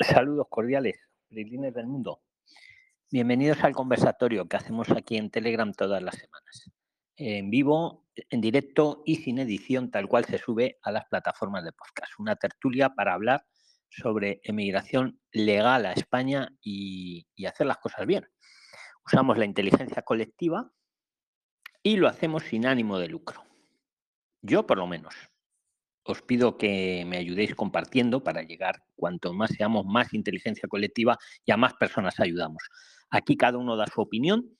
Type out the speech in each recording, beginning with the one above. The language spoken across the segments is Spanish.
Saludos cordiales, del mundo. Bienvenidos al conversatorio que hacemos aquí en Telegram todas las semanas. En vivo, en directo y sin edición, tal cual se sube a las plataformas de podcast. Una tertulia para hablar sobre emigración legal a España y hacer las cosas bien. Usamos la inteligencia colectiva y lo hacemos sin ánimo de lucro. Yo, por lo menos os pido que me ayudéis compartiendo para llegar, cuanto más seamos, más inteligencia colectiva y a más personas ayudamos. Aquí cada uno da su opinión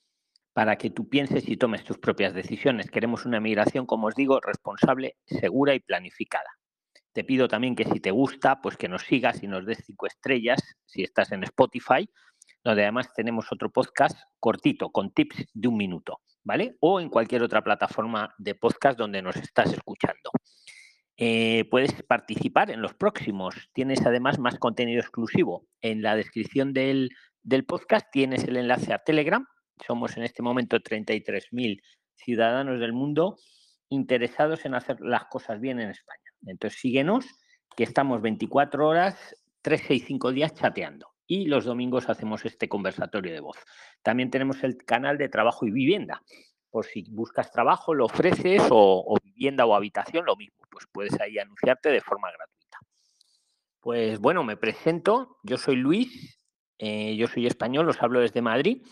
para que tú pienses y tomes tus propias decisiones. Queremos una migración, como os digo, responsable, segura y planificada. Te pido también que si te gusta, pues que nos sigas y nos des cinco estrellas si estás en Spotify, donde además tenemos otro podcast cortito con tips de un minuto, ¿vale? O en cualquier otra plataforma de podcast donde nos estás escuchando. Eh, puedes participar en los próximos. Tienes además más contenido exclusivo. En la descripción del, podcast tienes el enlace a Telegram. Somos en este momento 33.000 ciudadanos del mundo interesados en hacer las cosas bien en España. Entonces síguenos, que estamos 24 horas, 365 días chateando. Y los domingos hacemos este conversatorio de voz. También tenemos el canal de trabajo y vivienda, por si buscas trabajo, lo ofreces o, vivienda o habitación, lo mismo, pues puedes ahí anunciarte de forma gratuita. Pues bueno, me presento, yo soy Luis, eh, yo soy español, os hablo desde Madrid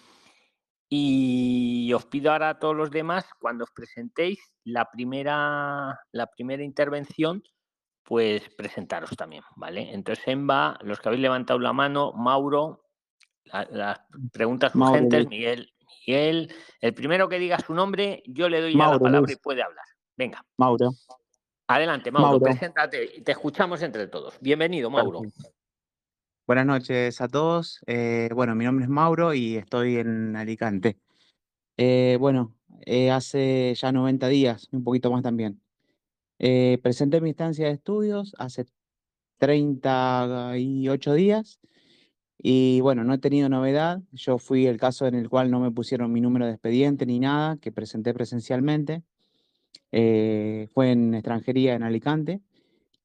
y os pido ahora a todos los demás, cuando os presentéis la primera, la primera intervención, pues presentaros también, ¿vale? Entonces, Emba, los que habéis levantado la mano, Mauro, las preguntas urgentes, Miguel, Miguel, el primero que diga su nombre, yo le doy la palabra y puede hablar. Venga. Mauro. Adelante, Mauro, preséntate, te escuchamos entre todos. Bienvenido, Mauro. Buenas noches a todos. Eh, bueno, mi nombre es Mauro y estoy en Alicante. Eh, bueno, eh, hace ya 90 días, un poquito más también. presenté mi instancia de estudios hace 38 días y bueno, no he tenido novedad. Yo fui el caso en el cual no me pusieron mi número de expediente ni nada, que presenté presencialmente. Eh, fue en extranjería en Alicante.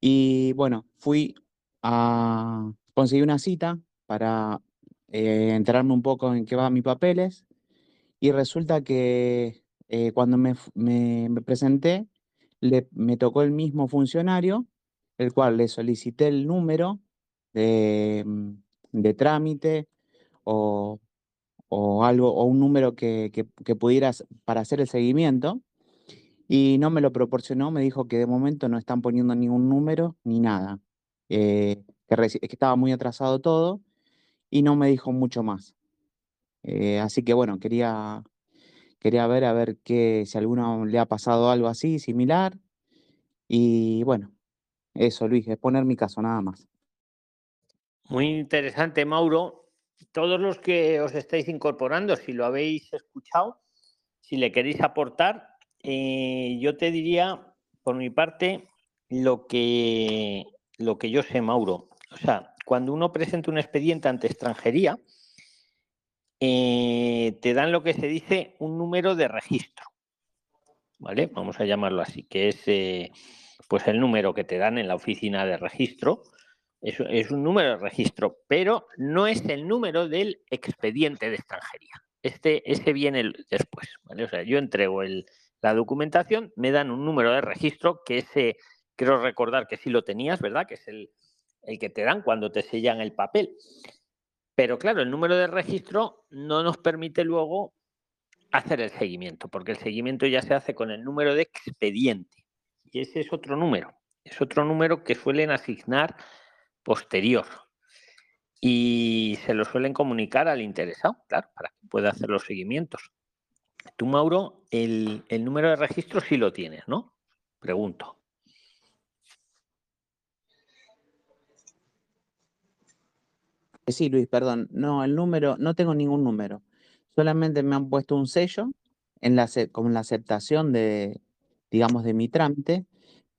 Y bueno, fui a conseguir una cita para eh, enterarme un poco en qué va mis papeles. Y resulta que eh, cuando me, presenté, me tocó el mismo funcionario, el cual le solicité el número de mm, de trámite o, algo, o un número que, que, pudieras para hacer el seguimiento. Y no me lo proporcionó, me dijo que de momento no están poniendo ningún número ni nada, eh, que, estaba muy atrasado todo y no me dijo mucho más. Eh, así que bueno, quería, quería ver a ver que, si a alguno le ha pasado algo así, similar. Y bueno, eso Luis, es poner mi caso nada más. Muy interesante, Mauro. Todos los que os estáis incorporando, si lo habéis escuchado, si le queréis aportar, eh, yo te diría, por mi parte, lo que, lo que yo sé, Mauro. O sea, cuando uno presenta un expediente ante extranjería, eh, te dan lo que se dice un número de registro. ¿Vale? Vamos a llamarlo así, que es eh, pues el número que te dan en la oficina de registro es, un número de registro, pero no es el número del expediente de extranjería. Este, ese viene después. O sea, yo entrego la documentación, me dan un número de registro que ese, quiero recordar que sí lo tenías, ¿verdad? Que es el, el que te dan cuando te sellan el papel. Pero claro, el número de registro no nos permite luego hacer el seguimiento, porque el seguimiento ya se hace con el número de expediente. Y ese es otro número. Es otro número que suelen asignar posterior. Y se lo suelen comunicar al interesado, claro, para que pueda hacer los seguimientos. Tú, Mauro, el, número de registro sí lo tienes, ¿no? Pregunto. Sí, Luis, perdón. No, el número, no tengo ningún número. Solamente me han puesto un sello en la, aceptación de, digamos, de mi trámite,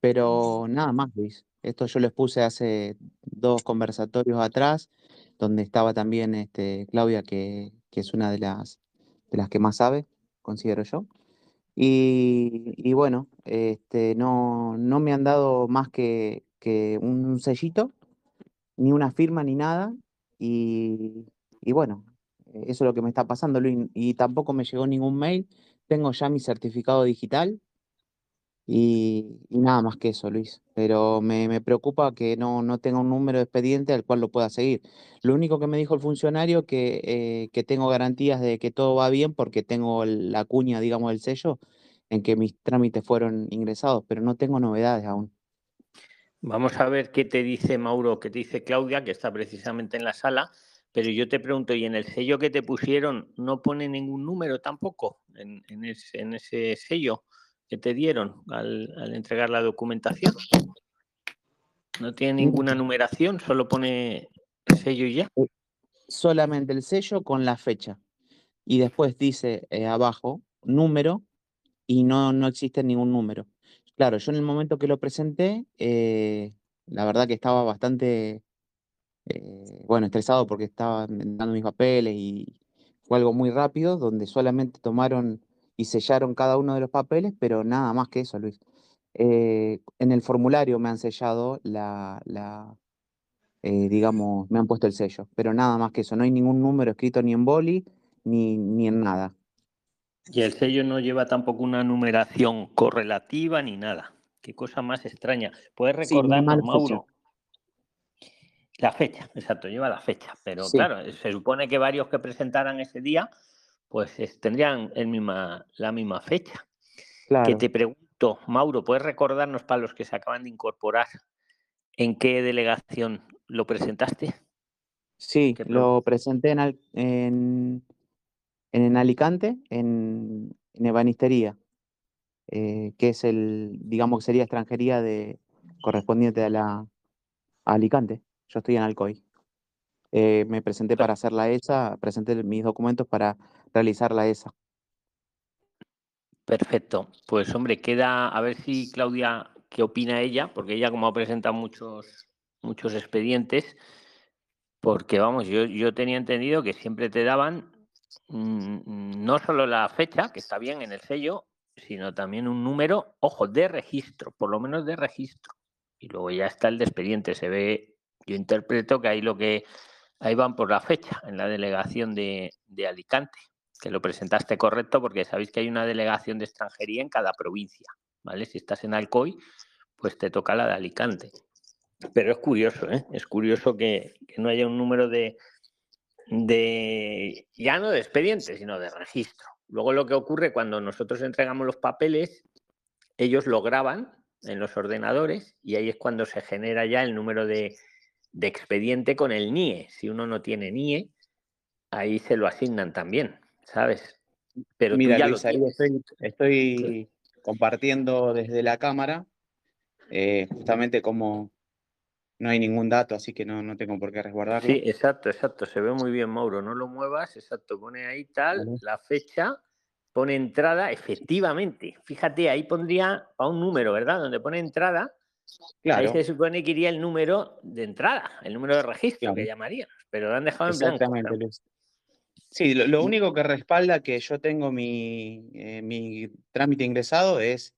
pero nada más, Luis. Esto yo les puse hace dos conversatorios atrás, donde estaba también este, Claudia, que, es una de las, de las que más sabe, considero yo. Y, bueno, este, no, no me han dado más que, que un sellito ni una firma ni nada. Y, y bueno, eso es lo que me está pasando, Luis. Y tampoco me llegó ningún mail. Tengo ya mi certificado digital y, nada más que eso, Luis. Pero me, preocupa que no, no, tenga un número de expediente al cual lo pueda seguir. Lo único que me dijo el funcionario que, eh, que tengo garantías de que todo va bien porque tengo la cuña, digamos, del sello en que mis trámites fueron ingresados, pero no tengo novedades aún. Vamos a ver qué te dice Mauro, qué te dice Claudia, que está precisamente en la sala. Pero yo te pregunto, ¿y en el sello que te pusieron no pone ningún número tampoco en, en ese sello? Que te dieron al, entregar la documentación. No tiene ninguna numeración, solo pone sello y ya. Eh, solamente el sello con la fecha. Y después dice eh, abajo número y no, no existe ningún número. Claro, yo en el momento que lo presenté, eh, la verdad que estaba bastante, bueno, estresado porque estaba dando mis papeles y fue algo muy rápido, donde solamente tomaron y sellaron cada uno de los papeles, pero nada más que eso, Luis. Eh, en el formulario me han sellado la, la eh, digamos, me han puesto el sello, pero nada más que eso. No hay ningún número escrito ni en boli ni, ni en nada. Y el sello no lleva tampoco una numeración correlativa ni nada. Qué cosa más extraña. ¿Puedes recordarnos, Mauro? La fecha, exacto, lleva la fecha. Pero claro, se supone que varios que presentaran ese día pues tendrían el misma, la misma fecha. Que te pregunto, Mauro, ¿puedes recordarnos para los que se acaban de incorporar en qué delegación lo presentaste? Sí, lo presenté en, en, Alicante, en, en Ebanistería, eh, que es el, digamos que sería extranjería de, correspondiente a la a Alicante. Yo estoy en Alcoy. Eh, me presenté para hacer la ESA, presenté mis documentos para realizar la ESA. Perfecto. Pues hombre, queda a ver si Claudia, qué opina ella, porque ella como ha presentado muchos, muchos expedientes, porque vamos, yo, yo tenía entendido que siempre te daban mm, no solo la fecha, que está bien en el sello, sino también un número, ojo, de registro, por lo menos de registro. Y luego ya está el de expediente. Se ve, yo interpreto que ahí lo que ahí van por la fecha, en la delegación de, Alicante que lo presentaste correcto porque sabéis que hay una delegación de extranjería en cada provincia, ¿vale? Si estás en Alcoy, pues te toca la de Alicante. Pero es curioso, ¿eh? Es curioso que, no haya un número de, de, ya no de expediente, sino de registro. Luego lo que ocurre cuando nosotros entregamos los papeles, ellos lo graban en los ordenadores y ahí es cuando se genera ya el número de, de expediente con el NIE. Si uno no tiene NIE, ahí se lo asignan también. ¿sabes? Pero Mira, ya estoy, compartiendo desde la cámara, eh, justamente como no hay ningún dato, así que no, no tengo por qué resguardarlo. Sí, exacto, exacto. Se ve muy bien, Mauro. No lo muevas, exacto. Pone ahí tal, la fecha, pone entrada, efectivamente. Fíjate, ahí pondría para un número, ¿verdad? Donde pone entrada, Ahí se supone que iría el número de entrada, el número de registro que llamarían, pero lo han dejado en blanco. Sí, lo, único que respalda que yo tengo mi, eh, mi trámite ingresado es,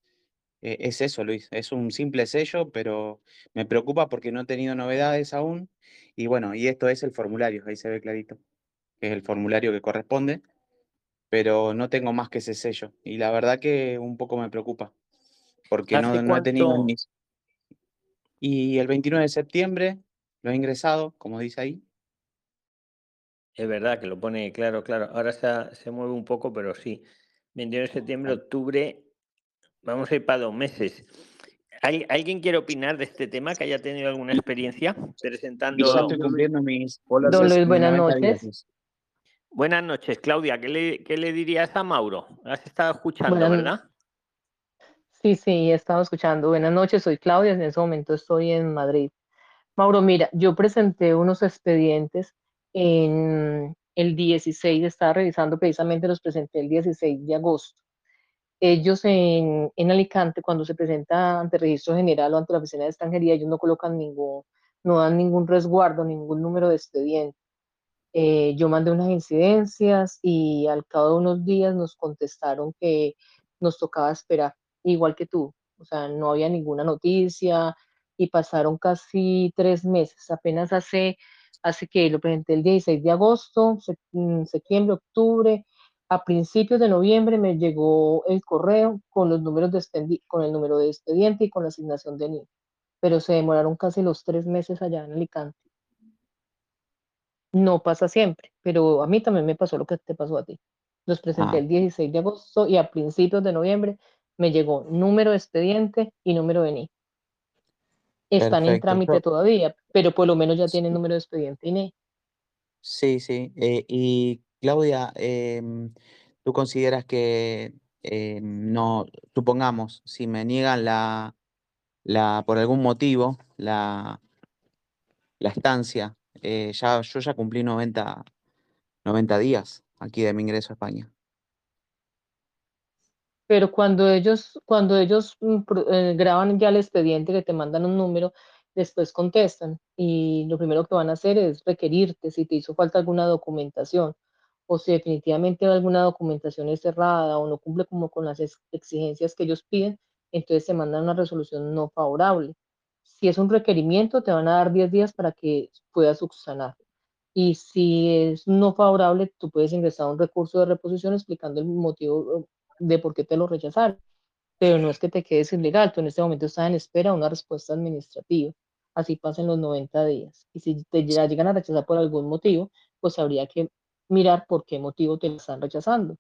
eh, es eso, Luis. Es un simple sello, pero me preocupa porque no he tenido novedades aún. Y bueno, y esto es el formulario, ahí se ve clarito, que es el formulario que corresponde, pero no tengo más que ese sello. Y la verdad que un poco me preocupa, porque no, no he tenido ni... Y el 29 de septiembre lo he ingresado, como dice ahí, es verdad que lo pone claro, claro. Ahora se, se mueve un poco, pero sí. 21 de septiembre, octubre, vamos a ir para dos meses. ¿Alguien quiere opinar de este tema que haya tenido alguna experiencia presentando? Yo estoy cumpliendo mis... Don Luis, buenas noches. Buenas noches, Claudia. ¿Qué le, ¿Qué le, dirías a Mauro? Has estado escuchando, ¿verdad? Sí, sí, he estado escuchando. Buenas noches, soy Claudia. En ese momento estoy en Madrid. Mauro, mira, yo presenté unos expedientes en el 16, estaba revisando precisamente, los presenté el 16 de agosto. Ellos en, en Alicante, cuando se presenta ante registro general o ante la oficina de extranjería, ellos no colocan ningún, no dan ningún resguardo, ningún número de expediente. Eh, yo mandé unas incidencias y al cabo de unos días nos contestaron que nos tocaba esperar, igual que tú. O sea, no había ninguna noticia y pasaron casi tres meses. Apenas hace, hace que lo presenté el 16 de agosto, mm, septiembre, octubre, a principios de noviembre me llegó el correo con los números de con el número de expediente y con la asignación de NIE, pero se demoraron casi los tres meses allá en Alicante. No pasa siempre, pero a mí también me pasó lo que te pasó a ti. Los presenté ah. el 16 de agosto y a principios de noviembre me llegó número de expediente y número de NI. Están en trámite todavía, pero por lo menos ya tienen número de expediente y NI. Sí, sí. Eh, y Claudia, em, ¿tú consideras que em, no, supongamos, si me niegan la, la por algún motivo, la, la estancia, eh, ya, yo ya cumplí 90, 90 días aquí de mi ingreso a España. Pero cuando ellos, cuando ellos mm, eh, graban ya el expediente que te mandan un número, después contestan y lo primero que van a hacer es requerirte si te hizo falta alguna documentación o si definitivamente alguna documentación es cerrada o no cumple como con las exigencias que ellos piden, entonces se manda una resolución no favorable. Si es un requerimiento, te van a dar 10 días para que puedas subsanar. Y si es no favorable, tú puedes ingresar un recurso de reposición explicando el motivo de por qué te lo rechazaron. Pero no es que te quedes ilegal, tú en este momento estás en espera de una respuesta administrativa. Así pasan los 90 días. Y si te llegan a rechazar por algún motivo, pues habría que mirar por qué motivo te están rechazando.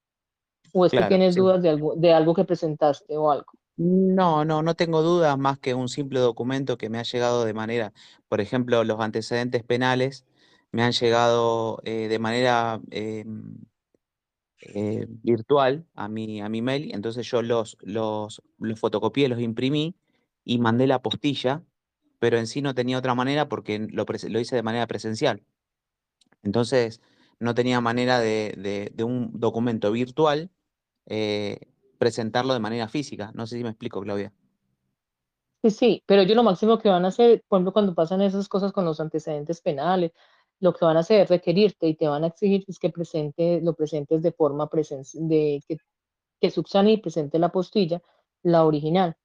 ¿O es que tienes dudas de algo, de algo que presentaste o algo? No, no, no tengo dudas más que un simple documento que me ha llegado de manera, por ejemplo, los antecedentes penales me han llegado eh, de manera em, eh, virtual a mi, a mi mail, entonces yo los, los, fotocopié, los imprimí y mandé la postilla, pero en sí no tenía otra manera porque lo, lo hice de manera presencial. Entonces, no tenía manera de, de, un documento virtual eh, presentarlo de manera física. No sé si me explico, Claudia. Sí, sí, pero ellos lo máximo que van a hacer, por ejemplo, cuando pasan esas cosas con los antecedentes penales, lo que van a hacer es requerirte y te van a exigir es que presente, lo presentes de forma presencial, de que, que subsane y presente la postilla, la original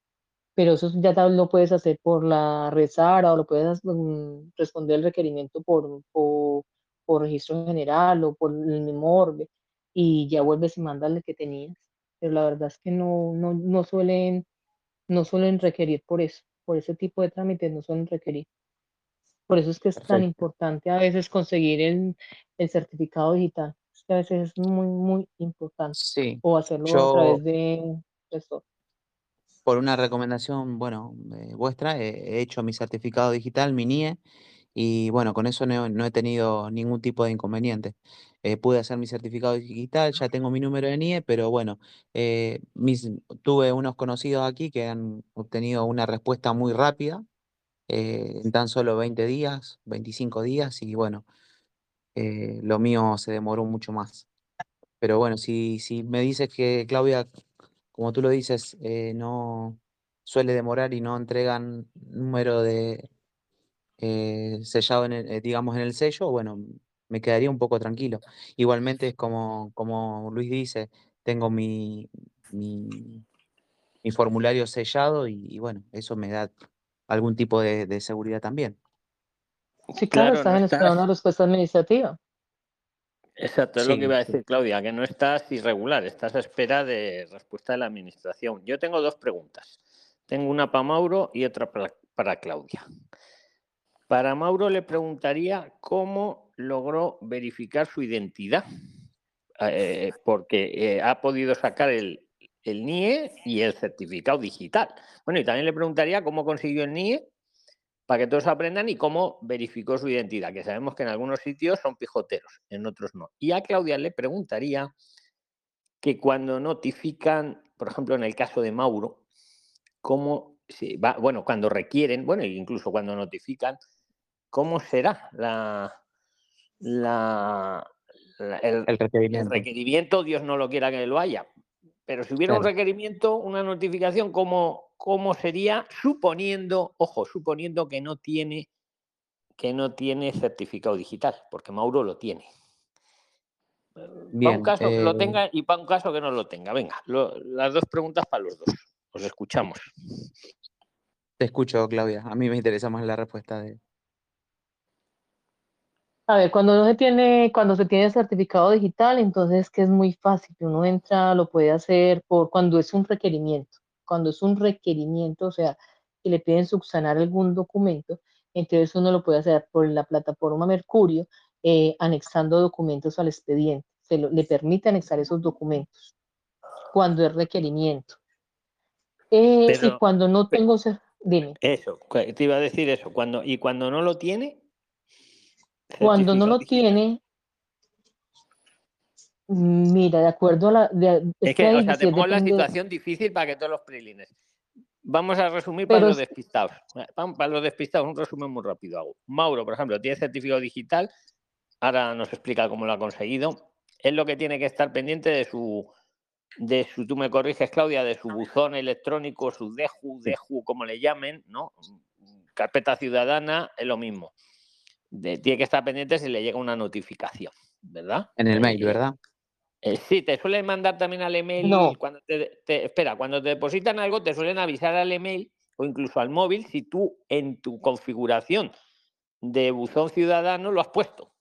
pero eso ya lo puedes hacer por la rezara o lo puedes mm, responder el requerimiento por, por, por registro general o por el morbe y ya vuelves y mandas el que tenías. Pero la verdad es que no, no, no, suelen, no suelen requerir por eso, por ese tipo de trámites no suelen requerir. Por eso es que es tan importante a veces conseguir el, el, certificado digital. Es que a veces es muy, muy importante. Sí. O hacerlo a través de Por una recomendación, bueno, eh, vuestra, he hecho mi certificado digital, mi NIE, y bueno, con eso no, he tenido ningún tipo de inconveniente. Eh, pude hacer mi certificado digital, ya tengo mi número de NIE, pero bueno, eh, tuve unos conocidos aquí que han obtenido una respuesta muy rápida, eh, en tan solo 20 días, 25 días, y bueno, lo mío se demoró mucho más. Pero bueno, si, si me dices que Claudia, como tú lo dices, no suele demorar y no entregan número de, eh, sellado, en el, eh, digamos, en el sello, bueno, me quedaría un poco tranquilo. Igualmente, como, como Luis dice, tengo mi, mi, formulario sellado y, bueno, eso me da algún tipo de, seguridad también. Sí, claro, estás en espera una respuesta administrativa. Exacto, es lo que iba a decir Claudia, que no estás irregular, estás a espera de respuesta de la administración. Yo tengo dos preguntas. Tengo una para Mauro y otra para Claudia. Para Mauro le preguntaría cómo logró verificar su identidad, eh, porque eh, ha podido sacar el, NIE y el certificado digital. Bueno, y también le preguntaría cómo consiguió el NIE para que todos aprendan y cómo verificó su identidad, que sabemos que en algunos sitios son pijoteros, en otros no. Y a Claudia le preguntaría que cuando notifican, por ejemplo, en el caso de Mauro, cómo se va, bueno, cuando requieren, bueno, incluso cuando notifican, cómo será la, el, requerimiento. Dios no lo quiera que lo haya. Pero si hubiera un requerimiento, una notificación, ¿cómo, ¿cómo sería? Suponiendo, ojo, suponiendo que no tiene que no tiene certificado digital, porque Mauro lo tiene. para un caso que lo eh tenga y para un caso que no lo tenga. Venga, las dos preguntas para los dos. Os escuchamos. Te escucho, Claudia. A mí me interesa más la respuesta de... A ver, cuando no se tiene, cuando se tiene certificado digital, entonces que es muy fácil. Uno entra, lo puede hacer por cuando es un requerimiento. Cuando es un requerimiento, o sea, que le piden subsanar algún documento, entonces uno lo puede hacer por la plataforma Mercurio, eh, anexando documentos al expediente. Se le permite anexar esos documentos cuando es requerimiento. Eh, y cuando no tengo, dime. Eso, te iba a decir eso. Cuando, y cuando no lo tiene, cuando no lo tiene, mira, de acuerdo a la... es, que, o sea, te pongo la situación difícil para que todos los prilines. Vamos a resumir para los despistados. Para los despistados, un resumen muy rápido hago. Mauro, por ejemplo, tiene certificado digital, ahora nos explica cómo lo ha conseguido. Es lo que tiene que estar pendiente de su, de su, tú me corriges, Claudia, de su buzón electrónico, su DEJU, DEJU, como le llamen, ¿no? Carpeta ciudadana, es lo mismo tiene que estar pendiente si le llega una notificación, ¿verdad? En el mail, ¿verdad? Eh, sí, te suelen mandar también al email cuando te, espera, cuando te depositan algo, te suelen avisar al email o incluso al móvil si tú en tu configuración de buzón ciudadano lo has puesto.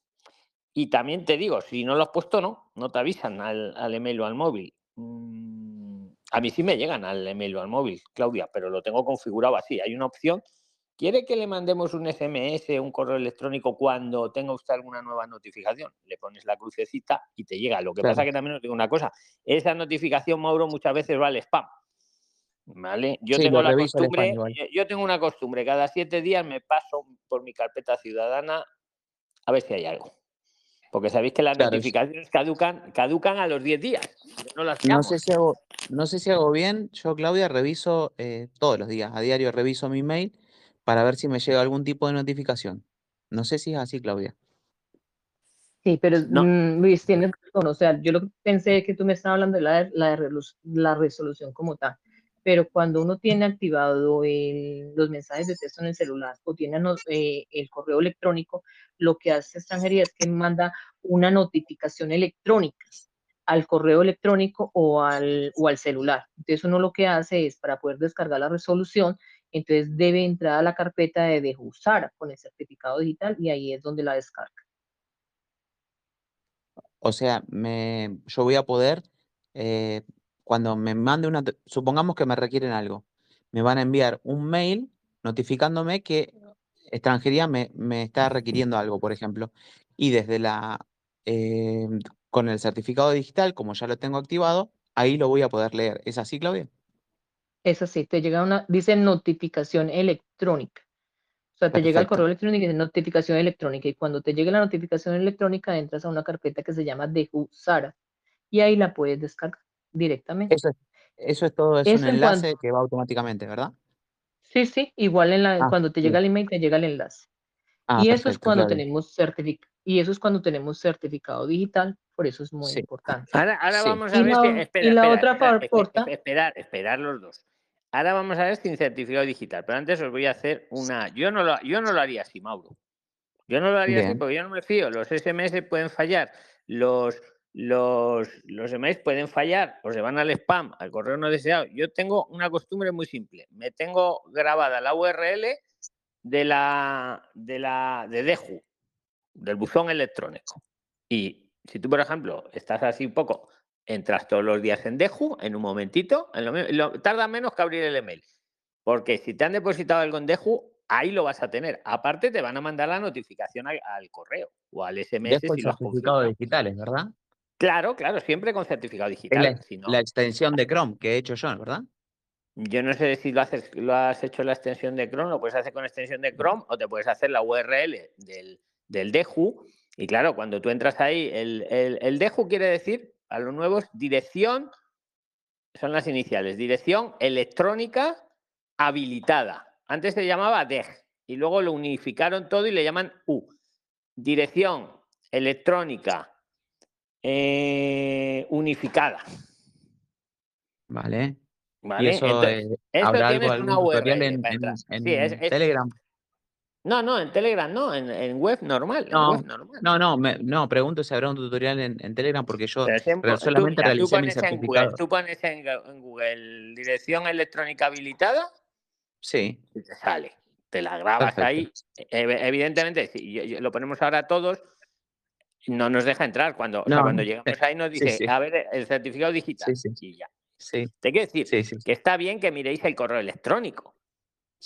Y también te digo, si no lo has puesto, no, no te avisan al, al email o al móvil. Mm, a mí sí me llegan al email o al móvil, Claudia, pero lo tengo configurado así. Hay una opción ¿Quiere que le mandemos un SMS, un correo electrónico cuando tenga usted alguna nueva notificación? Le pones la crucecita y te llega. Lo que pasa que también os digo una cosa, esa notificación, Mauro, muchas veces va al spam. ¿Vale? Yo tengo la costumbre, yo tengo una costumbre, cada siete días me paso por mi carpeta ciudadana a ver si hay algo. Porque sabéis que las notificaciones caducan, caducan a los diez días. No, sé si hago, no sé si hago bien. Yo, Claudia, reviso eh, todos los días. A diario reviso mi mail para ver si me llega algún tipo de notificación. No sé si es así, Claudia. Sí, pero mm, Luis, tienes razón. O sea, yo lo que pensé que tú me estabas hablando de la, la, resolución como tal. Pero cuando uno tiene activado los mensajes de texto en el celular o tiene eh, el correo electrónico, lo que hace extranjería es que manda una notificación electrónica al correo electrónico o al, o al celular. Entonces uno lo que hace es, para poder descargar la resolución, entonces debe entrar a la carpeta de Dejusara con el certificado digital y ahí es donde la descarga. O sea, me, yo voy a poder, eh, cuando me mande una, supongamos que me requieren algo, me van a enviar un mail notificándome que extranjería me, me está requiriendo algo, por ejemplo. Y desde la, eh, con el certificado digital, como ya lo tengo activado, ahí lo voy a poder leer. ¿Es así, Claudia? Es así, te llega una, dice notificación electrónica. O sea, te llega el correo electrónico y dice notificación electrónica. Y cuando te llegue la notificación electrónica, entras a una carpeta que se llama Deju Sara. Y ahí la puedes descargar directamente. Eso es, eso es todo, es un enlace que va automáticamente, ¿verdad? Sí, sí, igual en la, ah, cuando te llega el email, te llega el enlace. Ah, y eso es cuando tenemos certificado. Y eso es cuando tenemos certificado digital, por eso es muy importante. Ahora, vamos a ver si, y la otra espera, esperar, esperar los dos. Ahora vamos a ver sin certificado digital, pero antes os voy a hacer una. Yo no lo, yo no lo haría así, Mauro. Yo no lo haría así porque yo no me fío. Los SMS pueden fallar, los, los, los emails pueden fallar o se van al spam, al correo no deseado. Yo tengo una costumbre muy simple. Me tengo grabada la URL de la de la de Deju, del buzón electrónico. Y si tú, por ejemplo, estás así un poco entras todos los días en Deju, en un momentito, tarda menos que abrir el email. Porque si te han depositado algo en Deju, ahí lo vas a tener. Aparte, te van a mandar la notificación al, correo o al SMS. si los certificados digitales, ¿verdad? Claro, claro, siempre con certificado digital. La, extensión de Chrome que he hecho yo, ¿verdad? Yo no sé si lo, haces, lo has hecho la extensión de Chrome, lo puedes hacer con extensión de Chrome o te puedes hacer la URL del, del Deju. Y claro, cuando tú entras ahí, el, el, el Deju quiere decir a los nuevos, dirección, son las iniciales, dirección electrónica habilitada. Antes se llamaba DEG y luego lo unificaron todo y le llaman U. Dirección electrónica eh, unificada. Vale. ¿Vale? eso, eh, ¿habrá algo, en, Telegram? No, no, en Telegram no, en, web normal. No, no, no, no, pregunto si habrá un tutorial en, Telegram porque yo solamente realicé mi certificado. tú pones en Google dirección electrónica habilitada Sí. Y te sale. Te la grabas ahí. E, evidentemente, si lo ponemos ahora todos, no nos deja entrar. Cuando, cuando llegamos ahí nos dice, a ver, el certificado digital. Y ya. Te quiero decir que está bien que miréis el correo electrónico.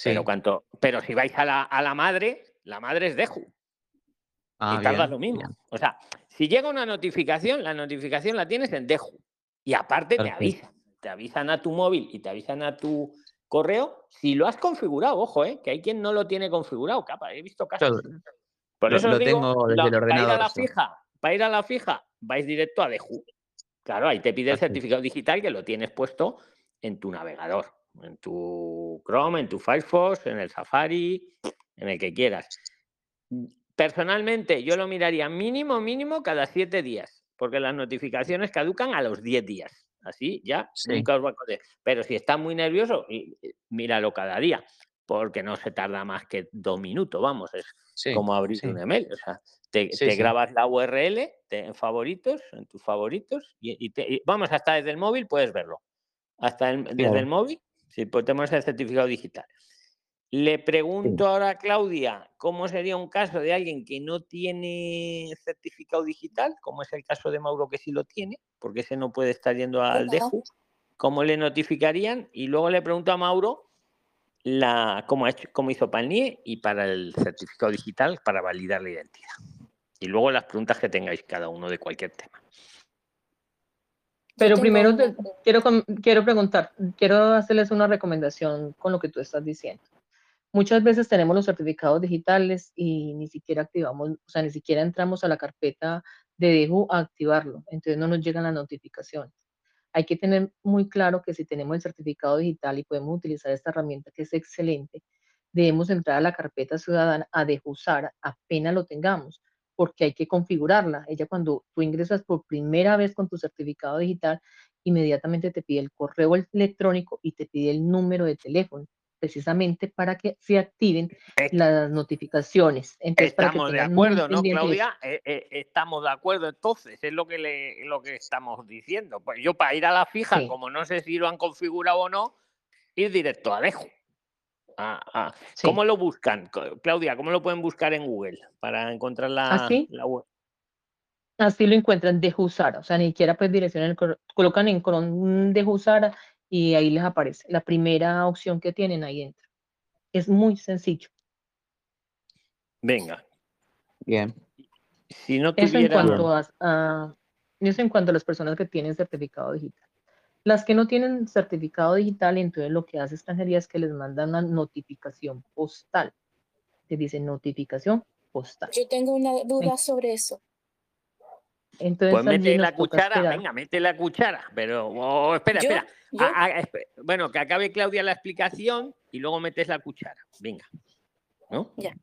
Pero, cuanto, pero si vais a la, a la madre, la madre es Deju. Ah, y tardas lo mismo. O sea, si llega una notificación, la notificación la tienes en Deju. Y aparte te avisa. Te avisan a tu móvil y te avisan a tu correo si lo has configurado. Ojo, ¿eh? que hay quien no lo tiene configurado. Capa, he visto casos. Por eso lo, tengo desde el ordenador. Para ir a la fija, para ir a la fija, vais directo a Deju. Claro, ahí te pide el certificado digital que lo tienes puesto en tu navegador, en tu Chrome, en tu Firefox, en el Safari, en el que quieras. Personalmente, yo lo miraría mínimo, mínimo cada siete días, porque las notificaciones caducan a los diez días. Así ya nunca os va a Pero si estás muy nervioso, míralo cada día, porque no se tarda más que dos minutos, vamos, es como abrir un email. O sea, te, grabas la URL en favoritos, en tus favoritos, y, vamos, hasta desde el móvil puedes verlo. Hasta desde el móvil, si pues tenemos el certificado digital. Le pregunto ahora a Claudia, ¿cómo sería un caso de alguien que no tiene certificado digital, como es el caso de Mauro que sí lo tiene, porque ese no puede estar yendo al DEJU? ¿Cómo le notificarían? Y luego le pregunto a Mauro la, cómo, ha hecho, cómo hizo Palnie y para el certificado digital para validar la identidad. Y luego las preguntas que tengáis cada uno de cualquier tema. Pero primero quiero, quiero preguntar, quiero hacerles una recomendación con lo que tú estás diciendo. Muchas veces tenemos los certificados digitales y ni siquiera activamos, o sea, ni siquiera entramos a la carpeta de dejo a activarlo, entonces no nos llegan las notificaciones. Hay que tener muy claro que si tenemos el certificado digital y podemos utilizar esta herramienta que es excelente, debemos entrar a la carpeta ciudadana a usar apenas lo tengamos, porque hay que configurarla. Ella cuando tú ingresas por primera vez con tu certificado digital, inmediatamente te pide el correo electrónico y te pide el número de teléfono precisamente para que se activen las notificaciones. estamos de acuerdo, ¿no, Claudia? Eh, eh, estamos de acuerdo, entonces, es lo que, le, lo que estamos diciendo. Pues yo para ir a la fija, como no sé si lo han configurado o no, ir directo a Dejo. Ah, ah. ¿Cómo lo buscan, Claudia? ¿Cómo lo pueden buscar en Google para encontrar la, ¿Así? la web? Así lo encuentran de Usara, o sea, ni siquiera pues dirección, colocan en Chrome de Usara y ahí les aparece. La primera opción que tienen ahí entra. Es muy sencillo. Venga. Bien. Si no eso, en cuanto a, eso en cuanto a las personas que tienen certificado digital. Las que no tienen certificado digital, entonces lo que hace extranjería es que les mandan una notificación postal. Que dice notificación postal. Yo tengo una duda sobre eso. Entonces, pues mete la cuchara, venga, mete la cuchara, pero oh, espera, espera. Ah, ah, bueno, que acabe Claudia la explicación y luego metes la cuchara. Venga. ¿No? Ya.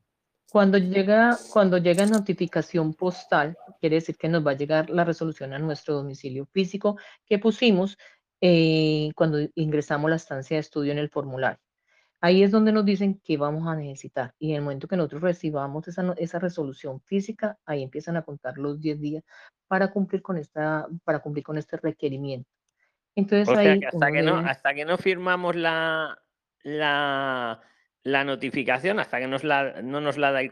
Cuando llega, cuando llega notificación postal, quiere decir que nos va a llegar la resolución a nuestro domicilio físico que pusimos eh, cuando ingresamos la estancia de estudio en el formulario. Ahí es donde nos dicen que vamos a necesitar. Y en el momento que nosotros recibamos esa, esa resolución física, ahí empiezan a contar los 10 días para cumplir con, esta, para cumplir con este requerimiento. Entonces, ahí, hasta, que no, hasta que no firmamos la, la, la notificación, hasta que nos la, no nos la da el,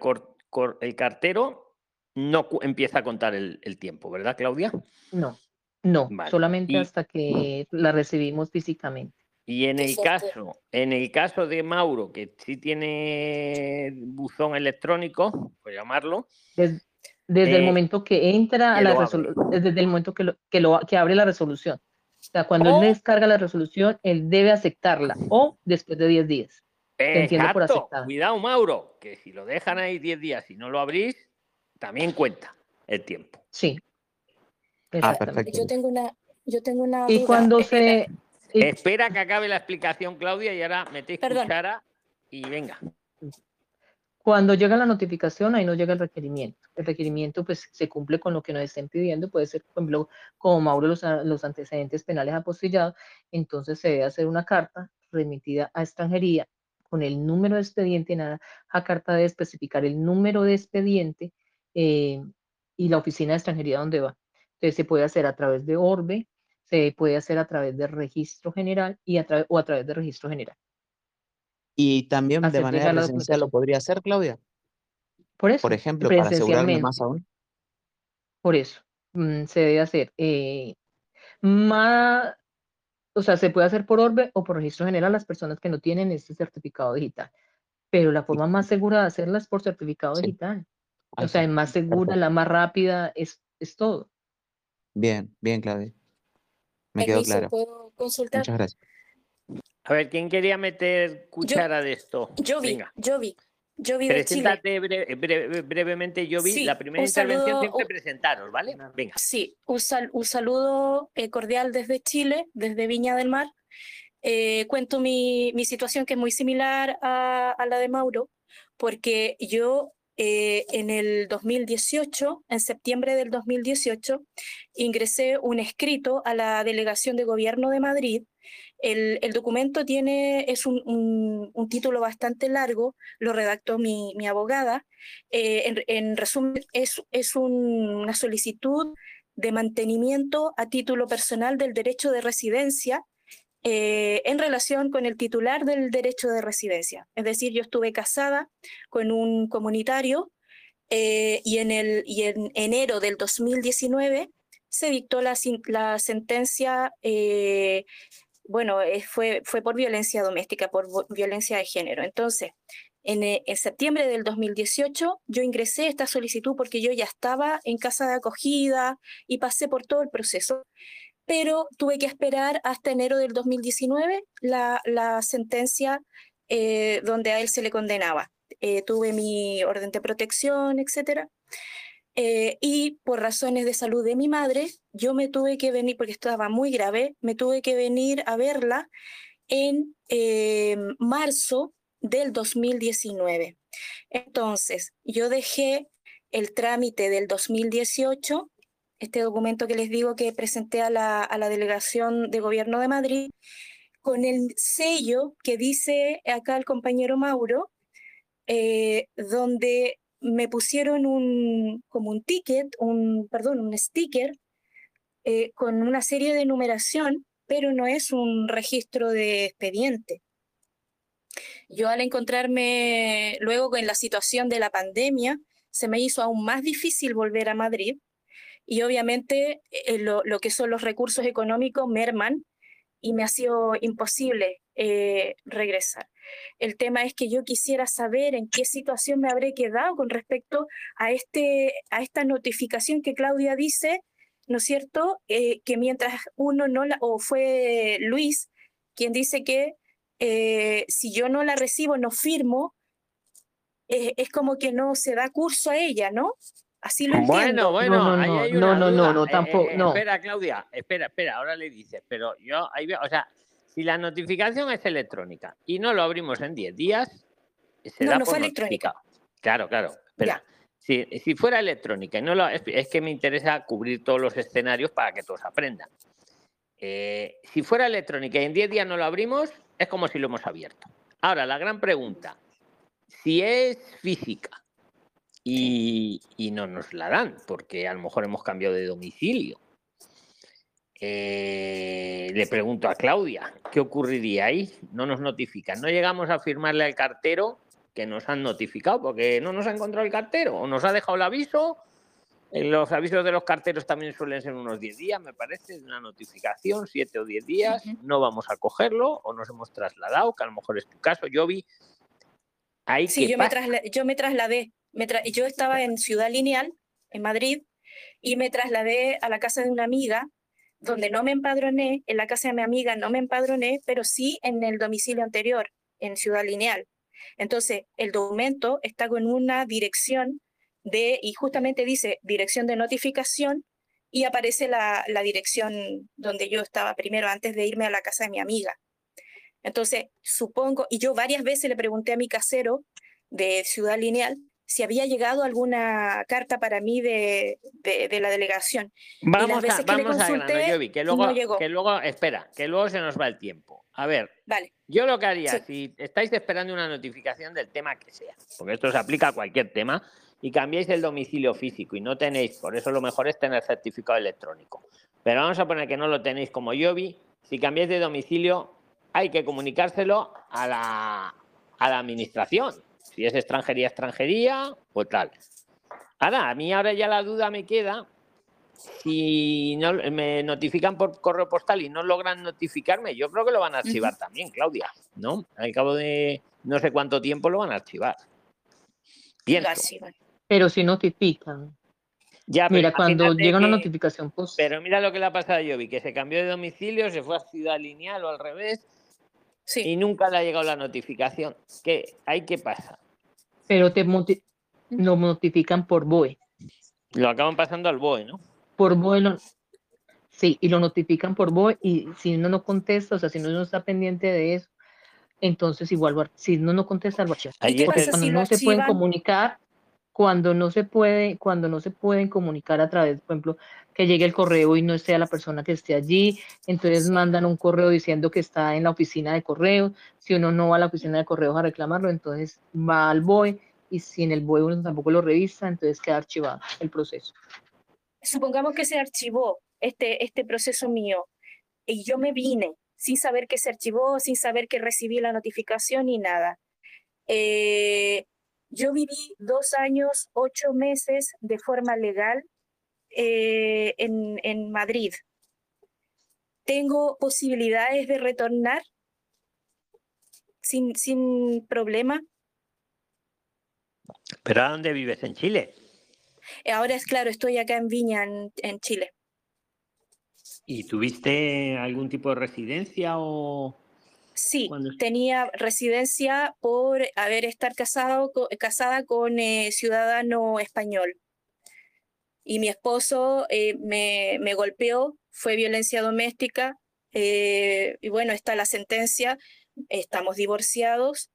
el cartero, no empieza a contar el, el, tiempo, ¿verdad, Claudia? No, no, solamente hasta que la recibimos físicamente. Y en el caso, en el caso de Mauro, que sí tiene buzón electrónico, por llamarlo. Desde, el eh, momento que entra a la resolución, desde el momento que, lo, que, lo, que abre la resolución. O sea, cuando él descarga la resolución, él debe aceptarla o después de 10 días. Exacto. Cuidado, Mauro, que si lo dejan ahí 10 días y no lo abrís, también cuenta el tiempo. Sí. Ah, perfecto. Yo tengo una, yo tengo una. Y cuando se, Espera que acabe la explicación, Claudia, y ahora metéis cuchara y venga. Cuando llega la notificación, ahí no llega el requerimiento. El requerimiento pues se cumple con lo que nos estén pidiendo, puede ser, por ejemplo, como Mauro los, los antecedentes penales apostillados, entonces se debe hacer una carta remitida a extranjería con el número de expediente, en la carta de especificar el número de expediente eh, y la oficina de extranjería donde va. Entonces se puede hacer a través de Orbe, se puede hacer a través del registro general y a o a través del registro general. ¿Y también de manera presencial lo podría hacer, Claudia? Por eso. Por ejemplo, para asegurarme más aún. Por eso, mm, se debe hacer. Eh, más, o sea, se puede hacer por Orbe o por registro general las personas que no tienen este certificado digital. Pero la forma más segura de hacerla es por certificado digital. O sea, es más segura, la más rápida, es, es todo. Bien, bien, Claudia. Me quedó claro. ¿Puedo consultar? Muchas gracias. A ver, ¿quién quería meter cuchara de esto? Yo vi, yo vi. Yo vi Preséntate brevemente, yo vi la primera intervención siempre presentaros, ¿vale? Venga. Sí, un, un saludo eh, cordial desde Chile, desde Viña del Mar. Eh, cuento mi, mi, situación que es muy similar a, a la de Mauro, porque yo eh, en el 2018, en septiembre del 2018, ingresé un escrito a la Delegación de Gobierno de Madrid. El, documento tiene, es un, título bastante largo, lo redactó mi, abogada. Eh, en, resumen, es, es una solicitud de mantenimiento a título personal del derecho de residencia eh, en relación con el titular del derecho de residencia. Es decir, yo estuve casada con un comunitario eh, y, en el, y en enero del 2019 se dictó la, la sentencia, eh, bueno, fue, fue por violencia doméstica, por violencia de género. Entonces, en, en, septiembre del 2018 yo ingresé esta solicitud porque yo ya estaba en casa de acogida y pasé por todo el proceso pero tuve que esperar hasta enero del 2019 la, sentencia eh, donde a él se le condenaba. Eh, tuve mi orden de protección, etc. Eh, y por razones de salud de mi madre, yo me tuve que venir, porque estaba muy grave, me tuve que venir a verla en marzo del 2019. Entonces, yo dejé el trámite del 2018 este documento que les digo que presenté a la, a la delegación de gobierno de Madrid, con el sello que dice acá el compañero Mauro, eh, donde me pusieron un, como un ticket, un, perdón, un sticker eh, con una serie de numeración, pero no es un registro de expediente. Yo al encontrarme luego con la situación de la pandemia, se me hizo aún más difícil volver a Madrid y obviamente eh, lo, que son los recursos económicos merman y me ha sido imposible eh, regresar. El tema es que yo quisiera saber en qué situación me habré quedado con respecto a, este, a esta notificación que Claudia dice, ¿no es cierto? Eh, que mientras uno no la, o fue Luis quien dice que si yo no la recibo, no firmo, es como que no se da curso a ella, ¿no? Así lo bueno, Bueno, no, no, hay no, no, no, no, eh, tampoco. Eh, no. Espera, Claudia, espera, espera, ahora le dices, pero yo ahí veo, o sea, si la notificación es electrónica y no lo abrimos en 10 días, será no, no fue electrónica. Claro, claro. Espera. Si, si, fuera electrónica y no lo, es, que me interesa cubrir todos los escenarios para que todos aprendan. Eh, si fuera electrónica y en 10 días no lo abrimos, es como si lo hemos abierto. Ahora, la gran pregunta, si es física, y, no nos la dan porque a lo mejor hemos cambiado de domicilio. Eh, le pregunto a Claudia, ¿qué ocurriría ahí? No nos notifican, no llegamos a firmarle al cartero que nos han notificado porque no nos ha encontrado el cartero o nos ha dejado el aviso. Eh, los avisos de los carteros también suelen ser unos 10 días, me parece, una notificación, 7 o 10 días, no vamos a cogerlo o nos hemos trasladado, que a lo mejor es tu caso. Yo vi ahí sí, yo me, yo me trasladé yo estaba en Ciudad Lineal, en Madrid, y me trasladé a la casa de una amiga, donde no me empadroné, en la casa de mi amiga no me empadroné, pero sí en el domicilio anterior, en Ciudad Lineal. Entonces, el documento está con una dirección de, y justamente dice dirección de notificación, y aparece la, la dirección donde yo estaba primero antes de irme a la casa de mi amiga. Entonces, supongo, y yo varias veces le pregunté a mi casero de Ciudad Lineal si había llegado alguna carta para mí de, de, la delegación. Vamos, y las veces a, que le consulté, que luego, llegó. que luego, espera, que luego se nos va el tiempo. A ver, vale. yo lo que haría, si estáis esperando una notificación del tema que sea, porque esto se aplica a cualquier tema, y cambiáis el domicilio físico y no tenéis, por eso lo mejor es tener certificado electrónico. Pero vamos a poner que no lo tenéis como yo vi, si cambiáis de domicilio, hay que comunicárselo a la, a la administración. Si es extranjería, extranjería, pues tal. Ahora, a mí ahora ya la duda me queda si no me notifican por correo postal y no logran notificarme, yo creo que lo van a archivar también, Claudia, ¿no? Al cabo de no sé cuánto tiempo lo van a archivar. Pienso. Pero si notifican. Ya, mira, cuando llega una notificación pues Pero mira lo que le ha pasado a Yobi, que se cambió de domicilio, se fue a Ciudad Lineal o al revés, sí. y nunca le ha llegado la notificación. ¿Qué? ¿Ahí qué pasa? Pero te lo notifican por BOE. Lo acaban pasando al BOE, ¿no? Por BOE, sí, y lo notifican por BOE, y si uno no contesta, o sea, si uno no está pendiente de eso, entonces igual, si uno no contesta, lo archiva. Cuando no se pueden comunicar, cuando no se puede, cuando no se pueden comunicar a través, por ejemplo, que llegue el correo y no esté la persona que esté allí, entonces mandan un correo diciendo que está en la oficina de correo, si uno no va a la oficina de correos a reclamarlo, entonces va al BOE y si en el BOE uno tampoco lo revisa, entonces queda archivado el proceso. Supongamos que se archivó este, este proceso mío y yo me vine sin saber que se archivó, sin saber que recibí la notificación ni nada. Eh, yo viví dos años, ocho meses de forma legal eh, en, Madrid. ¿Tengo posibilidades de retornar sin, sin problema? ¿Pero a dónde vives? ¿En Chile? Ahora es claro, estoy acá en Viña, en, Chile. ¿Y tuviste algún tipo de residencia o...? Sí, tenía residencia por haber estar casado, casada con eh, ciudadano español. Y mi esposo eh, me, me, golpeó, fue violencia doméstica. Eh, y bueno, está la sentencia, estamos divorciados.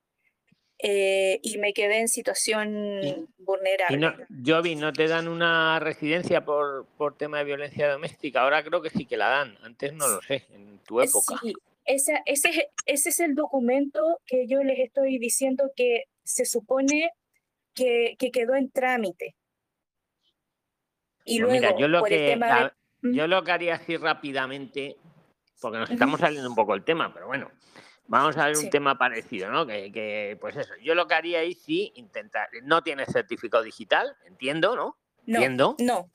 y me quedé en situación vulnerable. no, Jovi, ¿no te dan una residencia por, por tema de violencia doméstica? Ahora creo que sí que la dan, antes no lo sé, en tu época. Sí, ese, ese, ese es el documento que yo les estoy diciendo que se supone que, que quedó en trámite. Y pues luego, yo lo, que, yo lo que haría así rápidamente, porque nos estamos saliendo un poco el tema, pero bueno, vamos a ver un tema parecido, ¿no? Que, que, pues eso, yo lo que haría es sí intentar, no tienes certificado digital, entiendo, ¿no? No, entiendo. No.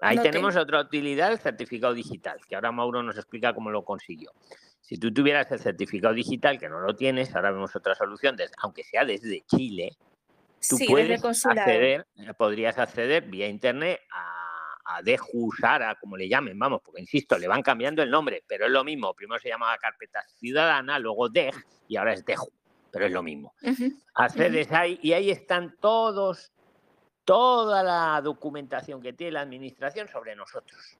Ahí tenemos otra utilidad, el certificado digital, que ahora Mauro nos explica cómo lo consiguió. Si tú tuvieras el certificado digital, que no lo tienes, ahora vemos otra solución, aunque sea desde Chile, tú puedes acceder, eh, podrías acceder vía internet a, a Deju, Sara, como le llamen, vamos, porque insisto, le van cambiando el nombre, pero es lo mismo. Primero se llamaba carpeta ciudadana, luego DEJ y ahora es Deju, pero es lo mismo. Accedes ahí y ahí están todos, toda la documentación que tiene la administración sobre nosotros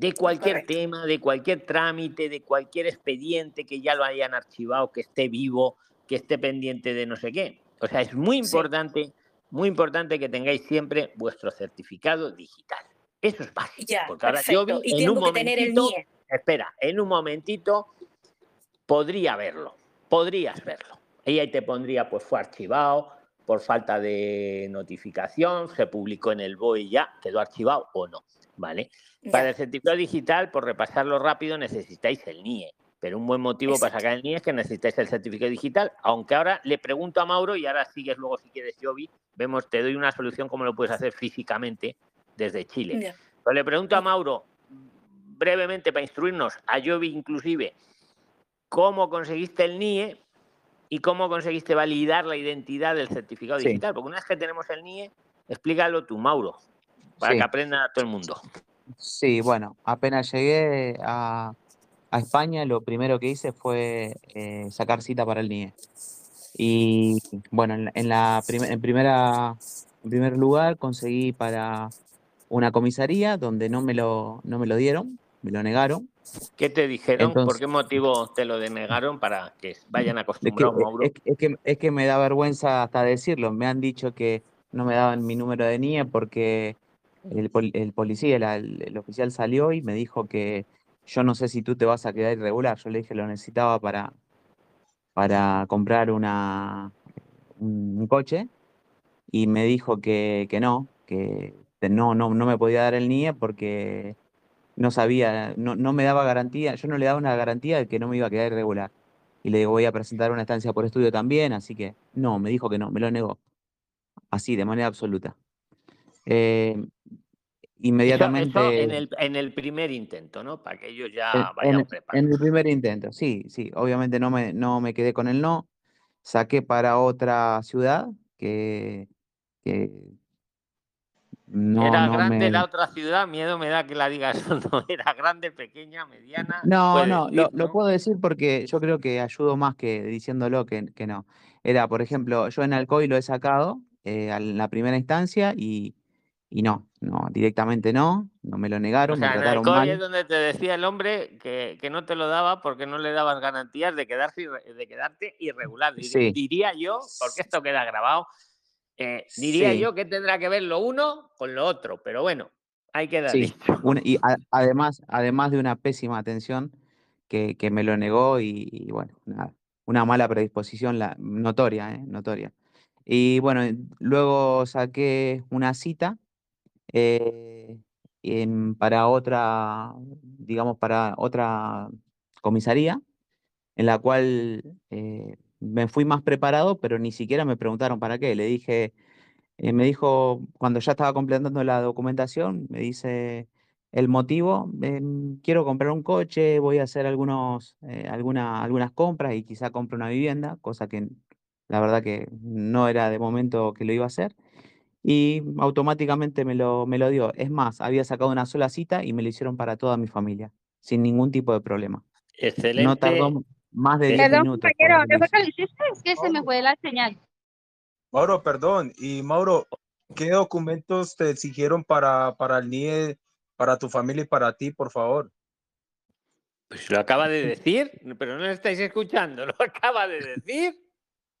de cualquier tema, de cualquier trámite, de cualquier expediente que ya lo hayan archivado, que esté vivo, que esté pendiente de no sé qué. O sea, es muy importante, muy importante que tengáis siempre vuestro certificado digital. Eso es básico. porque ahora yo vi en un momentito, espera, en un momentito podría verlo, podrías verlo. Y ahí te pondría, pues fue archivado por falta de notificación, se publicó en el BOE ya, quedó archivado o no, ¿vale? Para el certificado digital, por repasarlo rápido, necesitáis el NIE. Pero un buen motivo para sacar el NIE es que necesitáis el certificado digital. Aunque ahora le pregunto a Mauro y ahora sigues luego si quieres, Jovi. Vemos, te doy una solución cómo lo puedes hacer físicamente desde Chile. Pero le pregunto a Mauro, brevemente para instruirnos, a Jovi inclusive, cómo conseguiste el NIE y cómo conseguiste validar la identidad del certificado digital. Porque una vez que tenemos el NIE, explícalo tú, Mauro, para que aprenda todo el mundo. Sí, bueno, apenas llegué a, España, lo primero que hice fue eh, sacar cita para el NIE. Y bueno, en, la en primera, en primer lugar conseguí para una comisaría donde no me lo, no me lo dieron, me lo negaron. ¿Qué te dijeron? ¿Por qué motivo te lo denegaron para que vayan acostumbrados, Mauro? Es, es, que, es que me da vergüenza hasta decirlo. Me han dicho que no me daban mi número de NIE porque el, policía, el, oficial salió y me dijo que yo no sé si tú te vas a quedar irregular. Yo le dije lo necesitaba para, para comprar una, un, coche y me dijo que, que no, que no, no, no me podía dar el NIE porque no sabía, no, no me daba garantía, yo no le daba una garantía de que no me iba a quedar irregular. y le digo, voy a presentar una estancia por estudio también, así que no, me dijo que no, me lo negó. Así, de manera absoluta. Eh, inmediatamente... en, el, en, el, primer intento, ¿no? Para que ellos ya vayan preparados. En el primer intento, sí, sí. Obviamente no me, no me quedé con el no. Saqué para otra ciudad que, que no, era grande la otra ciudad, miedo me da que la digas no, era grande, pequeña, mediana. No, no, lo, puedo decir porque yo creo que ayudo más que diciéndolo que, que no. Era, por ejemplo, yo en Alcoy lo he sacado eh, en la primera instancia y, y no, no, directamente no, no me lo negaron, me trataron en Alcoy es donde te decía el hombre que, que, no te lo daba porque no le dabas garantías de, quedarse, de quedarte irregular. Diría yo, porque esto queda grabado, eh, diría yo que tendrá que ver lo uno con lo otro, pero bueno, hay que dar. Sí, y además, además de una pésima atención que, que me lo negó y, bueno, una, una, mala predisposición la, notoria, ¿eh? notoria. Y bueno, luego saqué una cita eh, para otra, digamos, para otra comisaría, en la cual me fui más preparado, pero ni siquiera me preguntaron para qué. Le dije, eh, me dijo, cuando ya estaba completando la documentación, me dice el motivo, em, quiero comprar un coche, voy a hacer algunos, eh, alguna, algunas compras y quizá compre una vivienda, cosa que la verdad que no era de momento que lo iba a hacer. Y automáticamente me lo, me lo dio. Es más, había sacado una sola cita y me lo hicieron para toda mi familia, sin ningún tipo de problema. Excelente. No tardó, más de 10 minutos. compañero, ¿qué fue que le hiciste? Es que se me fue la señal. Mauro, perdón. Y Mauro, ¿qué documentos te exigieron para, para el NIE, para tu familia y para ti, por favor? Pues lo acaba de decir, pero no lo estáis escuchando, lo acaba de decir.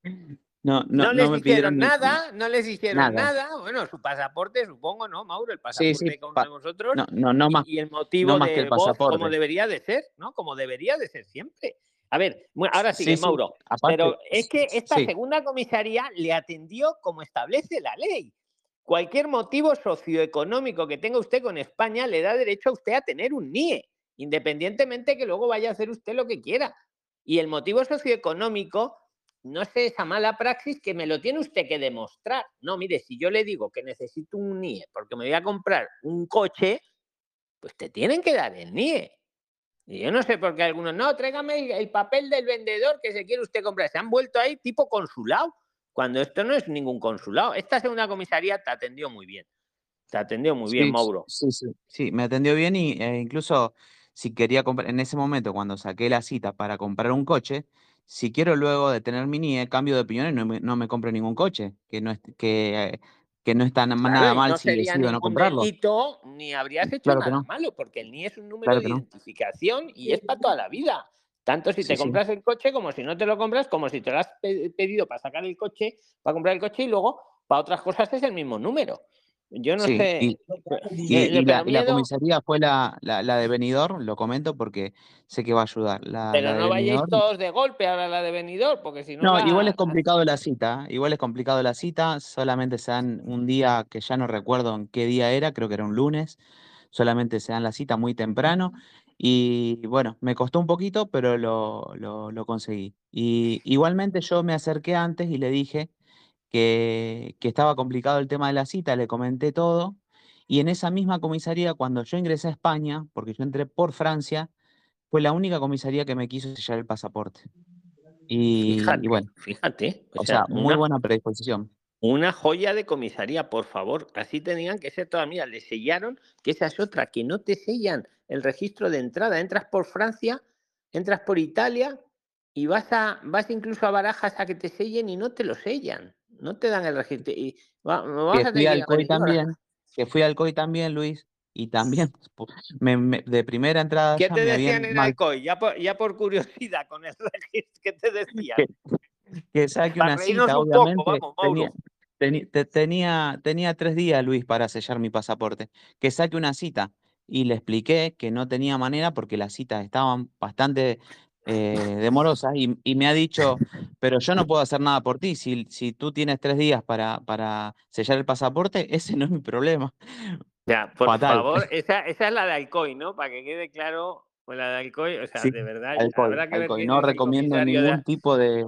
No, no, no les hicieron nada, no les hicieron nada. Bueno, su pasaporte, supongo, ¿no, Mauro? El pasaporte sí, sí, que pa vosotros. No, no, no más. Y el motivo de que el pasaporte. como debería de ser, ¿no? Como debería de ser siempre. A ver, ahora sí, Mauro. pero es que esta segunda comisaría le atendió como establece la ley. Cualquier motivo socioeconómico que tenga usted con España le da derecho a usted a tener un NIE, independientemente que luego vaya a hacer usted lo que quiera. Y el motivo socioeconómico no es esa mala praxis que me lo tiene usted que demostrar. No, mire, si yo le digo que necesito un NIE porque me voy a comprar un coche, pues te tienen que dar el NIE. Y yo no sé por qué algunos, no, tráigame el, papel del vendedor que se quiere usted comprar. Se han vuelto ahí tipo consulado, cuando esto no es ningún consulado. Esta segunda comisaría te atendió muy bien. Te atendió muy bien, Mauro. Sí, sí, sí, me atendió bien y e incluso si quería comprar, en ese momento cuando saqué la cita para comprar un coche, si quiero luego de tener mi NIE, cambio de opinión y no me, no me compro ningún coche, que no es, que que no está nada mal si decido no comprarlo. Delito, ni habrías hecho nada malo, porque el NIE es un número de identificación y es para toda la vida. Tanto si te compras el coche como si no te lo compras, como si te lo has pedido para sacar el coche, para comprar el coche y luego para otras cosas es el mismo número. Yo no sé. Y, la, comisaría fue la, la, de Benidorm, lo comento porque sé que va a ayudar. Pero no vayáis todos de golpe ahora la de Benidorm, porque si no. No, igual es complicado la cita. Igual es complicado la cita. Solamente se dan un día que ya no recuerdo en qué día era, creo que era un lunes. Solamente se dan la cita muy temprano. Y bueno, me costó un poquito, pero lo, lo, lo conseguí. Y igualmente yo me acerqué antes y le dije que, estaba complicado el tema de la cita, le comenté todo. Y en esa misma comisaría, cuando yo ingresé a España, porque yo entré por Francia, fue la única comisaría que me quiso sellar el pasaporte. Y, bueno, fíjate. O, sea, muy buena predisposición. Una joya de comisaría, por favor. Así tenían que ser todas. Mira, le sellaron, que esa es otra, que no te sellan el registro de entrada. Entras por Francia, entras por Italia y vas, a, vas incluso a Barajas a que te sellen y no te lo sellan no te dan el registro. Y que fui al COI también, que fui al COI también, Luis, y también me, de primera entrada. ¿Qué te decían en el COI? Ya por, ya por curiosidad con el registro, ¿qué te decían? Que, saque una cita, obviamente. tenía, tenía, tenía tres días, Luis, para sellar mi pasaporte. Que saque una cita. Y le expliqué que no tenía manera porque las citas estaban bastante eh, de Morosa y, me ha dicho, pero yo no puedo hacer nada por ti, si, si tú tienes tres días para, para sellar el pasaporte, ese no es mi problema. Ya, por favor, esa, esa, es la de Alcoy, ¿no? Para que quede claro, con la de Alcoy, o sea, Sí, de verdad, Alcoy, que Alcoy. No recomiendo de- ningún tipo de...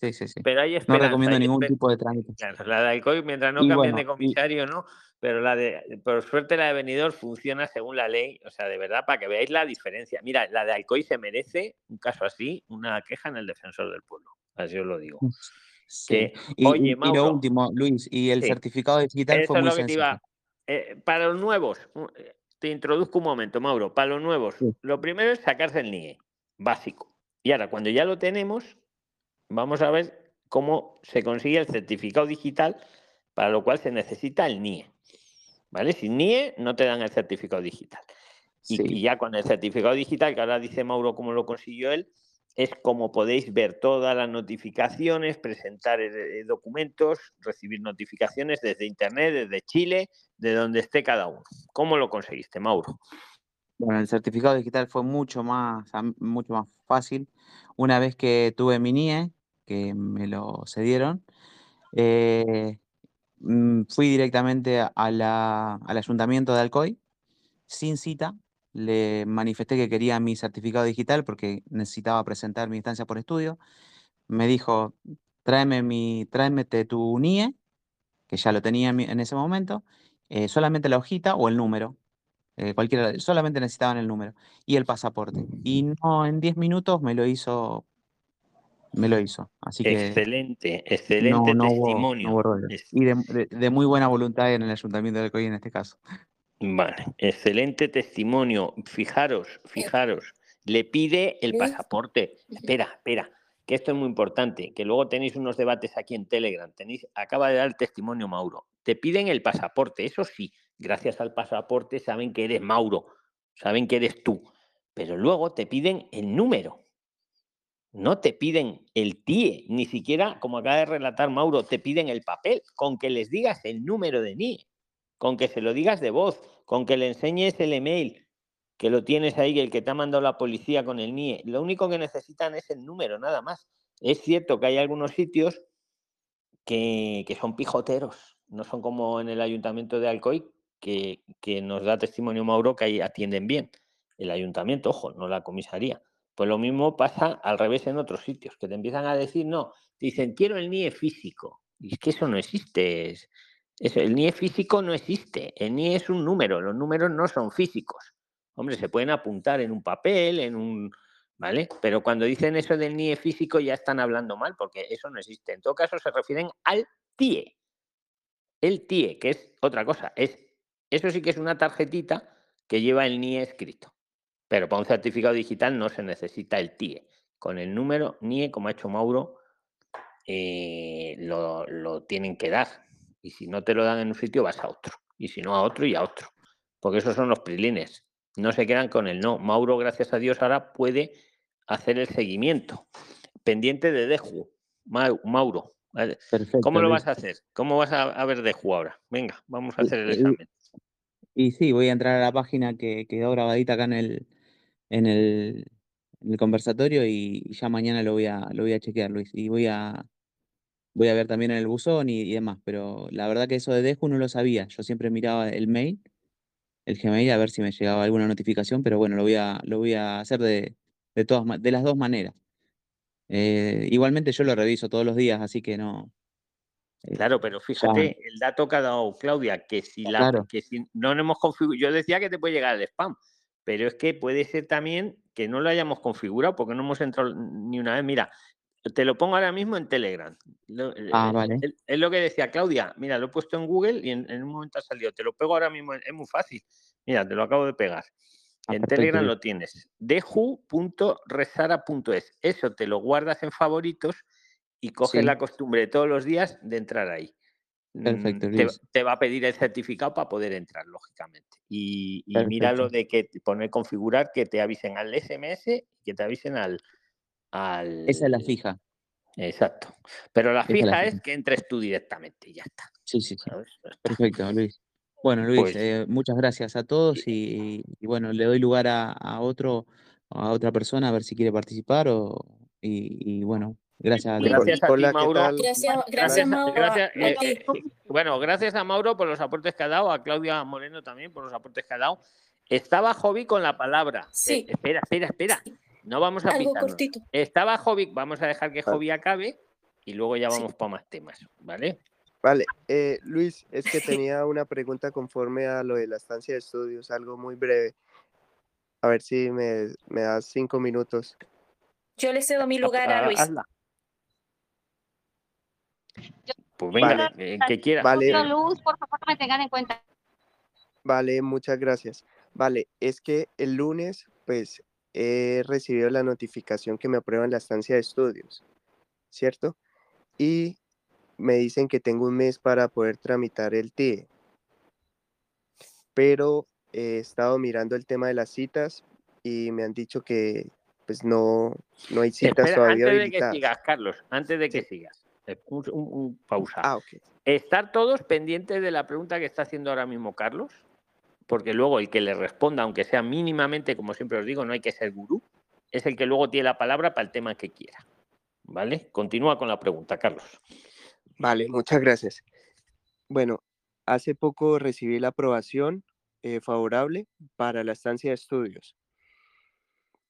Sí, sí, sí. Pero hay No recomiendo ningún tipo de trámite. Claro, la de Alcoy, mientras no Y cambien bueno, de y- comisario, ¿no? Pero la de, por suerte la de venidor funciona según la ley, o sea, de verdad, para que veáis la diferencia. Mira, la de Alcoy se merece, un caso así, una queja en el defensor del pueblo. Así os lo digo. Sí. Que, Y, oye, y- y lo último, Luis, y el Sí. certificado digital Eso fue muy sencillo. iba. eh, para los nuevos, eh, te introduzco un momento, Mauro. Para los nuevos, Sí. lo primero es sacarse el NIE, básico. Y ahora, cuando ya lo tenemos, vamos a ver cómo se consigue el certificado digital, para lo cual se necesita el NIE. ¿Vale? Sin NIE no te dan el certificado digital. Y, Sí. y ya con el certificado digital, que ahora dice Mauro cómo lo consiguió él, es como podéis ver todas las notificaciones, presentar eh, documentos, recibir notificaciones desde Internet, desde Chile, de donde esté cada uno. ¿Cómo lo conseguiste, Mauro? Bueno, el certificado digital fue mucho más, mucho más fácil. Una vez que tuve mi NIE, que me lo cedieron, eh, fui directamente a- al ayuntamiento de Alcoy, sin cita. Le manifesté que quería mi certificado digital porque necesitaba presentar mi instancia por estudio. Me dijo, tráeme, mi, tráemete tu NIE, que ya lo tenía en, ese momento, eh, solamente la hojita o el número. eh, cualquiera, solamente necesitaban el número y el pasaporte. Y no, en 10 minutos me lo hizo, me lo hizo. Así que Excelente, excelente no testimonio. no hubo Y de, de- de muy buena voluntad en el ayuntamiento de Alcoy en este caso. Vale, excelente testimonio. Fijaros, fijaros, le pide el pasaporte. Espera, espera, que esto es muy importante, que luego tenéis unos debates aquí en Telegram. Tenéis, acaba de dar el testimonio Mauro. Te piden el pasaporte, eso sí, gracias al pasaporte saben que eres Mauro, saben que eres tú, pero luego te piden el número. No te piden el TIE, ni siquiera, como acaba de relatar Mauro, te piden el papel, con que les digas el número de NIE con que se lo digas de voz, con que le enseñes el email, que lo tienes ahí, el que te ha mandado la policía con el NIE. Lo único que necesitan es el número, nada más. Es cierto que hay algunos sitios que, que son pijoteros, no son como en el ayuntamiento de Alcoy, que, que nos da testimonio Mauro que ahí atienden bien. El ayuntamiento, ojo, no la comisaría. Pues lo mismo pasa al revés en otros sitios, que te empiezan a decir, no, te dicen, quiero el NIE físico. Y es que eso no existe. es- eso, el NIE físico no existe. El NIE es un número. Los números no son físicos. Hombre, se pueden apuntar en un papel, en un. ¿Vale? Pero cuando dicen eso del NIE físico ya están hablando mal, porque eso no existe. En todo caso, se refieren al TIE. El TIE, que es otra cosa. Es, eso sí que es una tarjetita que lleva el NIE escrito. Pero para un certificado digital no se necesita el TIE. Con el número NIE, como ha hecho Mauro, eh, lo, lo tienen que dar. Y si no te lo dan en un sitio, vas a otro. Y si no, a otro y a otro. Porque esos son los prilines. No se quedan con el no. Mauro, gracias a Dios, ahora puede hacer el seguimiento. Pendiente de Deju. Mau- Mauro. ¿Cómo lo vas a hacer? ¿Cómo vas a, ver Deju ahora? Venga, vamos a hacer el examen. Y sí, voy a entrar a la página que quedó grabadita acá en el, en el, en el conversatorio y, y ya mañana lo voy a, lo voy a chequear, Luis. Y voy a, voy a ver también en el buzón y, y demás. Pero la verdad que eso de Deju no lo sabía. Yo siempre miraba el mail, el Gmail, a ver si me llegaba alguna notificación, pero bueno, lo voy a, lo voy a hacer de, de todas, de las dos maneras. Eh, igualmente yo lo reviso todos los días, así que no. eh, Claro, pero fíjate el dato que ha dado Claudia, que si la Claro. que si no hemos configurado, yo decía que te puede llegar el spam, pero es que puede ser también que no lo hayamos configurado porque no hemos entrado ni una vez. Mira, te lo pongo ahora mismo en Telegram. Ah, eh, vale. Es, lo que decía Claudia. Mira, lo he puesto en Google y en, en un momento ha salido. Te lo pego ahora mismo, es muy fácil. Mira, te lo acabo de pegar. Ah, En perfecto, Telegram lo tienes. deju.resara.es. Eso te lo guardas en favoritos y coges Sí. la costumbre todos los días de entrar ahí. Perfecto, Mm, te, Luis. te va a pedir el certificado para poder entrar, lógicamente. Y, y mira lo de que poner configurar que te avisen al SMS y que te avisen al, al. Esa es la fija. Exacto. Pero la Esa es la fija fija. es que entres tú directamente y ya está. Sí, sí, sí. Perfecto, Luis. Bueno, Luis, Pues- eh, muchas gracias a todos y, y bueno, le doy lugar a, a otro, a otra persona a ver si quiere participar o, y, y bueno, gracias Gracias a ti, Hola, ¿qué Mauro. Gracias, Gracias, gracias, Mauro. gracias, eh, eh, bueno, gracias a Mauro por los aportes que ha dado, a Claudia Moreno también por los aportes que ha dado. Estaba Jovi con la palabra. Sí. Eh, espera, espera, espera. No vamos a Algo cortito. Estaba Jovi, vamos a dejar que. Jovi acabe y luego ya Sí. vamos para más temas, ¿vale? Vale, eh, Luis, es que tenía una pregunta conforme a lo de la estancia de estudios, algo muy breve. A ver si me, me das cinco minutos. Yo le cedo mi lugar a Ah, Luis. hazla. Pues venga, Vale. eh, que quiera. Vale. Luz, por favor, me tengan en cuenta. Vale, muchas gracias. Vale, es que el lunes, pues, he recibido la notificación que me aprueban la estancia de estudios, ¿cierto? Y me dicen que tengo un mes para poder tramitar el TIE. Pero he estado mirando el tema de las citas y me han dicho que, pues, no, no hay citas Espera, todavía antes de que sigas, Carlos, antes de que Sí. sigas, un, un- un pausa. Ah. Estar todos pendientes de la pregunta que está haciendo ahora mismo Carlos, porque luego el que le responda, aunque sea mínimamente, como siempre os digo, no hay que ser gurú, es el que luego tiene la palabra para el tema que quiera. ¿Vale? Continúa con la pregunta, Carlos. Vale, muchas gracias. Bueno, hace poco recibí la aprobación eh, favorable para la estancia de estudios.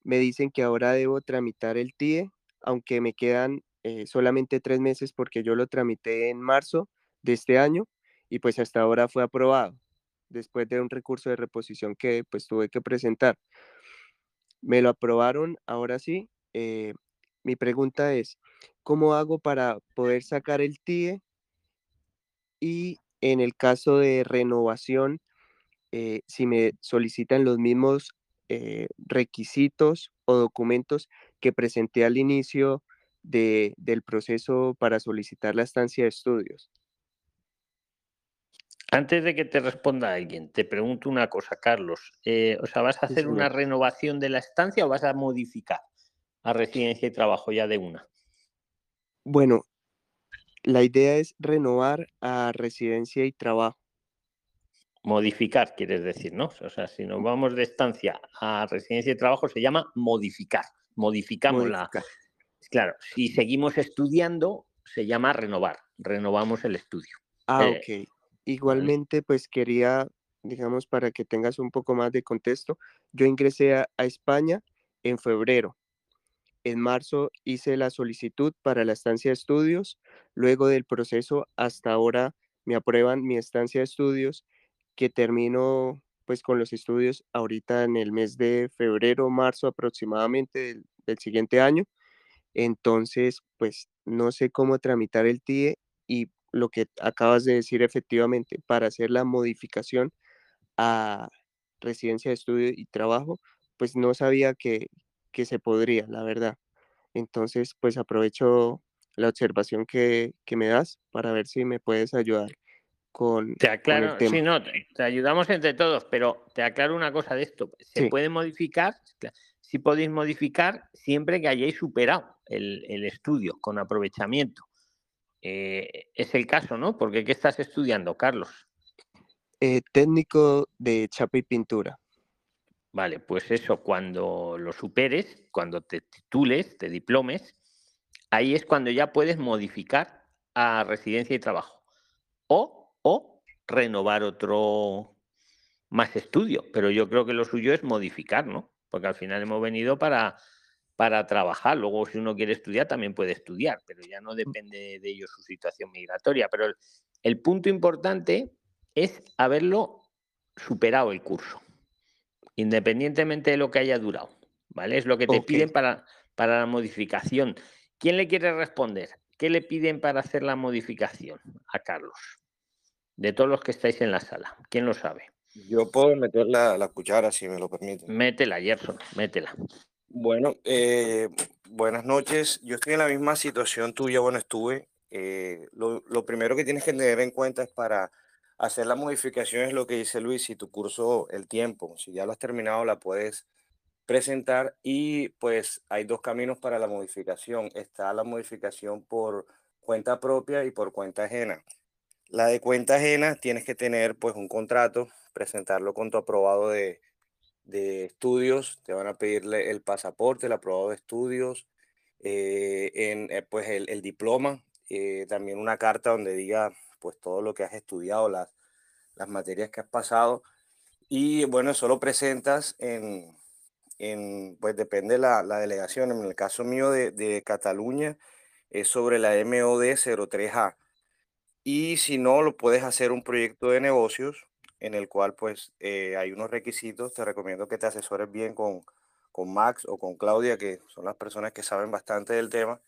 Me dicen que ahora debo tramitar el TIE, aunque me quedan eh, solamente tres meses porque yo lo tramité en marzo de este año y pues hasta ahora fue aprobado después de un recurso de reposición que pues tuve que presentar. Me lo aprobaron, ahora sí. eh, mi pregunta es, ¿cómo hago para poder sacar el TIE? Y en el caso de renovación, eh, si me solicitan los mismos requisitos o documentos que presenté al inicio de- del proceso para solicitar la estancia de estudios. Antes de que te responda alguien, te pregunto una cosa, Carlos. Eh, o sea, ¿vas a Sí, hacer una renovación de la estancia o vas a modificar a residencia y trabajo ya de una? Bueno, la idea es renovar a residencia y trabajo. Modificar, quieres decir, ¿no? O sea, si nos vamos de estancia a residencia y trabajo, se llama modificar. Modificamos la. Claro, si seguimos estudiando, se llama renovar. Renovamos el estudio. Ah, Eh, ok. Igualmente, pues quería, digamos, para que tengas un poco más de contexto, yo ingresé a, a España en febrero. En marzo hice la solicitud para la estancia de estudios. Luego del proceso, hasta ahora me aprueban mi estancia de estudios, que termino pues con los estudios ahorita en el mes de febrero, marzo aproximadamente del, del siguiente año. Entonces, pues no sé cómo tramitar el TIE y lo que acabas de decir efectivamente, para hacer la modificación a residencia de estudio y trabajo, pues no sabía que, que se podría, la verdad. Entonces, pues aprovecho la observación que, que me das para ver si me puedes ayudar con, Te con el aclaro, tema. sí, no, te, te ayudamos entre todos, pero te aclaro una cosa de esto. Se Sí. puede modificar, si podéis modificar siempre que hayáis superado el, el estudio con aprovechamiento. Eh, es el caso, ¿no? Porque ¿qué estás estudiando, Carlos? Eh, técnico de chapa y pintura. Vale, pues eso, cuando lo superes, cuando te titules, te diplomes, ahí es cuando ya puedes modificar a residencia y trabajo. O, o renovar otro más estudio. Pero yo creo que lo suyo es modificar, ¿no? Porque al final hemos venido para, para trabajar. Luego, si uno quiere estudiar, también puede estudiar, pero ya no depende de ello su situación migratoria. Pero el, el punto importante es haberlo superado el curso independientemente de lo que haya durado. ¿Vale? Es lo que te piden para, para la modificación. ¿Quién le quiere responder? ¿Qué le piden para hacer la modificación a Carlos? De todos los que estáis en la sala. ¿Quién lo sabe? Yo puedo meter la, la cuchara, si me lo permiten. Métela, Gerson, métela. Bueno, eh, buenas noches. Yo estoy en la misma situación tuya, bueno, estuve. eh, lo, lo primero que tienes que tener en cuenta es para hacer la modificación, es lo que dice Luis, si tu curso, el tiempo, si ya lo has terminado, la puedes presentar y pues hay dos caminos para la modificación. Está la modificación por cuenta propia y por cuenta ajena. La de cuenta ajena tienes que tener pues un contrato, presentarlo con tu aprobado de, de estudios, te van a pedirle el pasaporte, el aprobado de estudios, eh, en, eh, pues el, diploma, eh, también una carta donde diga pues todo lo que has estudiado, las, las materias que has pasado Y bueno, eso lo presentas en, pues depende la, la delegación. En el caso mío de, de Cataluña es sobre la MOD 03A. Y si no, lo puedes hacer un proyecto de negocios en el cual pues eh, hay unos requisitos. Te recomiendo que te asesores bien con, con Max o con Claudia, que son las personas que saben bastante del tema.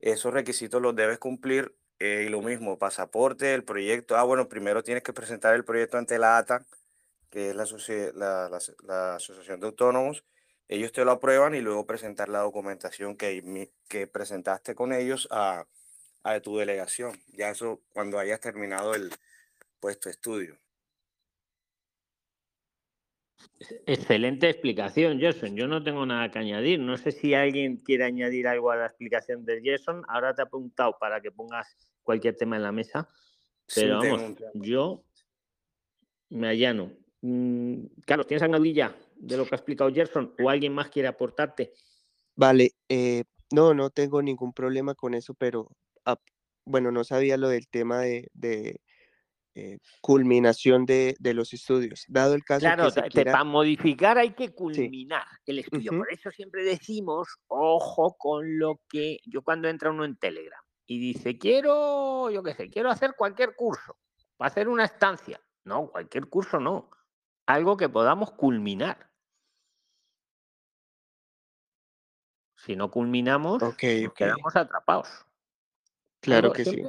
Esos requisitos los debes cumplir eh, y lo mismo, pasaporte, el proyecto. Ah, bueno, primero tienes que presentar el proyecto ante la ATA, que es la, la, la, Asociación de Autónomos. Ellos te lo aprueban y luego presentar la documentación que, que presentaste con ellos a, a tu delegación. Ya eso cuando hayas terminado el puesto estudio. Excelente explicación, Jason. Yo no tengo nada que añadir. No sé si alguien quiere añadir algo a la explicación de Jason. Ahora te he apuntado para que pongas cualquier tema en la mesa. Pero vamos, yo me allano. Mm, Carlos, ¿tienes alguna duda de lo que ha explicado Gerson o alguien más quiere aportarte? Vale, eh, no, no tengo ningún problema con eso, pero bueno, no sabía lo del tema de, eh, culminación de, los estudios. Dado el caso claro, que para modificar hay que culminar el estudio. Por eso siempre decimos, ojo con lo que yo cuando entra uno en Telegram y dice, quiero, yo qué sé, quiero hacer cualquier curso, para hacer una estancia. No, cualquier curso no. Algo que podamos culminar. Si no culminamos, quedamos atrapados. Claro que sí.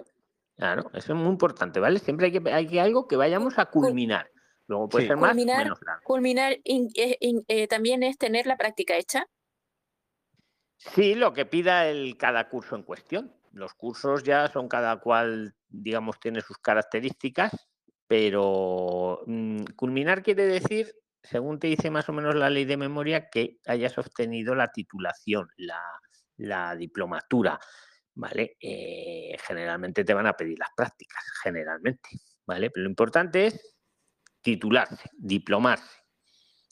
Claro, eso es muy importante, ¿vale? Siempre hay que, hay que algo que vayamos a culminar. Luego puede ser más culminar, menos largo. Culminar eh, eh, también es tener la práctica hecha. Sí, lo que pida el cada curso en cuestión. Los cursos ya son cada cual, digamos, tiene sus características, pero mm, culminar quiere decir, según te dice más o menos la ley de memoria, que hayas obtenido la titulación, la, la diplomatura. ¿Vale? Eh, generalmente te van a pedir las prácticas, generalmente, ¿vale? Pero lo importante es titularse, diplomarse,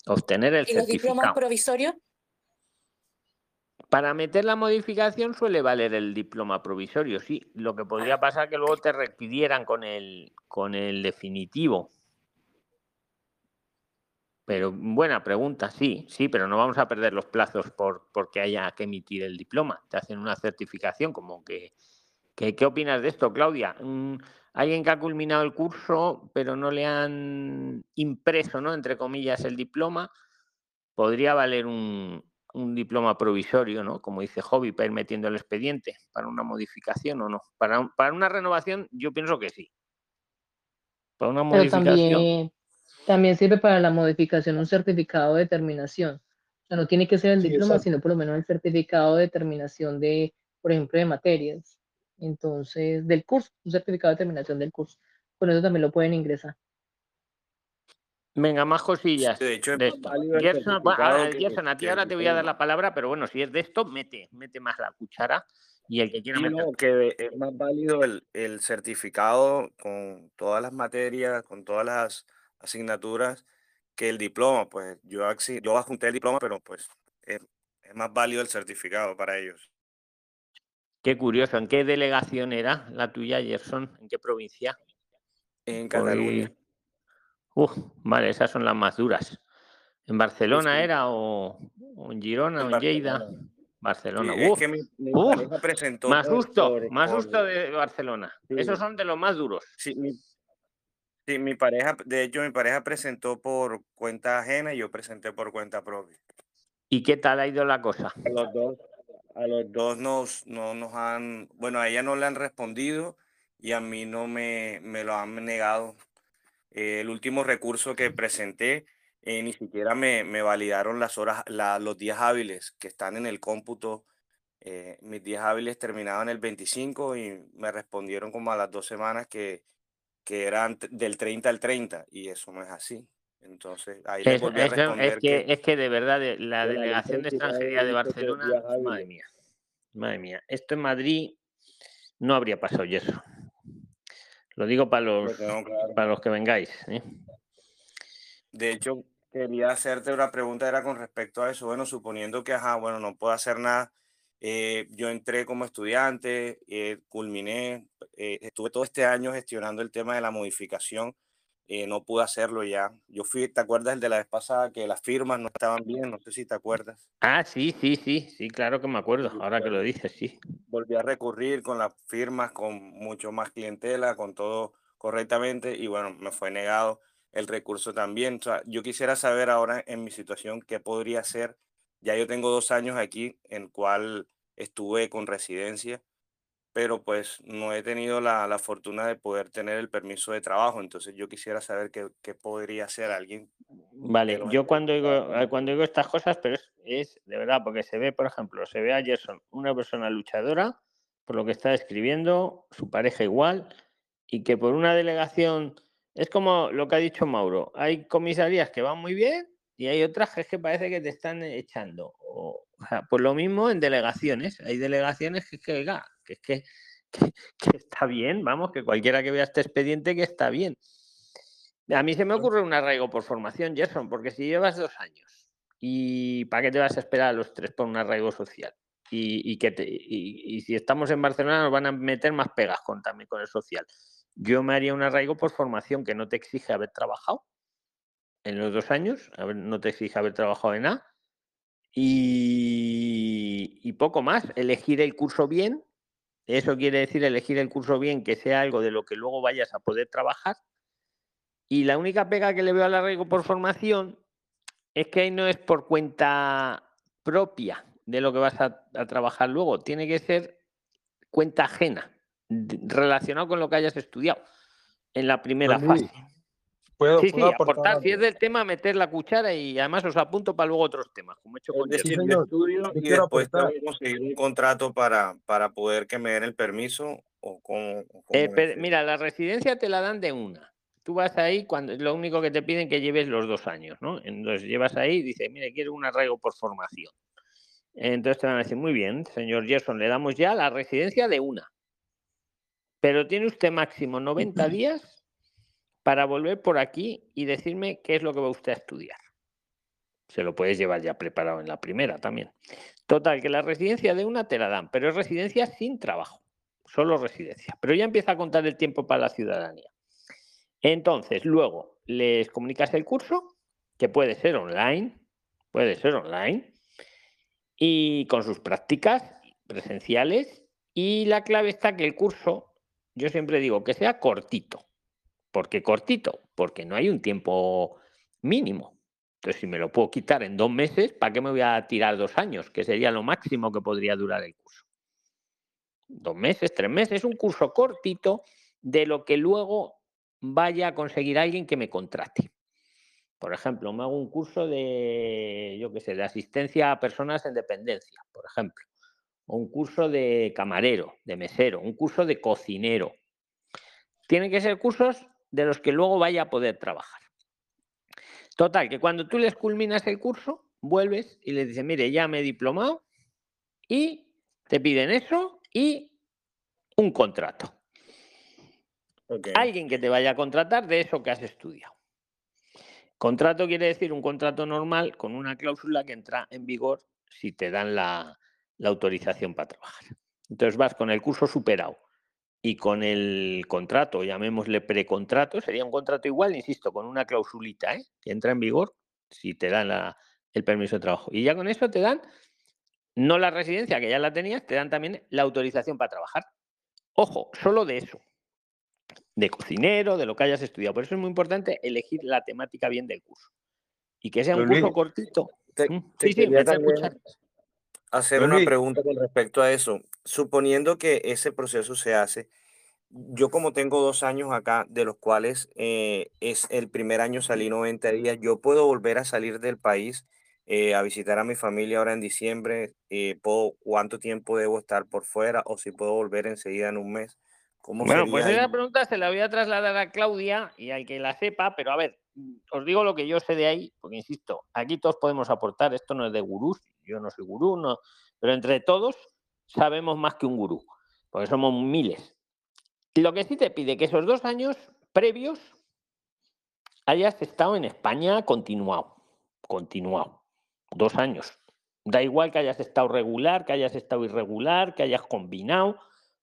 obtener el ¿Y los diplomas provisorios? Para meter la modificación suele valer el diploma provisorio, sí. Lo que podría pasar que luego te repidieran con el, con el definitivo, pero buena pregunta, sí, sí, pero no vamos a perder los plazos por porque haya que emitir el diploma. Te hacen una certificación como que, ¿qué opinas de esto, Claudia? Mm, alguien que ha culminado el curso, pero no le han impreso, ¿no? Entre comillas, el diploma, podría valer un, un diploma provisorio, ¿no? Como dice Hobby, para ir metiendo el expediente para una modificación o no. Para, para una renovación, yo pienso que sí. Para una modificación. También sirve para la modificación un certificado de terminación. O sea, no tiene que ser el diploma, sino por lo menos el certificado de terminación de, por ejemplo, de materias. Entonces, del curso, un certificado de terminación del curso. Con eso también lo pueden ingresar. Venga, más cosillas. De hecho, de esto. Gerson, Gerson, a ti ahora te voy a dar la palabra, pero bueno, si es de esto, mete, mete más la cuchara. Y el que quiera meter... que es más válido el, el certificado con todas las materias, con todas las asignaturas que el diploma. Pues yo, yo adjunté el diploma, pero pues es, más válido el certificado para ellos. Qué curioso. ¿En qué delegación era la tuya, Gerson? ¿En qué provincia? En Cataluña. Uf, vale, esas son las más duras. ¿En Barcelona era o, en Girona o en Lleida? Barcelona. Uf, presentó más justo, más justo de Barcelona. Esos son de los más duros. Sí, Sí, mi pareja, de hecho, mi pareja presentó por cuenta ajena y yo presenté por cuenta propia. ¿Y qué tal ha ido la cosa? A los dos, a los dos nos, no nos han, bueno, a ella no le han respondido y a mí no me, me lo han negado. Eh, el último recurso que presenté, eh, ni siquiera me, me, validaron las horas, la, los días hábiles que están en el cómputo. Eh, mis días hábiles terminaban el 25 y me respondieron como a las dos semanas que que eran del 30 al 30 y eso no es así. Entonces, ahí es, volví a responder es que, es que de verdad la delegación de extranjería de Barcelona, madre mía, madre mía, esto en Madrid no habría pasado eso. Lo digo para los, para los que vengáis. ¿eh? De hecho, quería hacerte una pregunta, era con respecto a eso. Bueno, suponiendo que, ajá, bueno, no puedo hacer nada, eh, yo entré como estudiante, eh, culminé, eh, estuve todo este año gestionando el tema de la modificación eh, no pude hacerlo ya. Yo fui, ¿te acuerdas el de la vez pasada que las firmas no estaban bien? No sé si te acuerdas. Ah, sí, sí, sí, sí, claro que me acuerdo, ahora que lo dices, sí. Volví a recurrir con las firmas, con mucho más clientela, con todo correctamente y bueno, me fue negado el recurso también. O sea, yo quisiera saber ahora en mi situación qué podría hacer. Ya yo tengo dos años aquí en cual estuve con residencia pero pues no he tenido la, la, fortuna de poder tener el permiso de trabajo, entonces yo quisiera saber qué, qué podría hacer alguien. Vale, yo cuando digo, eh, cuando digo estas cosas, pero es, es, de verdad, porque se ve, por ejemplo, se ve a Gerson, una persona luchadora, por lo que está escribiendo, su pareja igual, y que por una delegación, es como lo que ha dicho Mauro, hay comisarías que van muy bien y hay otras que, es que parece que te están echando. O, o sea, pues lo mismo en delegaciones, hay delegaciones que, que, que es que, que, que, está bien, vamos, que cualquiera que vea este expediente que está bien. A mí se me ocurre un arraigo por formación, Gerson, porque si llevas dos años y ¿para qué te vas a esperar a los tres por un arraigo social? Y, y que te, y, y, si estamos en Barcelona nos van a meter más pegas con, también con el social. Yo me haría un arraigo por formación que no te exige haber trabajado en los dos años, no te exige haber trabajado en A, y, y, poco más, elegir el curso bien, eso quiere decir elegir el curso bien, que sea algo de lo que luego vayas a poder trabajar. Y la única pega que le veo al arraigo por formación es que ahí no es por cuenta propia de lo que vas a, a trabajar luego, tiene que ser cuenta ajena, relacionado con lo que hayas estudiado en la primera Pues, fase. ¿Puedo, Sí, sí, puedo aportar aportar, si es del tema, meter la cuchara y además os apunto para luego otros temas, como he hecho con Es Sí, señor. estudio y quiero después aportar. tengo que conseguir un contrato para, para poder que me den el permiso o cómo, o cómo Eh, es pero, eso. mira, la residencia te la dan de una. Tú vas ahí cuando lo único que te piden que lleves los dos años, ¿no? Entonces llevas ahí y dices, mire, quiero un arraigo por formación. Entonces te van a decir, muy bien, señor Gerson, le damos ya la residencia de una. Pero tiene usted máximo 90 días para volver por aquí y decirme qué es lo que va usted a estudiar. Se lo puedes llevar ya preparado en la primera también. Total, que la residencia de una te la dan, pero es residencia sin trabajo, solo residencia. Pero ya empieza a contar el tiempo para la ciudadanía. Entonces, luego les comunicas el curso, que puede ser online, puede ser online, y con sus prácticas presenciales. Y la clave está que el curso, yo siempre digo que sea cortito. ¿Por qué cortito? Porque no hay un tiempo mínimo. Entonces, si me lo puedo quitar en dos meses, ¿para qué me voy a tirar dos años? Que sería lo máximo que podría durar el curso. Dos meses, tres meses, un curso cortito de lo que luego vaya a conseguir alguien que me contrate. Por ejemplo, me hago un curso de, yo qué sé, de asistencia a personas en dependencia, por ejemplo. O un curso de camarero, de mesero, un curso de cocinero. Tienen que ser cursos de los que luego vaya a poder trabajar. Total, que cuando tú les culminas el curso, vuelves y les dices, mire, ya me he diplomado y te piden eso y un contrato. Alguien que te vaya a contratar de eso que has estudiado. Contrato quiere decir un contrato normal con una cláusula que entra en vigor si te dan la, la autorización para trabajar. Entonces vas con el curso superado y con el contrato, llamémosle precontrato, sería un contrato igual, insisto, con una clausulita ¿eh? que entra en vigor si te dan la- el permiso de trabajo. Y ya con eso te dan, no la residencia, que ya la tenías, te dan también la autorización para trabajar. Ojo, solo de eso, de cocinero, de lo que hayas estudiado. Por eso es muy importante elegir la temática bien del curso. Y que sea un Luis, curso cortito. Te, Mm, te Sí, sí, me también. Hacer una pregunta con respecto a eso. Suponiendo que ese proceso se hace, yo como tengo dos años acá, de los cuales eh, es el primer año salí 90 días, yo puedo volver a salir del país eh, a visitar a mi familia ahora en diciembre. eh, puedo, ¿Cuánto tiempo debo estar por fuera? O si puedo volver enseguida en un mes. ¿Cómo Bueno, pues esa pregunta se la voy a trasladar a Claudia y al que la sepa, pero a ver, os digo lo que yo sé de ahí, porque insisto, aquí todos podemos aportar, esto no es de gurús, yo no soy gurú, no, pero entre todos sabemos más que un gurú, porque somos miles. Lo que sí te pide que esos dos años previos hayas estado en España continuado, continuado, dos años. Da igual que hayas estado regular, que hayas estado irregular, que hayas combinado,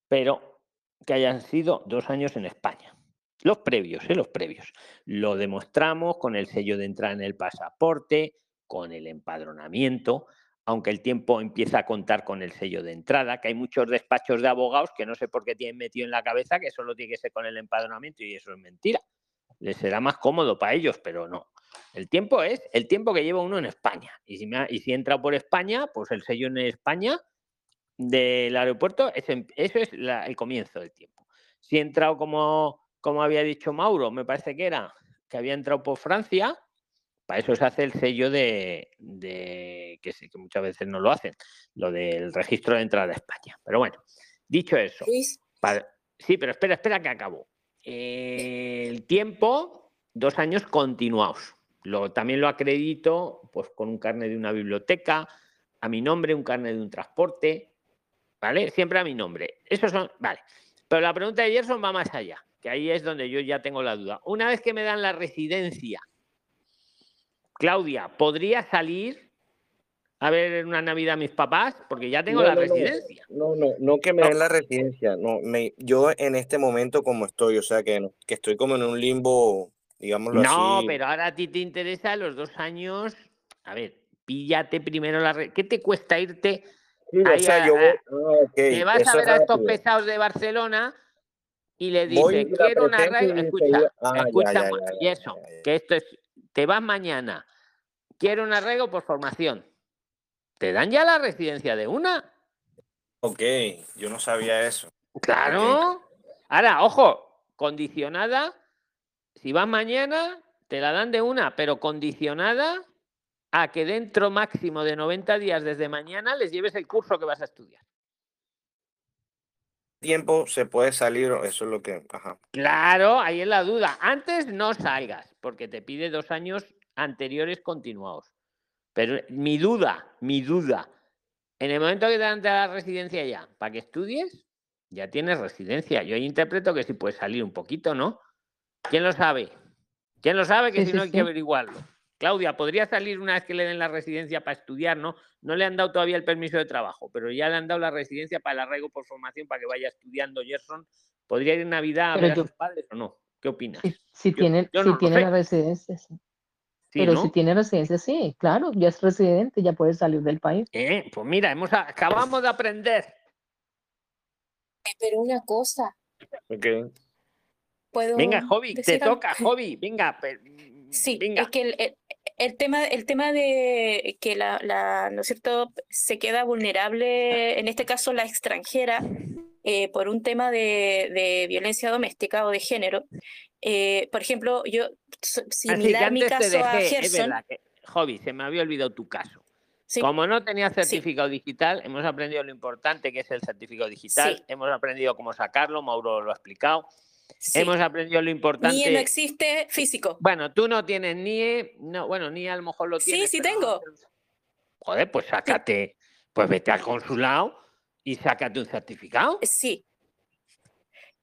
pero que hayan sido dos años en España. Los previos, ¿eh? los previos. Lo demostramos con el sello de entrada en el pasaporte, con el empadronamiento, aunque el tiempo empieza a contar con el sello de entrada, que hay muchos despachos de abogados que no sé por qué tienen metido en la cabeza que solo tiene que ser con el empadronamiento y eso es mentira. Les será más cómodo para ellos, pero no. El tiempo es el tiempo que lleva uno en España. Y si, entra por España, pues el sello en España del aeropuerto, es eso es el comienzo del tiempo. Si he entrado como, como había dicho Mauro, me parece que era que había entrado por Francia, para eso se hace el sello de, que, sé, que muchas veces no lo hacen, lo del registro de entrada a España. Pero bueno, dicho eso, sí, pero espera, espera que acabo. el tiempo, dos años continuados. Lo, también lo acredito pues, con un carnet de una biblioteca, a mi nombre, un carnet de un transporte, ¿vale? Siempre a mi nombre. Esos son, vale. Pero la pregunta de Gerson va más allá, que ahí es donde yo ya tengo la duda. Una vez que me dan la residencia, Claudia, ¿podría salir a ver una Navidad a mis papás? Porque ya tengo la residencia. No, no, no que me den la residencia. No, me, yo en este momento como estoy, o sea que, que estoy como en un limbo, digámoslo así. No, pero ahora a ti te interesa los dos años. A ver, píllate primero la. ¿Qué te cuesta irte? o sea, yo ah, te vas a ver a estos pesados de Barcelona y le dices, quiero una. Escucha, ah, escucha, y eso, que esto es te vas mañana, quiero un arreglo por formación. ¿Te dan ya la residencia de una? Ok, yo no sabía eso. Claro. Ahora, ojo, condicionada, si vas mañana, te la dan de una, pero condicionada a que dentro máximo de 90 días desde mañana les lleves el curso que vas a estudiar tiempo se puede salir, eso es lo que... Claro, ahí es la duda. Antes no salgas, porque te pide dos años anteriores continuados. Pero mi duda, mi duda, en el momento que te dan la residencia ya, para que estudies, ya tienes residencia. Yo interpreto que sí puedes salir un poquito, ¿no? ¿Quién lo sabe? ¿Quién lo sabe? Que si no hay que averiguarlo. Claudia, podría salir una vez que le den la residencia para estudiar, ¿no? No le han dado todavía el permiso de trabajo, pero ya le han dado la residencia para el arraigo por formación para que vaya estudiando Gerson. ¿Podría ir en Navidad a ver a sus padres o no? ¿Qué opinas? Si, tiene, si tiene la residencia, sí. Pero si tiene residencia, sí, claro, ya es residente, ya puede salir del país. Eh, pues mira, hemos, acabamos de aprender. Pero una cosa. Okay. venga, Hobby, te toca, Hobby, venga. Sí, es que el, el tema, el tema de que la, la, ¿no es cierto?, se queda vulnerable, en este caso la extranjera, eh, por un tema de, de, violencia doméstica o de género. Eh, por ejemplo, yo, similar mi caso a Gerson... Hobby, se me había olvidado tu caso. Como no tenía certificado digital, hemos aprendido lo importante que es el certificado digital, hemos aprendido cómo sacarlo, Mauro lo ha explicado. Hemos aprendido lo importante. NIE no existe físico. Bueno, tú no tienes NIE, no, bueno, NIE a lo mejor lo tienes. Sí, sí tengo. Joder, pues sácate, pues vete al consulado y sácate un certificado. Sí.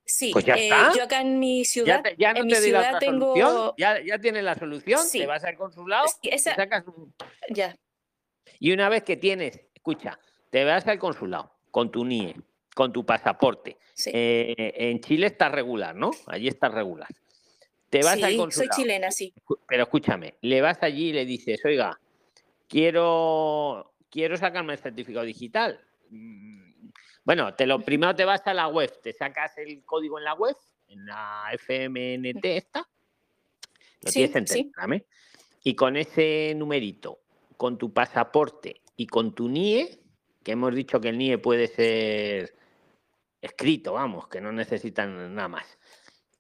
Sí, pues ya eh, está. yo acá en mi ciudad, ya, no en te mi ciudad tengo... solución, ya, ya tienes la solución, te vas al consulado y sacas un... Ya. Y una vez que tienes, escucha, te vas al consulado con tu NIE, con tu pasaporte. Eh, en Chile está regular, ¿no? Allí está regular. Te vas al consulado. soy chilena, sí. Pero escúchame, le vas allí y le dices, oiga, quiero, quiero sacarme el certificado digital. Bueno, te lo primero te vas a la web, te sacas el código en la web, en la FMNT esta, lo tienes en Telegram, y con ese numerito, con tu pasaporte y con tu NIE, que hemos dicho que el NIE puede ser escrito, vamos, que no necesitan nada más.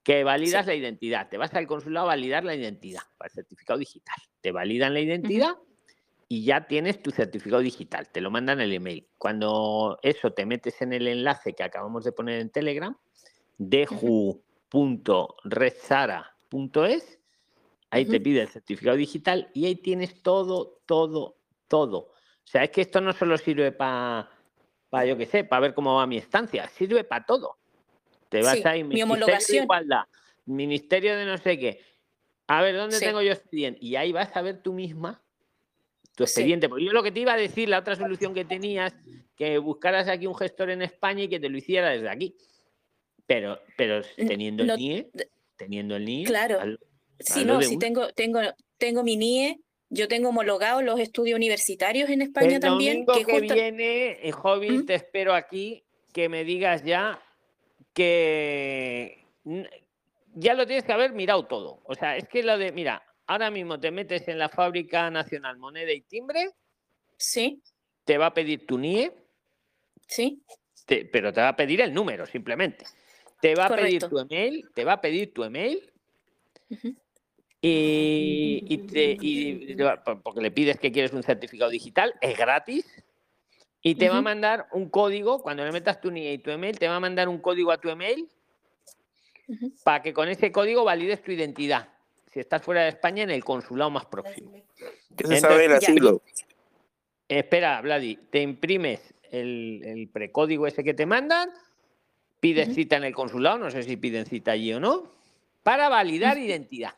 Que validas la identidad. Te vas al consulado a validar la identidad para el certificado digital. Te validan la identidad y ya tienes tu certificado digital. Te lo mandan el email. Cuando eso te metes en el enlace que acabamos de poner en Telegram, deju.redzara.es, ahí te pide el certificado digital y ahí tienes todo, todo, todo. O sea, es que esto no solo sirve para para yo qué sé, para ver cómo va mi estancia. Sirve para todo. Te vas a ir, mi homologación. De igualdad, ministerio de no sé qué. A ver, ¿dónde tengo yo expediente? Y ahí vas a ver tú misma tu expediente. Porque yo lo que te iba a decir, la otra solución que tenías, que buscaras aquí un gestor en España y que te lo hiciera desde aquí. Pero, pero teniendo el NIE. teniendo el NIE. Claro. Sí, hazlo no, una. tengo, tengo, tengo mi NIE, yo tengo homologados los estudios universitarios en España el también, domingo que que justo- viene, eh, Hobby, ¿Mm? te espero aquí que me digas ya que ya lo tienes que haber mirado todo. O sea, es que lo de, mira, ahora mismo te metes en la Fábrica Nacional Moneda y Timbre, Sí, te va a pedir tu NIE, sí, te- pero te va a pedir el número simplemente. Te va a pedir tu email, te va a pedir tu email y, te, porque le pides que quieres un certificado digital, es gratis. Y te va a mandar un código, cuando le metas tu NIE y tu email, te va a mandar un código a tu email para que con ese código valides tu identidad. Si estás fuera de España, en el consulado más próximo. ¿Qué se sabe del Entonces, ya. asilo? Espera, Vladi, te imprimes el, el precódigo ese que te mandan, pides cita en el consulado, no sé si piden cita allí o no, para validar identidad.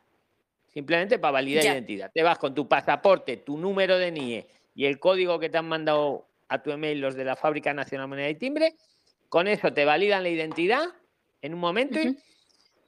Simplemente para validar Ya. identidad. Te vas con tu pasaporte, tu número de NIE y el código que te han mandado a tu email los de la Fábrica Nacional de Moneda y Timbre. Con eso te validan la identidad en un momento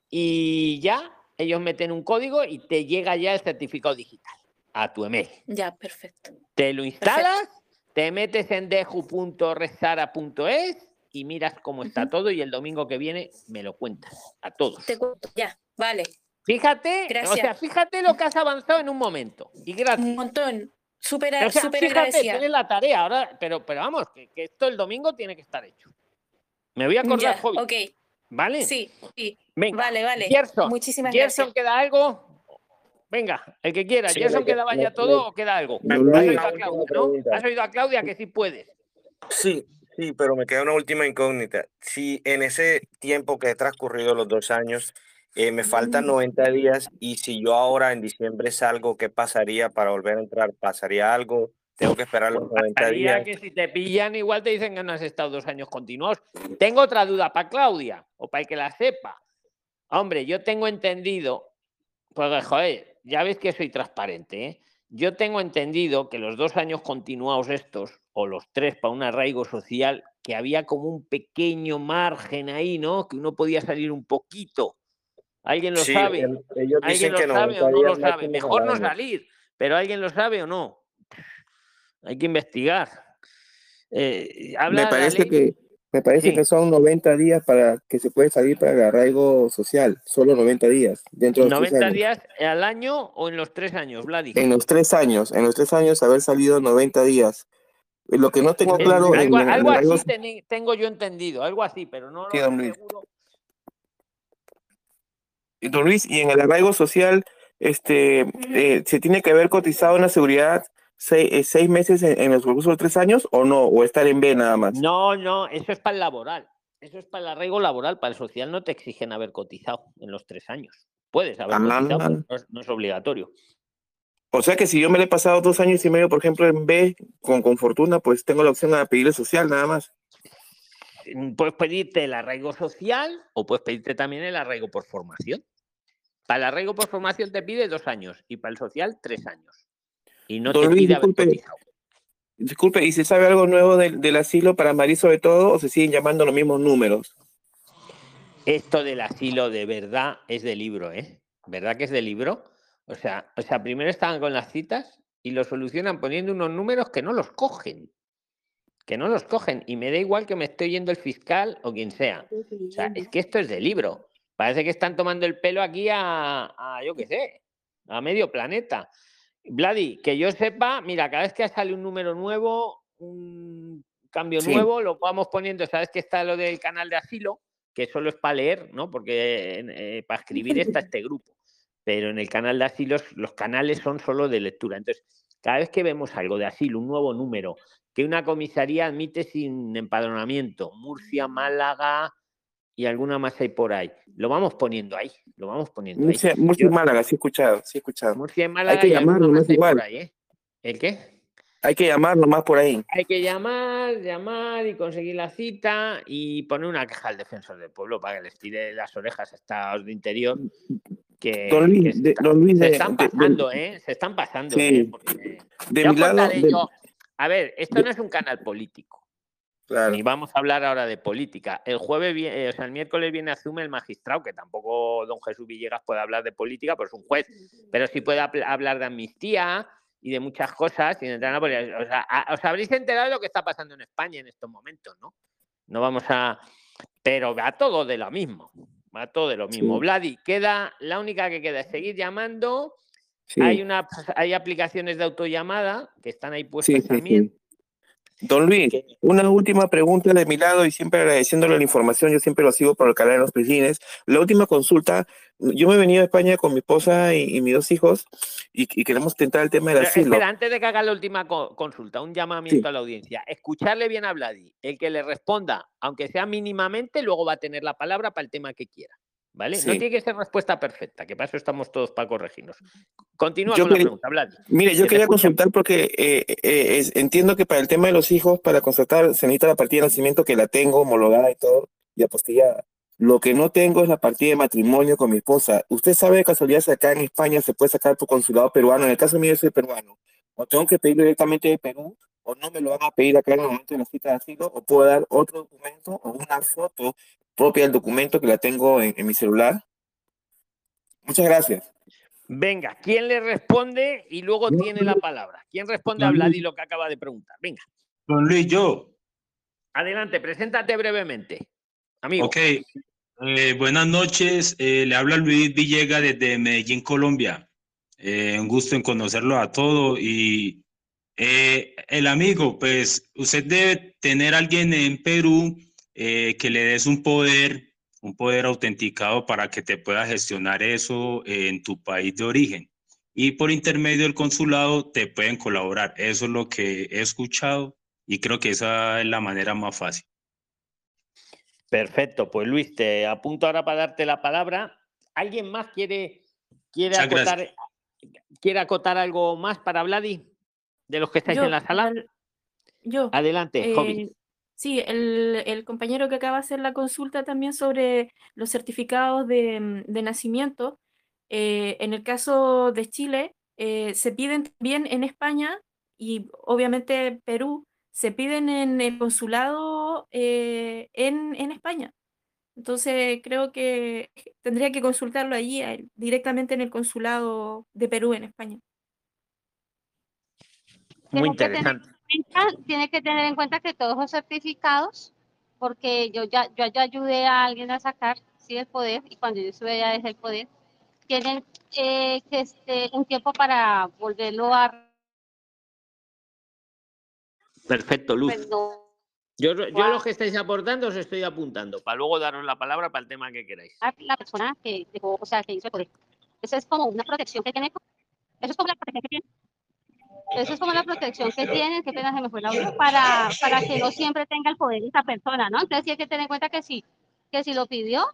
y ya ellos meten un código y te llega ya el certificado digital a tu email. Ya, perfecto. Te lo instalas, te metes en deju.resara.es y miras cómo está todo y el domingo que viene me lo cuentas a todos. Te cuento, ya, vale. Fíjate, o Gracias. sea, fíjate lo que has avanzado en un momento y gratis. Un montón. Súper O sea, fíjate, agradecida. tienes la tarea ahora, pero, pero vamos, que, que esto el domingo tiene que estar hecho. Me voy a acordar, Ya, Jovi, ok, ¿vale? sí, sí. Venga, Vale, vale. Gerson, Muchísimas Gerson, gracias. ¿queda algo? Venga, el que quiera. Sí, ¿Gerson que- quedaba ya todo o queda algo? me- ¿Has me- oído a Claudia, no? ¿Has oído a Claudia que sí puedes? Sí, sí, pero me queda una última incógnita. Si en ese tiempo que he transcurrido los dos años, eh, me faltan 90 días y si yo ahora en diciembre salgo, ¿qué pasaría para volver a entrar? ¿Pasaría algo? ¿Tengo que esperar los 90 Pasaría días? que si te pillan, igual te dicen que no has estado dos años continuados. Tengo otra duda para Claudia, o para el que la sepa. Hombre, yo tengo entendido, pues joder, ya ves que soy transparente, ¿eh? Yo tengo entendido que los dos años continuados estos, o los tres para un arraigo social, que había como un pequeño margen ahí, ¿no? Que uno podía salir un poquito. ¿Alguien lo Sí, sabe? el- ellos ¿Alguien dicen lo que sabe 90 o no lo sabe? Mejor no salir, pero ¿alguien lo sabe o no? Hay que investigar. Eh, habla Me parece que me parece Sí. que son 90 días para que se puede salir para el arraigo social, solo 90 días dentro de los tres 90 años. días al año o en los tres años, Vladi. En los tres años, en los tres años haber salido 90 días. Lo que no tengo claro en, algo, en arraigo así tengo yo entendido, algo así, pero no Sí, lo don Luis. seguro. Don Luis, y en el arraigo social, este, eh, ¿se tiene que haber cotizado en la seguridad seis, eh, seis meses en, en los de tres años o no? ¿O estar en B nada más? No, no, eso es para el laboral. Eso es para el arraigo laboral. Para el social no te exigen haber cotizado en los tres años. Puedes haber Ah. cotizado, pero no es, no es obligatorio. O sea que si yo me le he pasado dos años y medio, por ejemplo, en B con, con fortuna, pues tengo la opción a pedirle social nada más. Mm, Puedes pedirte el arraigo social o puedes pedirte también el arraigo por formación. Para el arraigo por formación te pide dos años y para el social tres años. Y no Don te Luis, disculpe. Disculpe, ¿y se sabe algo nuevo del, del asilo para Marí sobre todo o se siguen llamando los mismos números? Esto del asilo de verdad es de libro, ¿eh? ¿Verdad que es de libro? O sea, o sea, primero estaban con las citas y lo solucionan poniendo unos números que no los cogen. Que no los cogen. Y me da igual que me esté oyendo el fiscal o quien sea. O sea, es que esto es de libro. Parece que están tomando el pelo aquí a, a, yo qué sé, a medio planeta. Vladi, que yo sepa, mira, cada vez que sale un número nuevo, un cambio Sí. nuevo, lo vamos poniendo. Sabes que está lo del canal de asilo, que solo es para leer, ¿no? Porque eh, para escribir está este grupo. Pero en el canal de asilos, los canales son solo de lectura. Entonces, cada vez que vemos algo de asilo, un nuevo número, que una comisaría admite sin empadronamiento, Murcia, Málaga y alguna más hay por ahí, lo vamos poniendo ahí, lo vamos poniendo ahí. Murcia, Murcia y Málaga, sí he escuchado, sí he escuchado. Murcia y Málaga que y alguna llamarlo, no más es hay igual. por ahí, ¿eh? ¿El qué? Hay que llamar nomás por ahí. Hay que llamar, llamar y conseguir la cita y poner una queja al defensor del pueblo para que les tire las orejas a estos de interior que, Don que se, de, está- don Luis se de, están de- pasando, ¿eh? Se están pasando, Sí. ¿eh? Porque de ya mi os lado, contaré de- yo. A ver, esto no es un canal político. Ni vamos a hablar ahora de política. El jueves, eh, o sea, el miércoles viene asume el magistrado, que tampoco don Jesús Villegas puede hablar de política, pues es un juez, pero sí puede hablar de amnistía y de muchas cosas. Y de o sea, os habréis enterado de lo que está pasando en España en estos momentos, ¿no? No vamos a. Pero va todo de lo mismo. Va todo de lo mismo. Vladi, queda, la única que queda es seguir llamando. Hay, una, hay aplicaciones de autollamada que están ahí puestas también. Don Luis, una última pregunta de mi lado y siempre agradeciéndole la información, yo siempre lo sigo por el canal de los Prisines. La última consulta, yo me he venido a España con mi esposa y, mis dos hijos y, queremos tentar el tema del asilo. Espera, antes de que haga la última consulta, un llamamiento a la audiencia. Escucharle bien a Vladi. El que le responda, aunque sea mínimamente, luego va a tener la palabra para el tema que quiera. ¿Vale? No tiene que ser respuesta perfecta, que para eso estamos todos para corregirnos. Continúa con la pregunta, Vlad. Mire, yo quería consultar porque eh, eh, entiendo que para el tema de los hijos, para constatar, se necesita la partida de nacimiento que la tengo homologada y todo, y apostillada. Lo que no tengo es la partida de matrimonio con mi esposa. ¿Usted sabe de casualidad si acá en España se puede sacar por consulado peruano? En el caso mío, yo soy peruano. O tengo que pedirlo directamente de Perú, o no me lo van a pedir acá en el momento de la cita de asilo, o puedo dar otro documento o una foto propia del documento que la tengo en, mi celular. Muchas gracias. Venga, ¿quién le responde y luego tiene la palabra? ¿Quién responde a Vladi lo que acaba de preguntar? Venga. Don Luis, yo. Adelante, preséntate brevemente. Amigo. Ok. Eh, buenas noches. Eh, le habla Luis Villega desde Medellín, Colombia. Eh, un gusto en conocerlo a todo. Y el amigo, pues usted debe tener alguien en Perú eh, que le des un poder, un poder autenticado para que te pueda gestionar eso en tu país de origen. Y por intermedio del consulado te pueden colaborar. Eso es lo que he escuchado y creo que esa es la manera más fácil. Perfecto, pues Luis, te apunto ahora para darte la palabra. ¿Alguien más quiere, quiere, acotar, quiere acotar algo más para Vladi? De los que estáis en la sala. Yo. Adelante, eh, Sí, el, compañero que acaba de hacer la consulta también sobre los certificados de, mm, nacimiento, eh, en el caso de Chile, eh, se piden también en España y obviamente Perú, se piden en el consulado eh, en, España. Entonces creo que tendría que consultarlo allí directamente en el consulado de Perú en España. Muy interesante tiene que tener en cuenta que todos los certificados, porque yo ya, yo ya ayudé a alguien a sacar sí, el poder, y cuando yo estuve allá desde el poder, tienen eh, que este, un tiempo para volverlo a... Perfecto, Luz. Pues yo, yo lo que estáis aportando os estoy apuntando, para luego daros la palabra para el tema que queráis. La persona que dejó, o sea, que hizo el poder. Eso es como una protección que tiene. Eso es como la protección que tiene eso es como la protección que tiene, qué pena se me fue la para, para que no siempre tenga el poder esa persona, ¿no? Entonces sí hay que tener en cuenta que si, que si lo pidió,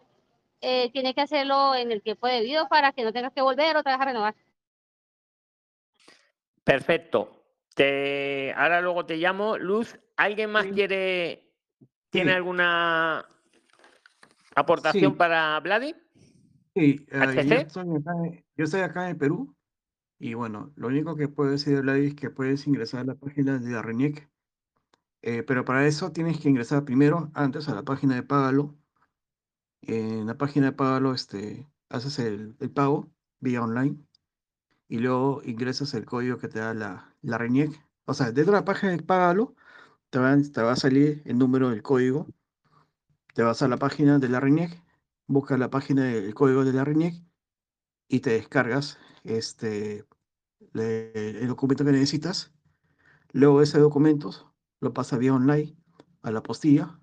eh, tiene que hacerlo en el tiempo debido para que no tengas que volver otra vez a renovar. Perfecto. Te, ahora luego te llamo. Luz, ¿alguien más quiere, tiene alguna aportación para Vladi? Sí, eh, yo, estoy acá, en Perú y bueno, lo único que puedo decir, es que puedes ingresar a la página de la RENIEC, eh, pero para eso tienes que ingresar primero, antes, a la página de Págalo. En la página de Págalo este, haces el, pago vía online y luego ingresas el código que te da la, la RENIEC. O sea, dentro de la página de Págalo te va, te va a salir el número del código. Te vas a la página de la RENIEC, buscas la página del código de la RENIEC y te descargas este, el documento que necesitas. Luego ese documento lo pasa vía online a la postilla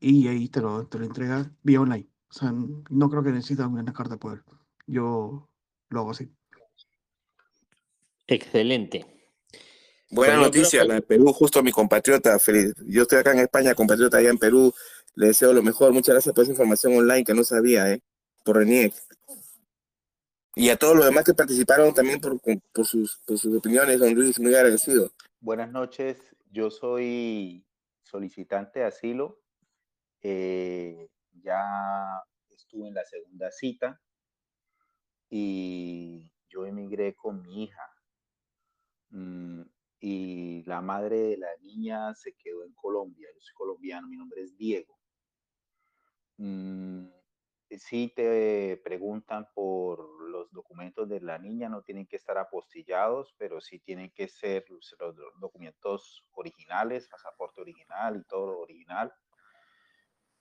y ahí te lo, te lo entrega vía online. O sea, no creo que necesites una carta de poder. Yo lo hago así. Excelente. Buena noticia, la de Perú, justo mi compatriota, feliz. Yo estoy acá en España, compatriota allá en Perú. Le deseo lo mejor. Muchas gracias por esa información online que no sabía, ¿eh? Por RENIEC y a todos los demás que participaron también por, por, sus, por sus opiniones, don Luis, muy agradecido. Buenas noches, yo soy solicitante de asilo, eh, ya estuve en la segunda cita y yo emigré con mi hija. Mm, y la madre de la niña se quedó en Colombia. Yo soy colombiano, mi nombre es Diego. Mm, si te preguntan por los documentos de la niña, no tienen que estar apostillados, pero sí tienen que ser los, documentos originales, pasaporte original y todo lo original.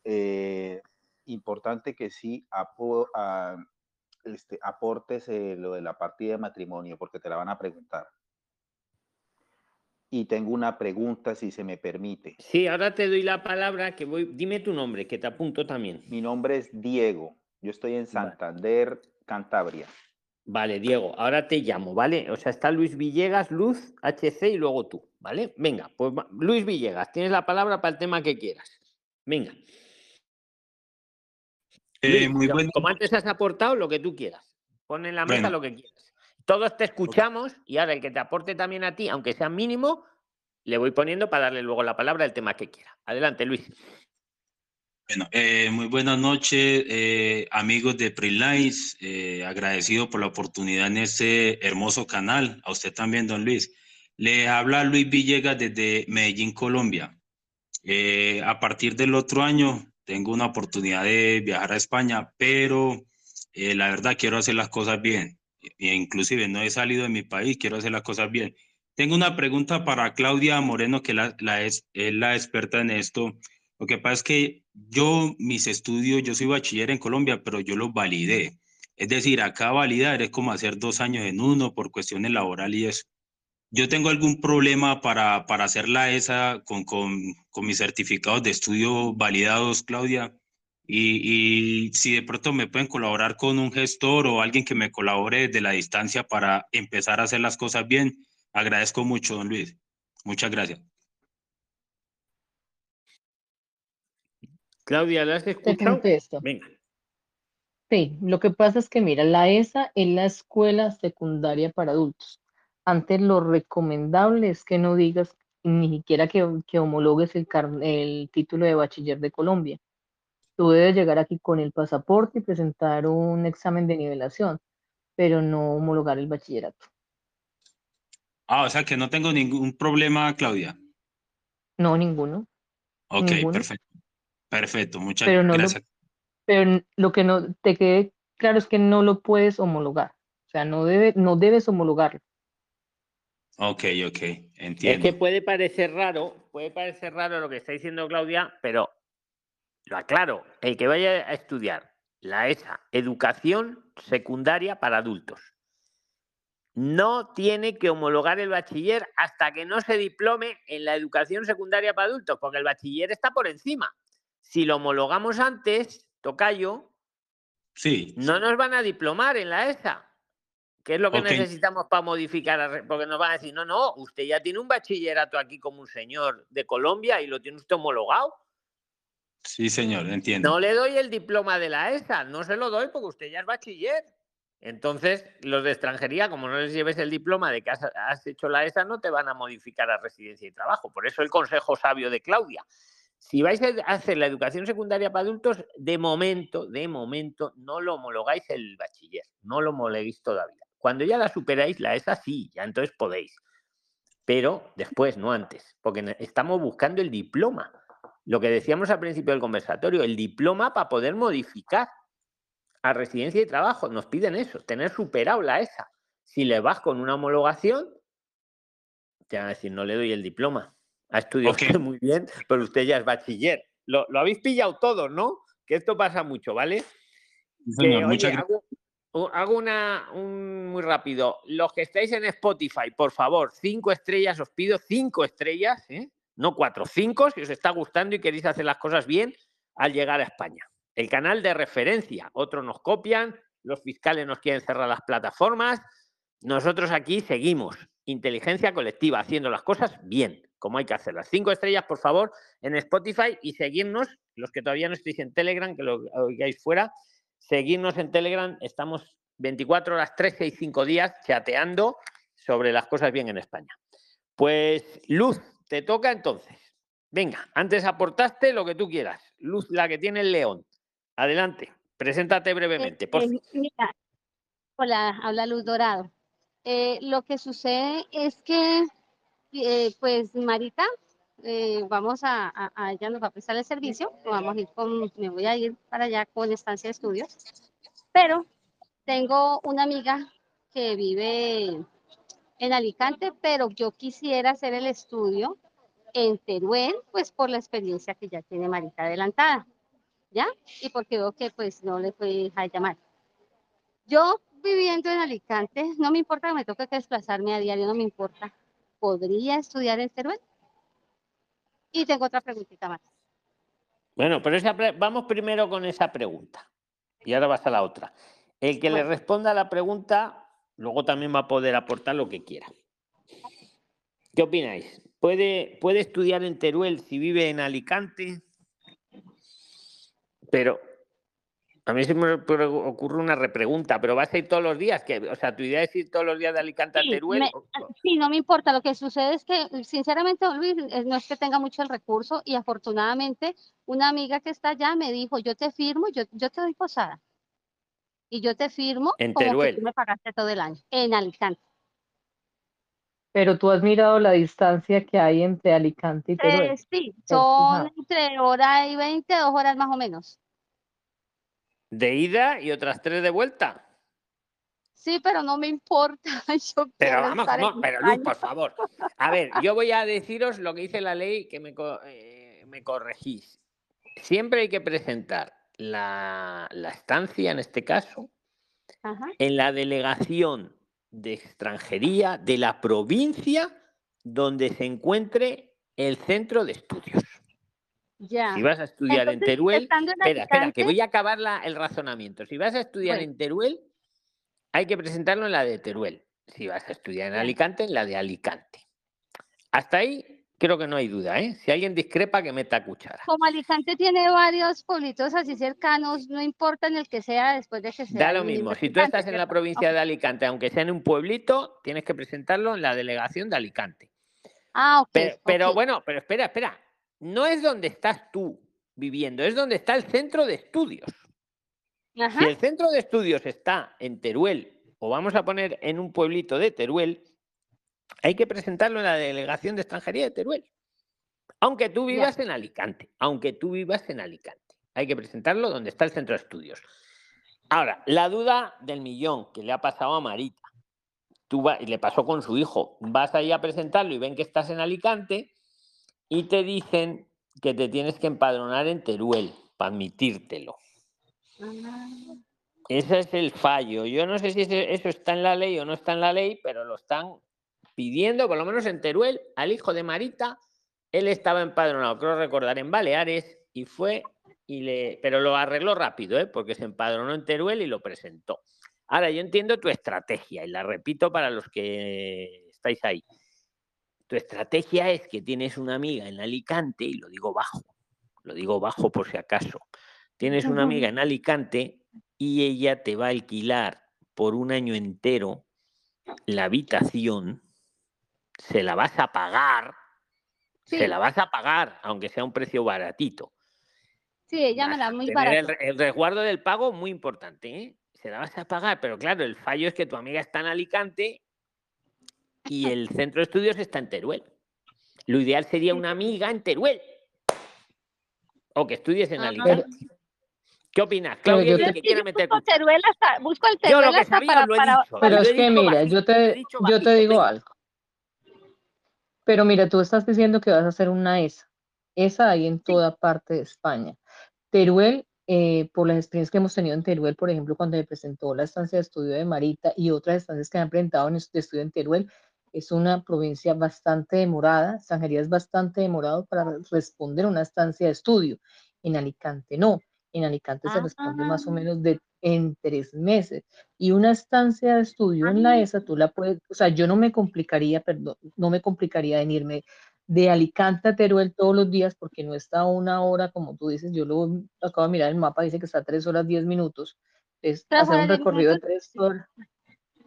Eh, importante que sí ah, este, aportes eh, lo de la partida de matrimonio, porque te la van a preguntar. Y tengo una pregunta, si se me permite. Sí, ahora te doy la palabra, que voy, dime tu nombre, que te apunto también. Mi nombre es Diego, yo estoy en Santander, Cantabria. Vale, Diego, ahora te llamo, ¿vale? O sea, está Luis Villegas, Luz, HC y luego tú, ¿vale? Venga, pues Luis Villegas, tienes la palabra para el tema que quieras. Venga. Eh, muy bueno. Como antes has aportado, lo que tú quieras. Pon en la mesa lo que quieras. Todos te escuchamos y ahora el que te aporte también a ti, aunque sea mínimo, le voy poniendo para darle luego la palabra al tema que quiera. Adelante, Luis. Bueno, eh, muy buenas noches, eh, amigos de Prelights. Eh, agradecido por la oportunidad en este hermoso canal. A usted también, don Luis. Le habla Luis Villegas desde Medellín, Colombia. a partir del otro año tengo una oportunidad de viajar a España, pero la verdad quiero hacer las cosas bien inclusive no he salido de mi país, quiero hacer las cosas bien. Tengo una pregunta para Claudia Moreno, que la, es, la experta en esto. Lo que pasa es que yo, mis estudios, yo soy bachiller en Colombia, pero yo los validé. Es decir, acá validar es como hacer dos años en uno por cuestiones laborales y eso. Yo tengo algún problema para, para hacerla esa con, con, con mis certificados de estudio validados, Claudia. Y, si de pronto me pueden colaborar con un gestor o alguien que me colabore desde la distancia para empezar a hacer las cosas bien, agradezco mucho, don Luis. Muchas gracias. Claudia, ¿la has escuchado? Venga. Sí, lo que pasa es que, mira, la ESA es la escuela secundaria para adultos. Antes lo recomendable es que no digas ni siquiera que, que homologues el, el título de bachiller de Colombia tú debes llegar aquí con el pasaporte y presentar un examen de nivelación, pero no homologar el bachillerato. Ah, o sea que no tengo ningún problema, Claudia. No, ninguno. Ok, perfecto. Perfecto, muchas gracias. pero lo que no te quede claro es que no lo puedes homologar. O sea, no, debe, no debes homologarlo. Ok, ok, entiendo. Es que puede parecer raro, puede parecer raro lo que está diciendo Claudia, pero lo aclaro, el que vaya a estudiar la ESA, educación secundaria para adultos, no tiene que homologar el bachiller hasta que no se diplome en la educación secundaria para adultos, porque el bachiller está por encima. Si lo homologamos antes, Tocayo, sí. no nos van a diplomar en la ESA. ¿Qué es lo que necesitamos para modificar? Porque nos van a decir, no, no, usted ya tiene un bachillerato aquí como un señor de Colombia y lo tiene usted homologado. Sí, señor, entiendo. No le doy el diploma de la ESA, no se lo doy porque usted ya es bachiller. Entonces, los de extranjería, como no les lleves el diploma de que has, hecho la ESA, no te van a modificar a residencia y trabajo. Por eso el consejo sabio de Claudia. Si vais a hacer la educación secundaria para adultos, de momento, de momento, no lo homologáis el bachiller, no lo homologuéis todavía. Cuando ya la superáis, la ESA sí, ya entonces podéis. Pero después, no antes, porque estamos buscando el diploma. Lo que decíamos al principio del conversatorio, el diploma para poder modificar a residencia y trabajo. Nos piden eso, tener superado la ESA. Si le vas con una homologación, te van a decir, no le doy el diploma. Ha estudiado muy bien, pero usted ya es bachiller. Lo, habéis pillado todos, ¿no? Que esto pasa mucho, ¿vale? hago, una un, muy rápido. Los que estáis en Spotify, por favor, cinco estrellas, os pido cinco estrellas, ¿eh? No cuatro, cinco, si os está gustando y queréis hacer las cosas bien al llegar a España. El canal de referencia, otros nos copian, los fiscales nos quieren cerrar las plataformas, nosotros aquí seguimos, inteligencia colectiva, haciendo las cosas bien, como hay que hacerlas. Cinco estrellas, por favor, en Spotify y seguirnos, los que todavía no estéis en Telegram, que lo oigáis fuera, seguirnos en Telegram, estamos 24 horas, 13 y 5 días chateando sobre las cosas bien en España. Pues Luz, te toca entonces. Venga, antes aportaste lo que tú quieras. Luz, la que tiene el león. Adelante, preséntate brevemente. Por eh, hola, habla Luz Dorado. Eh, lo que sucede es que eh, pues Marita, eh, vamos a, a, ella nos va a prestar el servicio, vamos a ir con, me voy a ir para allá con estancia de estudios, pero tengo una amiga que vive en Alicante, pero yo quisiera hacer el estudio en Teruel, pues por la experiencia que ya tiene Marita adelantada, ¿ya? Y porque veo que pues no le fue a llamar. Yo viviendo en Alicante, no me importa que me toque desplazarme a diario, no me importa. ¿Podría estudiar en Teruel? Y tengo otra preguntita más. Bueno, pero esa vamos primero con esa pregunta y ahora vas a la otra. El que le responda a la pregunta, luego también va a poder aportar lo que quiera. ¿Qué opináis? ¿Puede, puede estudiar en Teruel si vive en Alicante? Pero a mí se me ocurre una repregunta, pero vas a ir todos los días, que, o sea, tu idea es ir todos los días de Alicante a Teruel. sí, no me importa. Lo que sucede es que, sinceramente, Luis, no es que tenga mucho el recurso y afortunadamente una amiga que está allá me dijo, yo te firmo, yo, yo te doy posada. Y yo te firmo en como Teruel. que tú me pagaste todo el año, en Alicante. Pero tú has mirado la distancia que hay entre Alicante y Teruel. Eh, sí, son entre hora y veinte, dos horas más o menos de ida y otras tres de vuelta. Sí, pero no me importa. pero vamos, pero Luz, por favor. A ver, yo voy a deciros lo que dice la ley que me, eh, me corregís. Siempre hay que presentar la, la estancia, en este caso, en la delegación de extranjería de la provincia donde se encuentre el centro de estudios. Si vas a estudiar en Teruel, espera, espera, que voy a acabar el razonamiento. Si vas a estudiar en Teruel, hay que presentarlo en la de Teruel. Si vas a estudiar en Alicante, en la de Alicante. Hasta ahí creo que no hay duda, ¿eh? Si alguien discrepa, que meta cuchara. Como Alicante tiene varios pueblitos así cercanos, no importa en el que sea después de que sea. Da lo mismo. Si tú estás en la provincia de Alicante, aunque sea en un pueblito, tienes que presentarlo en la delegación de Alicante. Ah, ok. pero bueno, pero espera, espera no es donde estás tú viviendo, es donde está el centro de estudios. Si el centro de estudios está en Teruel, o vamos a poner en un pueblito de Teruel, hay que presentarlo en la delegación de extranjería de Teruel. Aunque tú vivas en Alicante, aunque tú vivas en Alicante, hay que presentarlo donde está el centro de estudios. Ahora, la duda del millón que le ha pasado a Marita, tú y le pasó con su hijo, vas ahí a presentarlo y ven que estás en Alicante, y te dicen que te tienes que empadronar en Teruel para admitírtelo. Ah. Ese es el fallo. Yo no sé si eso está en la ley o no está en la ley, pero lo están pidiendo, por lo menos en Teruel, al hijo de Marita. Él estaba empadronado, creo recordar, en Baleares y fue, y le, pero lo arregló rápido, ¿eh? porque se empadronó en Teruel y lo presentó. Ahora, yo entiendo tu estrategia y la repito para los que estáis ahí. Tu estrategia es que tienes una amiga en Alicante, y lo digo bajo, lo digo bajo por si acaso. Tienes una amiga en Alicante y ella te va a alquilar por un año entero la habitación, se la vas a pagar, se la vas a pagar, aunque sea un precio baratito. Sí, ella me la muy barato. El, resguardo del pago, muy importante, ¿eh? Se la vas a pagar, pero claro, el fallo es que tu amiga está en Alicante y el centro de estudios está en Teruel. Lo ideal sería una amiga en Teruel. O que estudies en Alicante. ¿Qué opinas? Claudia que quiere meter Teruel hasta, busco el Teruel yo lo que hasta para, para, Pero es que mira, yo te, yo te digo algo. Pero mira, tú estás diciendo que vas a hacer una ESA. ESA hay en toda parte de España. Teruel, eh, por las experiencias que hemos tenido en Teruel, por ejemplo, cuando me presentó la estancia de estudio de Marita y otras estancias que han presentado en este estudio en Teruel, es una provincia bastante demorada, extranjería es bastante demorado para responder a una estancia de estudio. En Alicante no, en Alicante se responde más o menos de en tres meses. Y una estancia de estudio en la ESA, tú la puedes, o sea, yo no me complicaría, perdón, no me complicaría en irme de Alicante a Teruel todos los días porque no está una hora, como tú dices, yo lo acabo de mirar el mapa, dice que está tres horas diez minutos. Es hacer un recorrido de tres horas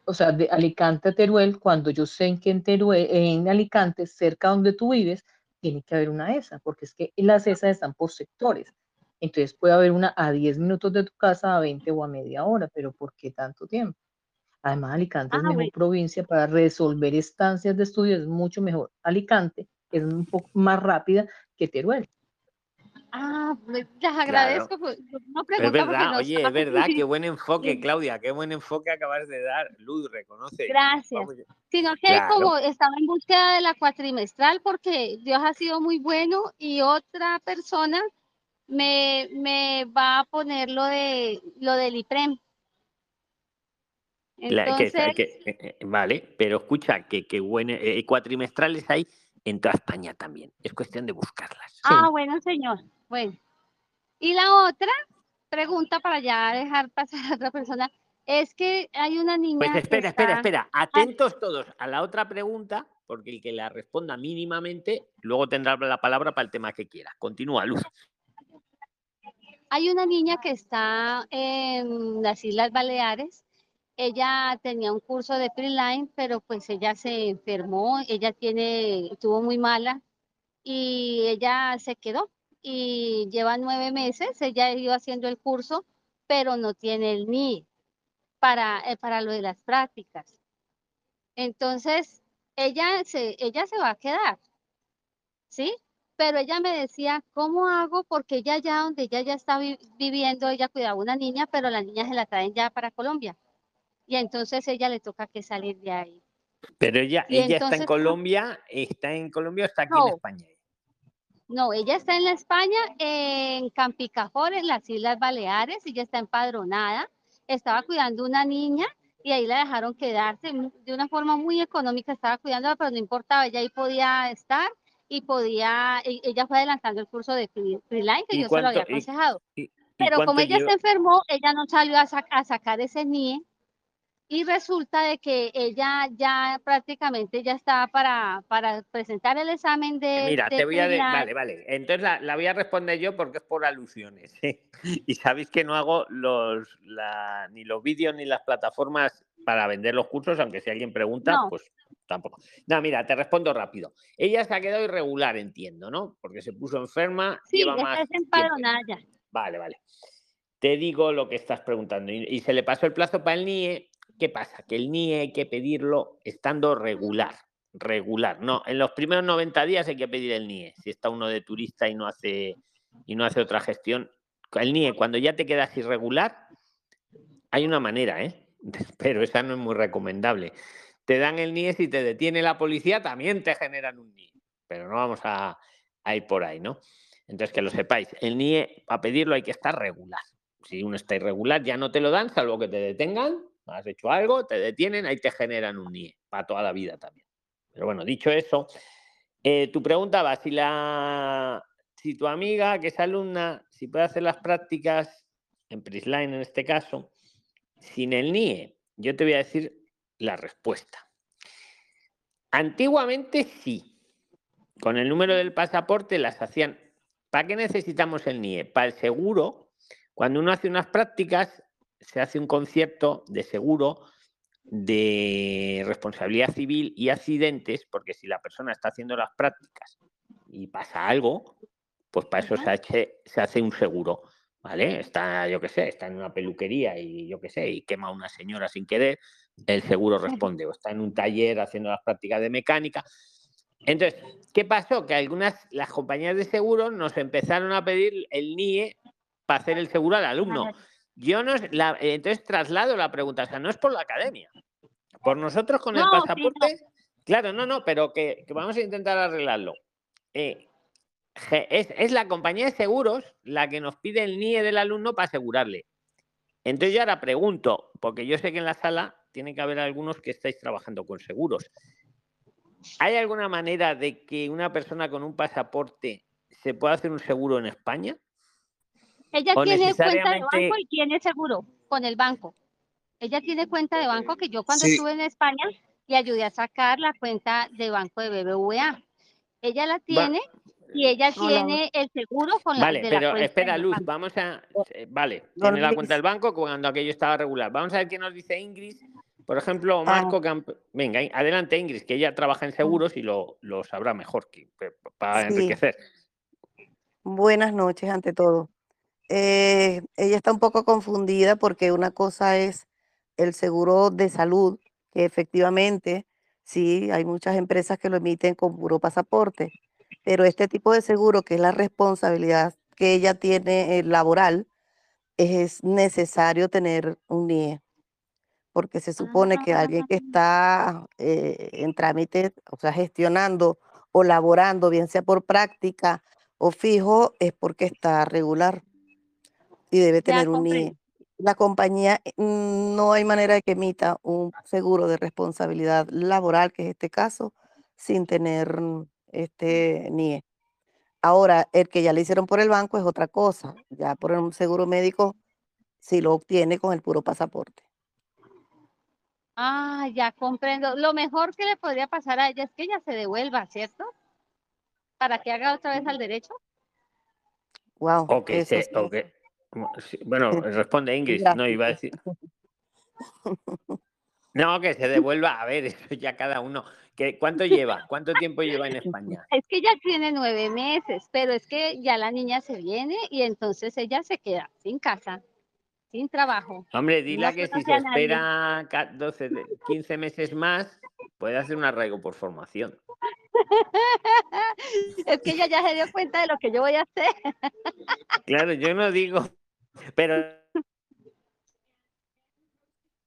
o sea, de Alicante a Teruel, cuando yo sé que en, Teruel, en Alicante, cerca donde tú vives, tiene que haber una ESA, porque es que las ESA están por sectores. Entonces puede haber una a 10 minutos de tu casa, a 20 o a media hora, pero ¿por qué tanto tiempo? Además, Alicante es ah, mejor provincia para resolver estancias de estudio, es mucho mejor. Alicante es un poco más rápida que Teruel. Ah, les agradezco. Pues, no es verdad, oye, es verdad, qué buen enfoque, Claudia, qué buen enfoque acabas de dar. Luz, reconoce. Gracias. Sino que como estaba en búsqueda de la cuatrimestral porque Dios ha sido muy bueno y otra persona me, me va a poner lo, de, lo del IPREM. Entonces, eh, eh, vale, pero escucha, que, que buen, eh, cuatrimestrales hay en toda España también. Es cuestión de buscarlas. Ah, bueno, señor. Bueno, y la otra pregunta para ya dejar pasar a otra persona es que hay una niña. Pues espera, espera, espera. Atentos todos a la otra pregunta, porque el que la responda mínimamente luego tendrá la palabra para el tema que quiera. Continúa, Luz. Hay una niña que está en las Islas Baleares. Ella tenía un curso de preline, pero pues ella se enfermó, ella tiene, estuvo muy mala y ella se quedó y lleva nueve meses, ella ha ido haciendo el curso, pero no tiene el NI para, eh, para lo de las prácticas. Entonces, ella se, ella se va a quedar, ¿sí? Pero ella me decía, ¿cómo hago? Porque ella ya, donde ella ya está viviendo, ella cuidaba una niña, pero la niña se la traen ya para Colombia. Y entonces ella le toca que salir de ahí. Pero ella, ella está en Colombia, está en Colombia o está aquí en España. No, ella está en la España, en Campicafort, en las Islas Baleares, ella está empadronada, estaba cuidando una niña y ahí la dejaron quedarse de una forma muy económica, estaba cuidándola, pero no importaba, ella ahí podía estar y podía, e, ella fue adelantando el curso de freelance que yo se lo había aconsejado. pero como ella se enfermó, ella no salió a, a sacar ese NIE y resulta de que ella ya prácticamente ya estaba para, para presentar el examen de... Mira, te voy a... vale, vale. Entonces la, voy a responder yo porque es por alusiones. Y sabéis que no hago los, ni los vídeos ni las plataformas para vender los cursos, aunque si alguien pregunta, pues tampoco. No, mira, te respondo rápido. Ella se ha quedado irregular, entiendo, ¿no? Porque se puso enferma. Sí, lleva más ya. Vale, vale. Te digo lo que estás preguntando. y se le pasó el plazo para el NIE ¿Qué pasa? Que el NIE hay que pedirlo estando regular. Regular. No, en los primeros 90 días hay que pedir el NIE. Si está uno de turista y no hace, y no hace otra gestión. El NIE, cuando ya te quedas irregular, hay una manera, ¿eh? Pero esa no es muy recomendable. Te dan el NIE, si te detiene la policía, también te generan un NIE. Pero no vamos a, ir por ahí, ¿no? Entonces, que lo sepáis, el NIE, para pedirlo hay que estar regular. Si uno está irregular, ya no te lo dan, salvo que te detengan has hecho algo, te detienen, ahí te generan un NIE para toda la vida también. Pero bueno, dicho eso, eh, tu pregunta va, si, la, si tu amiga, que es alumna, si puede hacer las prácticas en Prisline en este caso, sin el NIE, yo te voy a decir la respuesta. Antiguamente sí. Con el número del pasaporte las hacían. ¿Para qué necesitamos el NIE? Para el seguro, cuando uno hace unas prácticas, se hace un concierto de seguro de responsabilidad civil y accidentes, porque si la persona está haciendo las prácticas y pasa algo, pues para eso se hace, se hace un seguro, ¿vale? Está, yo qué sé, está en una peluquería y yo qué sé, y quema a una señora sin querer, el seguro responde, o está en un taller haciendo las prácticas de mecánica. Entonces, ¿qué pasó? Que algunas, las compañías de seguro nos empezaron a pedir el NIE para hacer el seguro al alumno. Yo no, la, entonces traslado la pregunta, o sea, no es por la academia. Por nosotros con el pasaporte, claro, no, no, pero que, vamos a intentar arreglarlo. Eh, es, la compañía de seguros la que nos pide el NIE del alumno para asegurarle. Entonces yo ahora pregunto, porque yo sé que en la sala tiene que haber algunos que estáis trabajando con seguros. ¿Hay alguna manera de que una persona con un pasaporte se pueda hacer un seguro en España? Ella tiene cuenta de banco y tiene seguro con el banco. Ella tiene cuenta de banco que yo cuando estuve en España le ayudé a sacar la cuenta de banco de BBVA. Ella la tiene y ella tiene el seguro con la Vale, pero espera, Luz, vamos a. Eh, vale, tiene la cuenta del banco cuando aquello estaba regular. Vamos a ver qué nos dice Ingrid. Por ejemplo, ah. Marco Venga, adelante Ingrid, que ella trabaja en seguros y lo, lo sabrá mejor que, para enriquecer. Buenas noches ante todo. Eh, ella está un poco confundida porque una cosa es el seguro de salud, que efectivamente sí, hay muchas empresas que lo emiten con puro pasaporte, pero este tipo de seguro, que es la responsabilidad que ella tiene eh, laboral, es necesario tener un NIE, porque se supone que alguien que está eh, en trámite, o sea, gestionando o laborando, bien sea por práctica o fijo, es porque está regular y debe tener un NIE. La compañía eh, no hay manera de que emita un seguro de responsabilidad laboral, que es este caso, sin tener este NIE. Ahora, el que ya le hicieron por el banco es otra cosa. Ya por un seguro médico, si lo obtiene con el puro pasaporte. Ah, ya comprendo. Lo mejor que le podría pasar a ella es que ella se devuelva, ¿cierto? Para que haga otra vez al derecho. Wow. Okay, Bueno, responde Ingrid, no iba a decir. No, que se devuelva. A ver, eso ya cada uno. ¿Qué, ¿Cuánto lleva? ¿Cuánto tiempo lleva en España? Es que ya tiene nueve meses, pero es que ya la niña se viene y entonces ella se queda sin casa, sin trabajo. Hombre, dile que si se espera 12, 15 meses más, puede hacer un arraigo por formación. es que ella ya se dio cuenta de lo que yo voy a hacer. claro, yo no digo, pero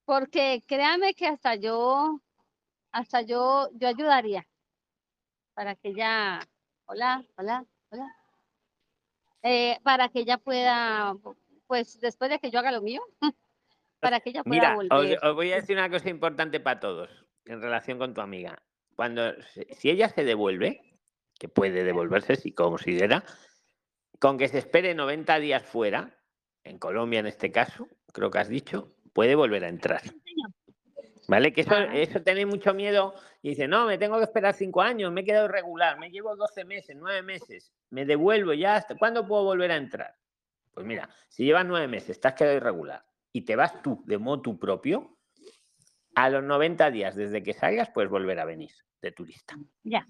porque créame que hasta yo, hasta yo, yo ayudaría para que ella, hola, hola, hola, eh, para que ella pueda, pues después de que yo haga lo mío, para que ella pueda volver. Os, os voy a decir una cosa importante para todos en relación con tu amiga. Cuando, si ella se devuelve, que puede devolverse si considera, con que se espere 90 días fuera, en Colombia en este caso, creo que has dicho, puede volver a entrar. ¿Vale? Que eso, eso tenéis mucho miedo y dice, no, me tengo que esperar cinco años, me he quedado irregular, me llevo 12 meses, nueve meses, me devuelvo ya, ¿hasta cuándo puedo volver a entrar? Pues mira, si llevas nueve meses, estás quedado irregular y te vas tú de modo propio, a los 90 días desde que salgas puedes volver a venir de turista. Ya.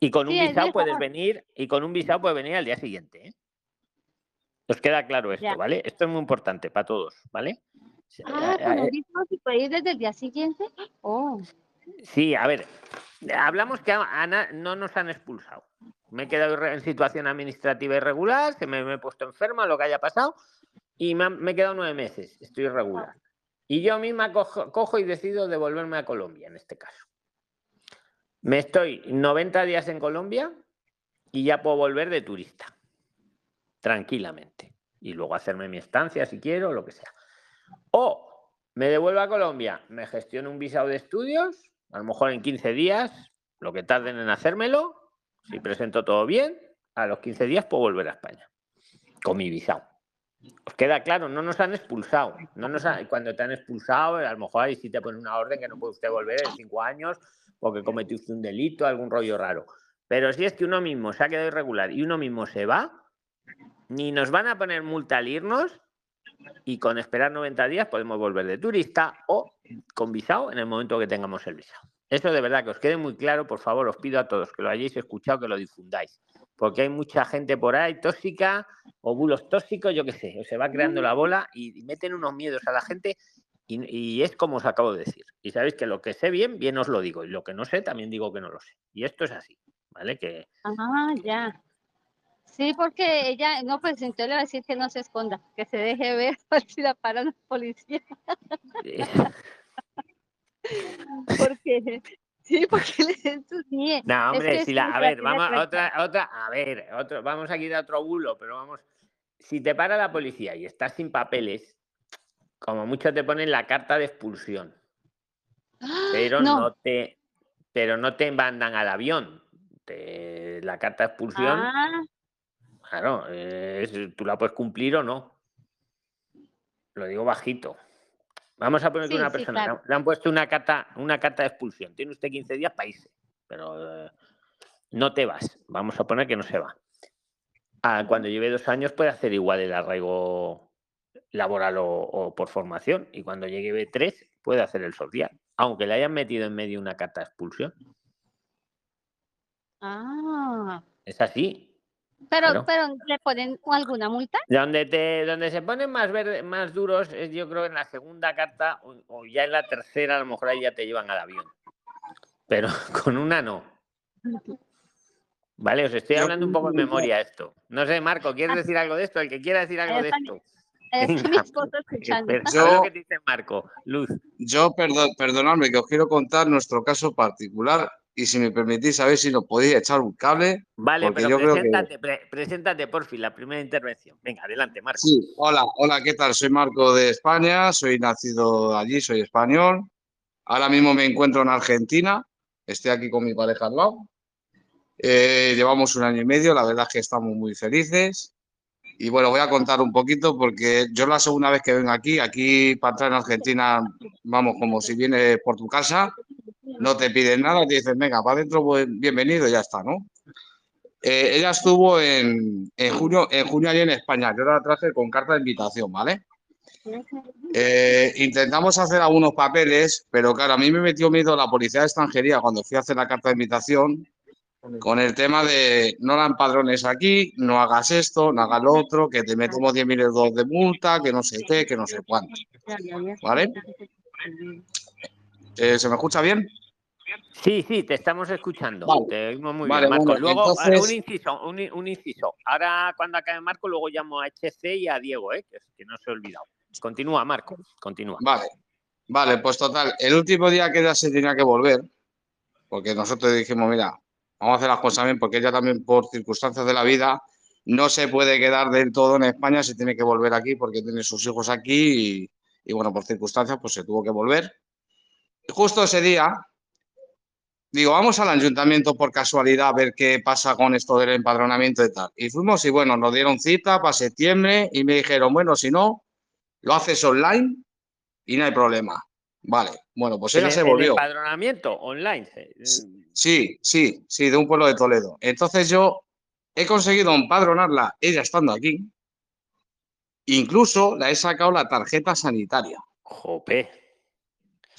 Y con un visado puedes venir, y con un visado puedes venir al día siguiente. ¿eh? Os queda claro esto, ¿vale? Esto es muy importante para todos, ¿vale? Ah, con un visado se puede ir desde el día siguiente. Oh. Sí, a ver, hablamos que Ana no nos han expulsado. Me he quedado en situación administrativa irregular, se me, he puesto enferma, lo que haya pasado, y me, he quedado nueve meses, estoy irregular. Y yo misma cojo, cojo, y decido devolverme a Colombia, en este caso. Me estoy 90 días en Colombia y ya puedo volver de turista, tranquilamente. Y luego hacerme mi estancia si quiero, lo que sea. O me devuelvo a Colombia, me gestiono un visado de estudios, a lo mejor en 15 días, lo que tarden en hacérmelo, si presento todo bien, a los 15 días puedo volver a España con mi visado. Os queda claro, no nos han expulsado. No nos cuando te han expulsado, a lo mejor ahí sí te ponen una orden que no puede usted volver en cinco años porque cometió usted un delito, algún rollo raro. Pero si es que uno mismo se ha quedado irregular y uno mismo se va, ni nos van a poner multa al irnos, y con esperar 90 días podemos volver de turista o con visado en el momento que tengamos el visado. Eso de verdad que os quede muy claro, por favor, os pido a todos que lo hayáis escuchado, que lo difundáis, porque hay mucha gente por ahí tóxica o bulos tóxicos, yo qué sé, o se va creando la bola y meten unos miedos a la gente y, y, es como os acabo de decir. Y sabéis que lo que sé bien, bien os lo digo, y lo que no sé, también digo que no lo sé. Y esto es así, ¿vale? Que... Ah, ya. Sí, porque ella, no, pues entonces le va a decir que no se esconda, que se deje ver si la paran los policías. porque, sí, porque le miedos. No, hombre, si la, a ver, vamos a otra, otra, a ver, otro, vamos a quitar otro bulo, pero vamos, si te para la policía y estás sin papeles, como mucho te ponen la carta de expulsión. Pero no. te, pero no te mandan al avión. Te, la carta de expulsión ah. Claro, tú la puedes cumplir o no. Lo digo bajito. Vamos a poner que una persona le han puesto una carta, una carta de expulsión. Tiene usted 15 días para irse, pero eh, no te vas. Vamos a poner que no se va. Ah, cuando lleve dos años puede hacer igual el arraigo laboral o, por formación. Y cuando llegue tres puede hacer el social, aunque le hayan metido en medio una carta de expulsión. Ah. Es así. Pero, pero ¿le ponen alguna multa? Donde, te, donde se ponen más, verde, más duros, es yo creo en la segunda carta o, ya en la tercera, a lo mejor ahí ya te llevan al avión. Pero con una no. Vale, os estoy hablando un poco de memoria esto. No sé, Marco, ¿quieres decir algo de esto? El que quiera decir algo de esto. Es mi esposo escuchando. Yo, que dice Marco, Luz. Yo, perdón, perdonadme, que os quiero contar nuestro caso particular y si me permitís saber si nos podéis echar un cable. Vale, pero preséntate, preséntate, por fin, la primera intervención. Venga, adelante, Marco. Sí, hola, hola, ¿qué tal? Soy Marco de España, soy nacido allí, soy español. Ahora mismo me encuentro en Argentina, estoy aquí con mi pareja al lado. Eh, llevamos un año y medio, la verdad es que estamos muy felices. Y bueno, voy a contar un poquito porque yo la segunda vez que vengo aquí, aquí para entrar en Argentina, vamos, como si vienes por tu casa, no te piden nada, te dicen, venga, para adentro, pues, bienvenido, ya está, ¿no? Eh, ella estuvo en, en, junio, en junio allí en España, yo la traje con carta de invitación, ¿vale? Eh, intentamos hacer algunos papeles, pero claro, a mí me metió miedo la policía de extranjería cuando fui a hacer la carta de invitación con el tema de no la empadrones aquí, no hagas esto, no hagas lo otro, que te metemos 10.000 euros de multa, que no sé qué, que no sé cuánto. ¿Vale? Eh, ¿Se me escucha bien? Sí, sí, te estamos escuchando. Te oímos muy bien, Marco. luego, un, inciso, un, inciso. Ahora, cuando acabe Marco, luego llamo a HC y a Diego, ¿eh? que, no se ha olvidado. Continúa, Marco, continúa. Vale, vale, pues total. El último día que ella se tenía que volver, porque nosotros dijimos, mira, vamos a hacer las cosas bien, porque ella también, por circunstancias de la vida, no se puede quedar del todo en España, se tiene que volver aquí porque tiene sus hijos aquí y, y bueno, por circunstancias, pues se tuvo que volver. Y justo ese día, digo, vamos al ayuntamiento por casualidad a ver qué pasa con esto del empadronamiento y tal. Y fuimos y bueno, nos dieron cita para septiembre y me dijeron, bueno, si no, lo haces online y no hay problema. Vale, bueno, pues ella se volvió. empadronamiento online? Sí, sí, sí, de un pueblo de Toledo. Entonces yo he conseguido empadronarla, ella estando aquí. Incluso la he sacado la tarjeta sanitaria. Jope.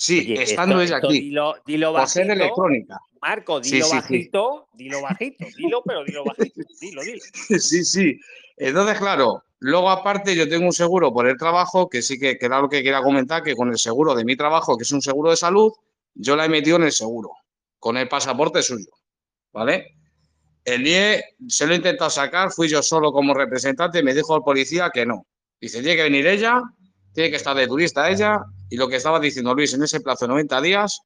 Sí, estando ella aquí. Dilo, dilo bajito. electrónica. Marco, dilo bajito, dilo bajito, dilo, pero dilo bajito, dilo, dilo. Sí, sí. Entonces, claro, luego aparte yo tengo un seguro por el trabajo, que sí que, que era lo que quería comentar, que con el seguro de mi trabajo, que es un seguro de salud, yo la he metido en el seguro, con el pasaporte suyo, ¿vale? El día se lo he intentado sacar, fui yo solo como representante, me dijo el policía que no. Dice, tiene que venir ella, tiene que estar de turista ella, y lo que estaba diciendo Luis, en ese plazo de 90 días,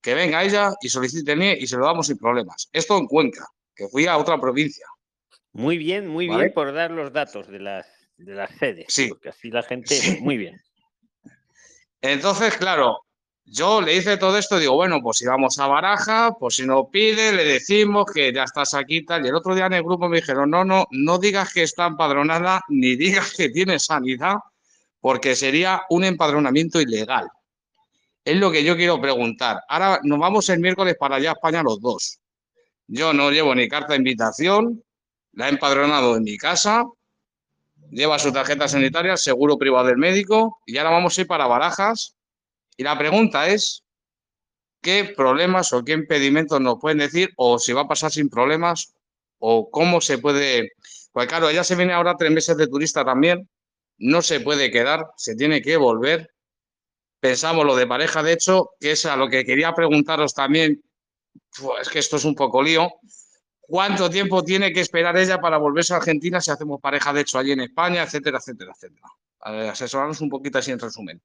que venga ella y solicite el NIE y se lo damos sin problemas. Esto en Cuenca, que fui a otra provincia. Muy bien, muy bien por dar los datos de las, de las sedes. Sí. Porque así la gente, muy bien. Entonces, claro, yo le hice todo esto, digo, bueno, pues si vamos a Baraja, pues si no pide, le decimos que ya estás aquí tal. Y el otro día en el grupo me dijeron, no, no, no digas que está empadronada, ni digas que tiene sanidad, porque sería un empadronamiento ilegal. Es lo que yo quiero preguntar. Ahora nos vamos el miércoles para allá a España los dos. Yo no llevo ni carta de invitación, la he empadronado en mi casa, lleva su tarjeta sanitaria, seguro privado del médico, y ahora vamos a ir para Barajas. Y la pregunta es, ¿qué problemas o qué impedimentos nos pueden decir? O si va a pasar sin problemas, o cómo se puede... Pues claro, ella se viene ahora tres meses de turista también, no se puede quedar, se tiene que volver. Pensamos lo de pareja, de hecho, que es a lo que quería preguntaros también, es que esto es un poco lío. ¿Cuánto tiempo tiene que esperar ella para volverse a Argentina si hacemos pareja, de hecho, allí en España, etcétera, etcétera, etcétera? asesorarnos un poquito así en resumen.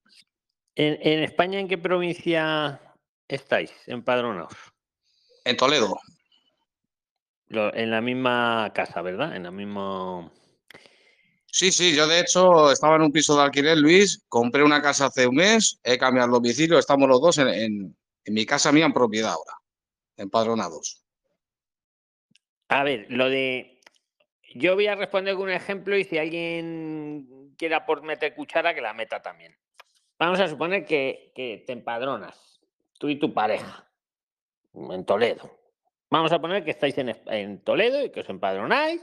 ¿En, España en qué provincia estáis empadronados? En Toledo. en la misma casa, ¿verdad? En la misma... Sí, sí, yo de hecho estaba en un piso de alquiler, Luis, compré una casa hace un mes, he cambiado el domicilio, estamos los dos en, mi casa mía en propiedad ahora, empadronados. A ver, lo de... Yo voy a responder con un ejemplo y si alguien quiera por meter cuchara, que la meta también. Vamos a suponer que, te empadronas, tú y tu pareja, en Toledo. Vamos a poner que estáis en, en Toledo y que os empadronáis.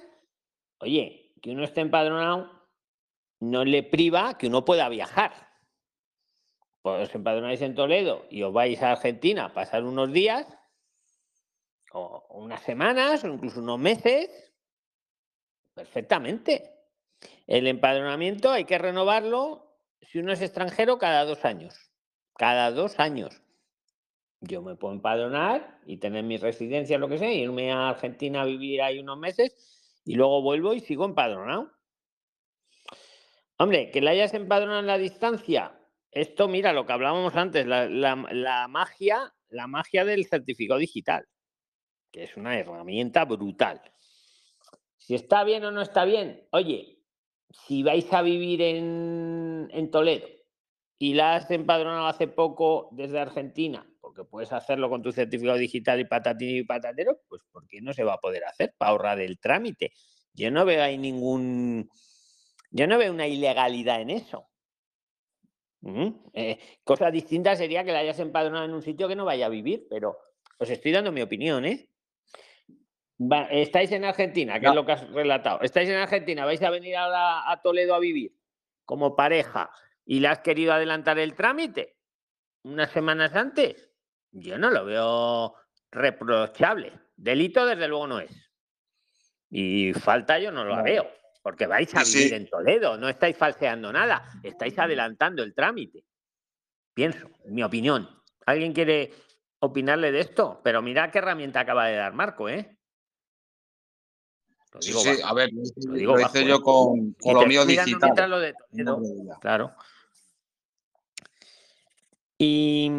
Oye, que uno esté empadronado no le priva que uno pueda viajar. Pues os empadronáis en Toledo y os vais a Argentina a pasar unos días, o unas semanas, o incluso unos meses, perfectamente. El empadronamiento hay que renovarlo si uno es extranjero cada dos años. Cada dos años. Yo me puedo empadronar y tener mi residencia, lo que sea, irme a Argentina a vivir ahí unos meses y luego vuelvo y sigo empadronado. Hombre, que la hayas empadronado en la distancia. Esto, mira, lo que hablábamos antes, la, magia, la magia del certificado digital, que es una herramienta brutal. Si está bien o no está bien, oye, si vais a vivir en, en Toledo y la has empadronado hace poco desde Argentina, porque puedes hacerlo con tu certificado digital y patatín y patatero, pues ¿por qué no se va a poder hacer para ahorrar el trámite? Yo no veo ahí ningún... Yo no veo una ilegalidad en eso. Eh, cosa distinta sería que la hayas empadronado en un sitio que no vaya a vivir, pero os estoy dando mi opinión, ¿eh? estáis en Argentina, que es lo que has relatado. Estáis en Argentina, vais a venir ahora a Toledo a vivir como pareja y le has querido adelantar el trámite unas semanas antes. Yo no lo veo reprochable. Delito, desde luego, no es. Y falta yo no lo veo, porque vais a vivir en Toledo, no estáis falseando nada, estáis adelantando el trámite. Pienso, mi opinión. ¿Alguien quiere opinarle de esto? Pero mira qué herramienta acaba de dar Marco, ¿eh? sí, sí, a ver, lo, digo hice yo con, con lo mío digital. Lo de claro. Y,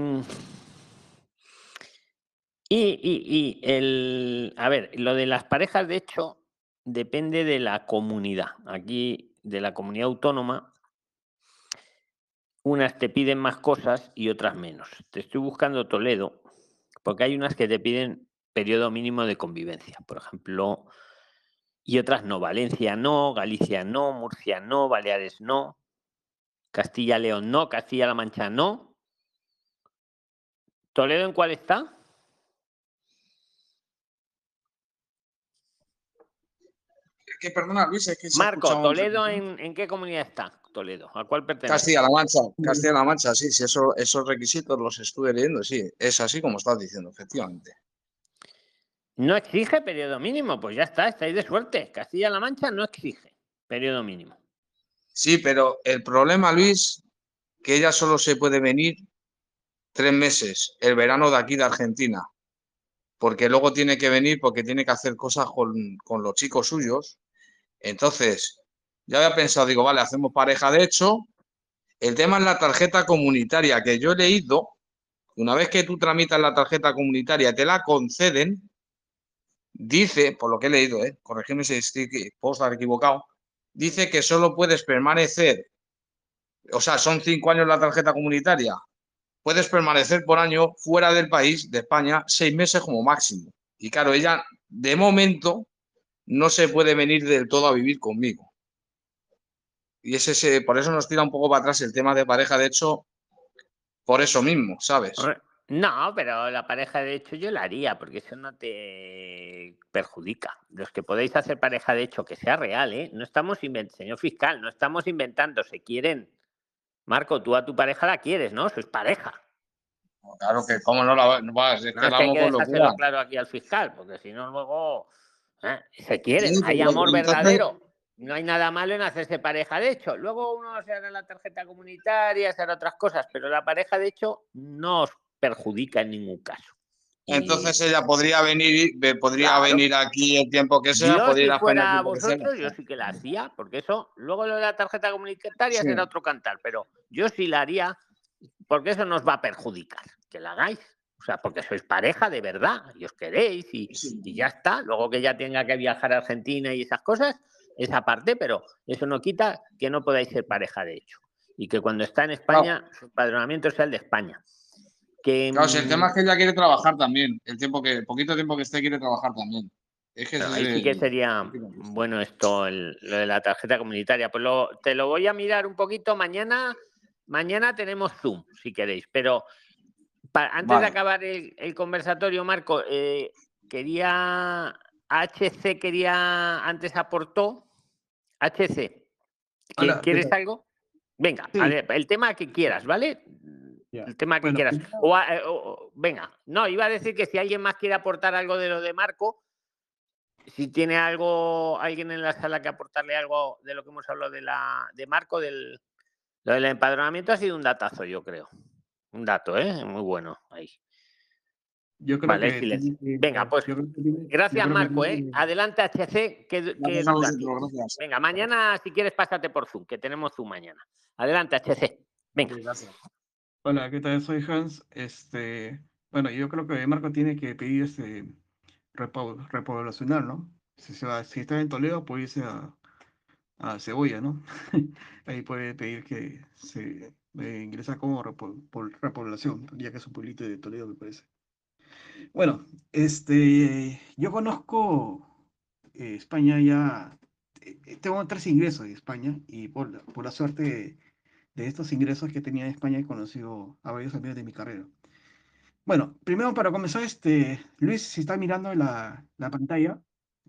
y, y, el, a ver, lo de las parejas, de hecho, depende de la comunidad. Aquí, de la comunidad autónoma, unas te piden más cosas y otras menos. Te estoy buscando Toledo, porque hay unas que te piden periodo mínimo de convivencia. Por ejemplo, y otras no. Valencia no, Galicia no, Murcia no, Baleares no, Castilla-León no, Castilla-La Mancha no. ¿Toledo en cuál está? Que perdona, Luis, es que Marco, ¿Toledo en, qué comunidad está? Toledo, ¿a cuál pertenece? Castilla-La Mancha, Castilla-La Mancha, sí, sí, eso, esos requisitos los estuve leyendo, sí, es así como estás diciendo, efectivamente. No exige periodo mínimo, pues ya está, estáis de suerte. Castilla-La Mancha no exige periodo mínimo. Sí, pero el problema, Luis, que ella solo se puede venir tres meses, el verano de aquí de Argentina, porque luego tiene que venir porque tiene que hacer cosas con, con los chicos suyos. Entonces, ya había pensado, digo, vale, hacemos pareja de hecho. El tema es la tarjeta comunitaria, que yo he leído, una vez que tú tramitas la tarjeta comunitaria, te la conceden, dice, por lo que he leído, ¿eh? si estoy, puedo estar equivocado, dice que solo puedes permanecer, o sea, son cinco años la tarjeta comunitaria, puedes permanecer por año fuera del país, de España, seis meses como máximo. Y claro, ella de momento no se puede venir del todo a vivir conmigo. Y es ese, por eso nos tira un poco para atrás el tema de pareja, de hecho, por eso mismo, ¿sabes? No, pero la pareja de hecho yo la haría, porque eso no te perjudica. Los que podéis hacer pareja de hecho, que sea real, ¿eh? No estamos inventando, señor fiscal, no estamos inventando, se quieren. Marco, tú a tu pareja la quieres, ¿no? Sois pareja. Claro que, ¿cómo no la vas? Es que, no, hay que claro aquí al fiscal, porque si no, luego ¿eh? se quieren, hay amor verdadero. No hay nada malo en hacerse pareja de hecho. Luego uno se hará la tarjeta comunitaria, se hará otras cosas, pero la pareja de hecho no os perjudica en ningún caso. Entonces ella podría venir, podría venir aquí el tiempo que sea, yo, podría si fuera vosotros, yo sí que la hacía, porque eso, luego lo de la tarjeta comunitaria será otro cantar, pero yo sí la haría, porque eso nos va a perjudicar, que la hagáis. O sea, porque sois pareja de verdad y os queréis y, y ya está. Luego que ella tenga que viajar a Argentina y esas cosas, esa parte, pero eso no quita que no podáis ser pareja de hecho. Y que cuando está en España, su padronamiento sea el de España. Que, claro, si el tema es que ella quiere trabajar también, el tiempo que, el poquito tiempo que esté quiere trabajar también. Es que ahí sí que sería bueno esto, lo de la tarjeta comunitaria. Pues te lo voy a mirar un poquito mañana. Mañana tenemos Zoom, si queréis, pero antes de acabar el, conversatorio, Marco, eh, quería HC quería antes aportó. HC, ¿quieres algo? Venga, el tema que quieras, ¿vale? El tema que quieras. Eh, o, venga, no, iba a decir que si alguien más quiere aportar algo de lo de Marco. si tiene algo, alguien en la sala que aportarle algo de lo que hemos hablado de la de Marco, del, lo del empadronamiento ha sido un datazo, yo creo. Un dato, ¿eh? Muy bueno ahí. Yo creo Vale, que silencio. Venga, pues creo tiene- yo gracias que Marco, ¿eh? Adelante HC, que, que vosotros. Venga, mañana si quieres pásate por Zoom, que tenemos Zoom mañana. Adelante HC. Venga. Hola, ¿qué tal? Soy Hans. Este, bueno, yo creo que Marco tiene que pedir este repo- repoblacional, ¿no? Si se va, si está en Toledo, puede irse a, a Cebolla, ¿no? Ahí puede pedir que se eh, ingresa como repo- por repoblación, ya que es un pueblito de Toledo, me parece. Bueno, este, yo conozco eh, España ya, eh, tengo tres ingresos de España y por, la- por la suerte de estos ingresos que tenía en España he conocido a varios amigos de mi carrera. Bueno, primero para comenzar, este, Luis, si está mirando la, la pantalla,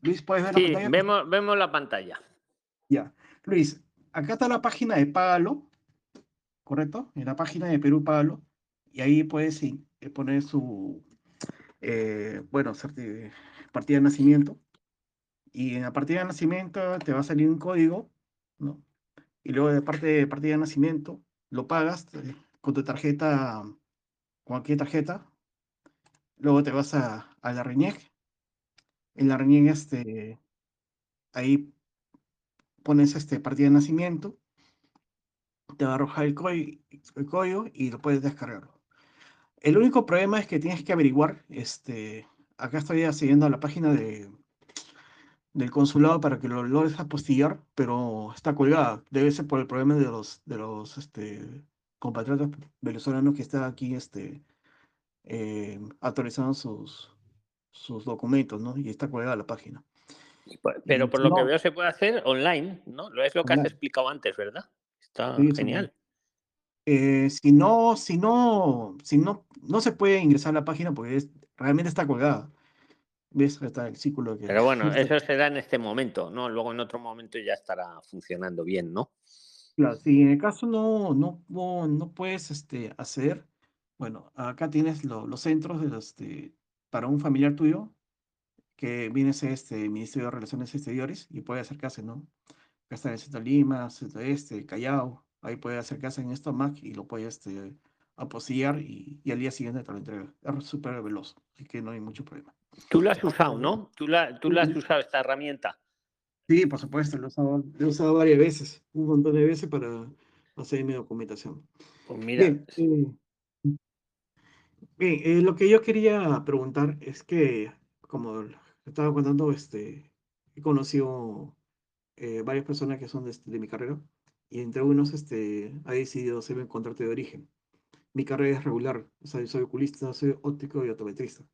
Luis, ¿puedes ver la Sí, pantalla? vemos, vemos la pantalla. Ya. Luis, acá está la página de Págalo, ¿correcto? En la página de Perú Págalo, y ahí puedes eh, poner su, eh, bueno, certi- partida de nacimiento, y en la partida de nacimiento te va a salir un código, ¿no? Y luego de parte de partida de nacimiento, lo pagas eh, con tu tarjeta, cualquier tarjeta, luego te vas a, a la RENIEC, en la RENIEC, este, ahí pones este partida de nacimiento, te va a arrojar el, el código y lo puedes descargar. El único problema es que tienes que averiguar, este, acá estoy a la página de, del consulado para que lo logres apostillar, pero está colgada. Debe ser por el problema de los, de los este, compatriotas venezolanos que están aquí este, eh, actualizando sus, sus documentos, ¿no? Y está colgada la página. Pero por lo que no- veo se puede hacer online, ¿no? Lo es lo que has Online. explicado antes, ¿verdad? Está Sí, genial. Eh, si no, si no, si no, no se puede ingresar a la página porque es- realmente está colgada. ¿Ves? Está el círculo que. Pero bueno, eso será en este momento, ¿no? Luego en otro momento ya estará funcionando bien, ¿no? Claro, si en el caso no, no, no, no puedes este, hacer, bueno, acá tienes lo- los centros de los, de- para un familiar tuyo que viene a ser este Ministerio de Relaciones Exteriores y puede acercarse, ¿no? Está el Centro de Lima, Centro Este, Callao, ahí puede acercarse en esta Mac y lo puede este, apostillar y, y al día siguiente te lo entrega. Es súper veloz, así que no hay mucho problema. Tú lo has usado, ¿no? Tú la, tú la has usado esta herramienta. Sí, por supuesto, lo he usado, lo he usado varias veces, un montón de veces para hacer mi documentación. Pues mira, Bien, eh, bien, eh, lo que yo quería preguntar es que, como estaba contando, este, he conocido eh, varias personas que son de, este- de mi carrera y entre unos este, ha decidido hacerme un contrato de origen. Mi carrera es regular, o sea, yo soy oculista, soy óptico y optometrista.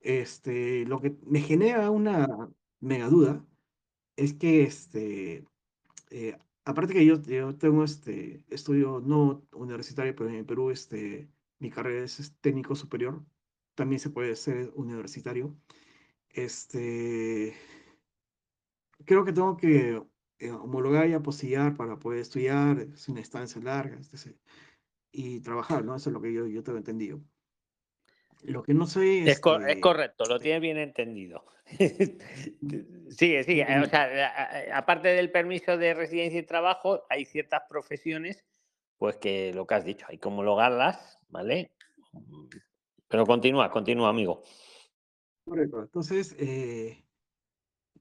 Este, lo que me genera una mega duda es que, este, eh, aparte que yo, yo tengo este estudio no universitario, pero en Perú este, mi carrera es técnico superior, también se puede ser universitario. Este, creo que tengo que eh, homologar y apostillar para poder estudiar, es una estancia larga, este, y trabajar, ¿no? Eso es lo que yo, yo tengo entendido. Lo que no sé es, es este, correcto, lo tienes bien entendido. sigue, sigue. eh, O sea, aparte del permiso de residencia y trabajo, hay ciertas profesiones, pues que lo que has dicho, hay que homologarlas, ¿vale? Pero continúa, continúa, amigo. Correcto. Entonces, eh,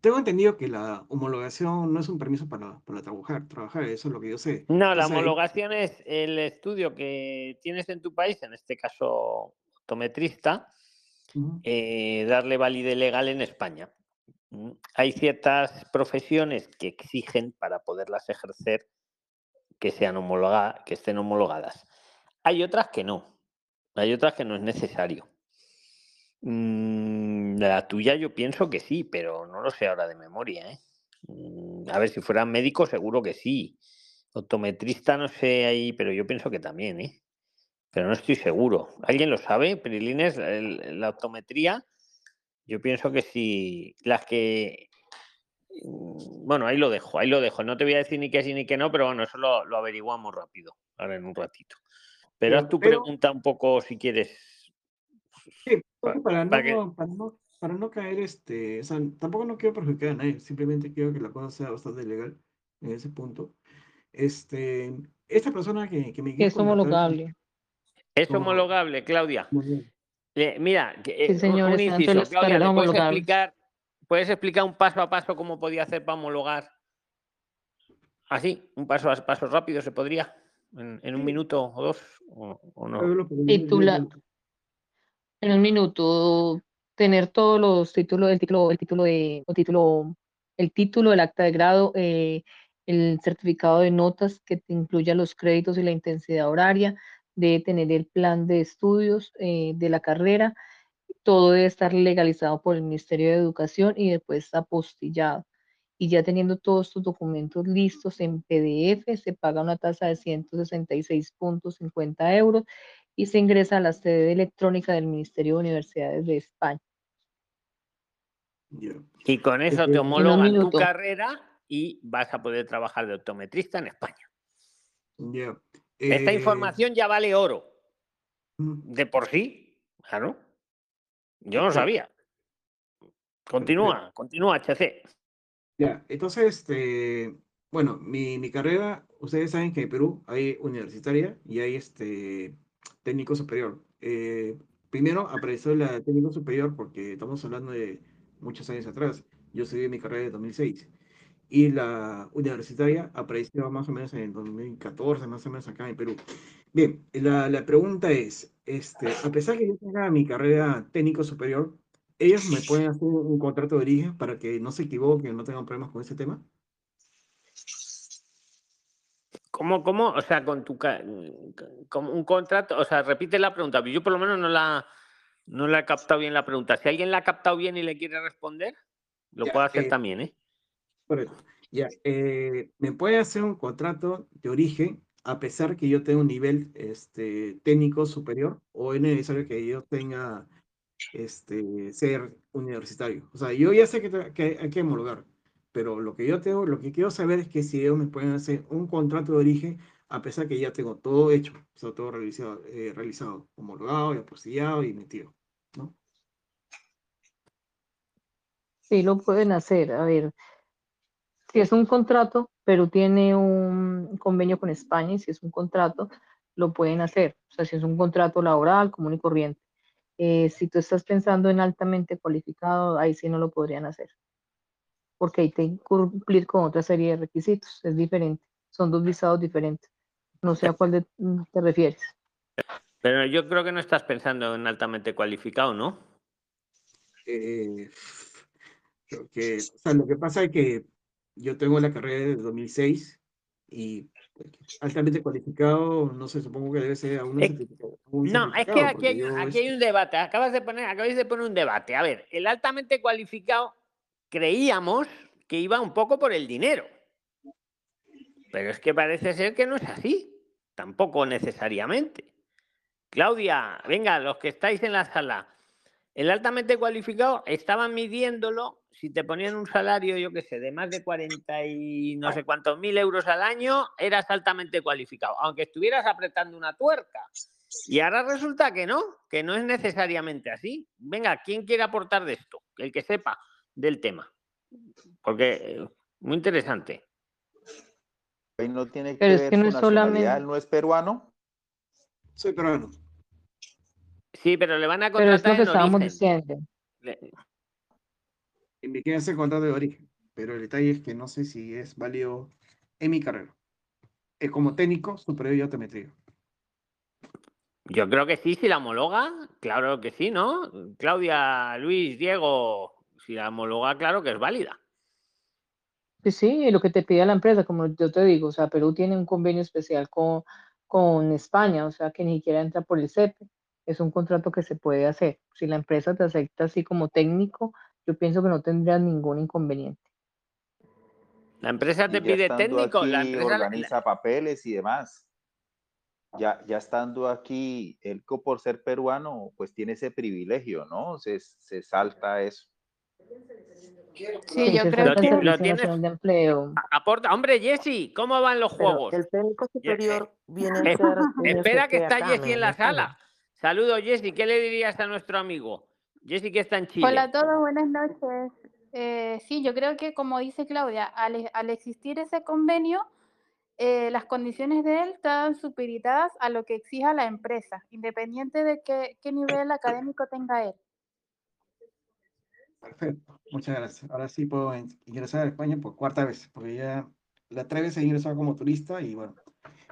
tengo entendido que la homologación no es un permiso para, para trabajar, trabajar, eso es lo que yo sé. No, la homologación es el estudio que tienes en tu país, en este caso optometrista, Ujú. eh, darle validez legal en España. Hay ciertas profesiones que exigen para poderlas ejercer que sean homologadas, que estén homologadas. Hay otras que no. Hay otras que no es necesario. Mm, La tuya yo pienso que sí, pero no lo sé ahora de memoria, ¿eh? Mm, A ver, si fuera médico seguro que sí. Optometrista no sé ahí, pero yo pienso que también, ¿eh? Pero no estoy seguro. ¿Alguien lo sabe? Prilines, la optometría, yo pienso que sí. Las que... mm, Bueno, ahí lo dejo, ahí lo dejo. No te voy a decir ni que sí ni que no, pero bueno, eso lo, lo averiguamos rápido, ahora en un ratito. Pero haz tu pregunta un poco si quieres. Sí, para para no, para no, para no caer, este, o sea, tampoco no quiero perjudicar a nadie, simplemente quiero que la cosa sea bastante legal en ese punto. Este, esta persona que, que me Es homologable. Es homologable, Claudia. Eh, mira, que, Sí, eh, señor, un inciso, Claudia, carreras ¿le puedes explicar, ¿puedes explicar un paso a paso cómo podía hacer para homologar? Así, un paso a paso rápido se podría, en, en un minuto o dos, o, o no. Titula- en un minuto tener todos los títulos, el título, el título de, o título, el título, el acta de grado, eh, el certificado de notas que te incluya los créditos y la intensidad horaria, de tener el plan de estudios eh, de la carrera, todo debe estar legalizado por el Ministerio de Educación y después apostillado. Y ya teniendo todos estos documentos listos en PDF, se paga una tasa de 166.50 euros y se ingresa a la sede electrónica del Ministerio de Universidades de España. Y con eso te homologan tu carrera y vas a poder trabajar de optometrista en España. Esta Eh, información ya vale oro. De por sí, claro. Yo no sabía. Continúa, continúa, HC. Ya, entonces, este, bueno, mi, mi carrera, ustedes saben que en Perú hay universitaria y hay este técnico superior. Eh, primero apareció la técnico superior porque estamos hablando de muchos años atrás. Yo seguí mi carrera de 2006. Y la universitaria apareció más o menos en el 2014, más o menos acá en Perú. Bien, la, la pregunta es, este, a pesar que yo tenga mi carrera técnico superior, ¿ellos me pueden hacer un contrato de origen para que no se equivoquen, no tengan problemas con ese tema? ¿Cómo, cómo? O sea, con tu como un contrato, o sea, repite la pregunta. Yo por lo menos no la, no la he captado bien la pregunta. Si alguien la ha captado bien y le quiere responder, lo Ya, puede hacer eh, también, ¿eh? Correcto. Ya, eh, me puede hacer un contrato de origen a pesar que yo tenga un nivel este, técnico superior o es necesario que yo tenga este, ser universitario. O sea, yo ya sé que, que hay que homologar, pero lo que yo tengo, lo que quiero saber es que si ellos me pueden hacer un contrato de origen a pesar que ya tengo todo hecho, o sea, todo realizado, eh, homologado y apostillado y metido, ¿no? Sí, lo pueden hacer. A ver, si es un contrato, Perú tiene un convenio con España y si es un contrato, lo pueden hacer. O sea, si es un contrato laboral, común y corriente. Eh, si tú estás pensando en altamente cualificado, ahí sí no lo podrían hacer. Porque ahí te que cumplir con otra serie de requisitos. Es diferente. Son dos visados diferentes. No sé a cuál de- mm, te refieres. Pero yo creo que no estás pensando en altamente cualificado, ¿no? Eh, creo que, o sea, lo que pasa es que yo tengo la carrera de 2006 y altamente cualificado, no sé, supongo que debe ser a un Eh, No, es que aquí hay, aquí hay un debate. Acabas de poner, acabáis de poner un debate. A ver, el altamente cualificado creíamos que iba un poco por el dinero. Pero es que parece ser que no es así. Tampoco necesariamente. Claudia, venga, los que estáis en la sala. El altamente cualificado estaban midiéndolo. Si te ponían un salario, yo qué sé, de más de 40 y no sé cuántos mil euros al año, eras altamente cualificado, aunque estuvieras apretando una tuerca. Y ahora resulta que no, que no es necesariamente así. Venga, ¿quién quiere aportar de esto? El que sepa del tema. Porque eh, muy interesante. Ahí no tiene que Pero es que no es solamente- no es peruano. soy peruano. Sí, pero le van a Pero es contratar lo que en estábamos origen. diciendo. Le- Y me quieren hacer contrato de origen, pero el detalle es que no sé si es válido en mi carrera. Eh, como técnico superior de optometría. Yo creo que sí, si la homologa, claro que sí, ¿no? Claudia, Luis, Diego, si la homologa, claro que es válida. Pues sí, lo que te pide la empresa, como yo te digo, o sea, Perú tiene un convenio especial con, con España, o sea, que ni siquiera entra por el CEPE. Es un contrato que se puede hacer. Si la empresa te acepta así como técnico, yo pienso que no tendrías ningún inconveniente. La empresa te Y ya pide técnico, la empresa la- organiza papeles y demás. Ya, ya estando aquí, él co- por ser peruano, pues tiene ese privilegio, ¿no? Se, se salta eso. Sí, yo creo que lo tienes- de Empleo. Aporta, hombre, Jessy, ¿cómo van los Pero juegos? el técnico eh, superior viene a eh, ser Espera que está ¿no? en la sala. Saludos, Jessy. ¿Qué le dirías a nuestro amigo? Jessica está en Chile. Hola a todos, buenas noches. Eh, sí, yo creo que como dice Claudia, al, al existir ese convenio, eh, las condiciones de él están supeditadas a lo que exija la empresa, independiente de qué, qué nivel académico tenga él. Perfecto, muchas gracias. Ahora sí puedo ingresar a España por cuarta vez, porque ya la tres veces he ingresado como turista y bueno.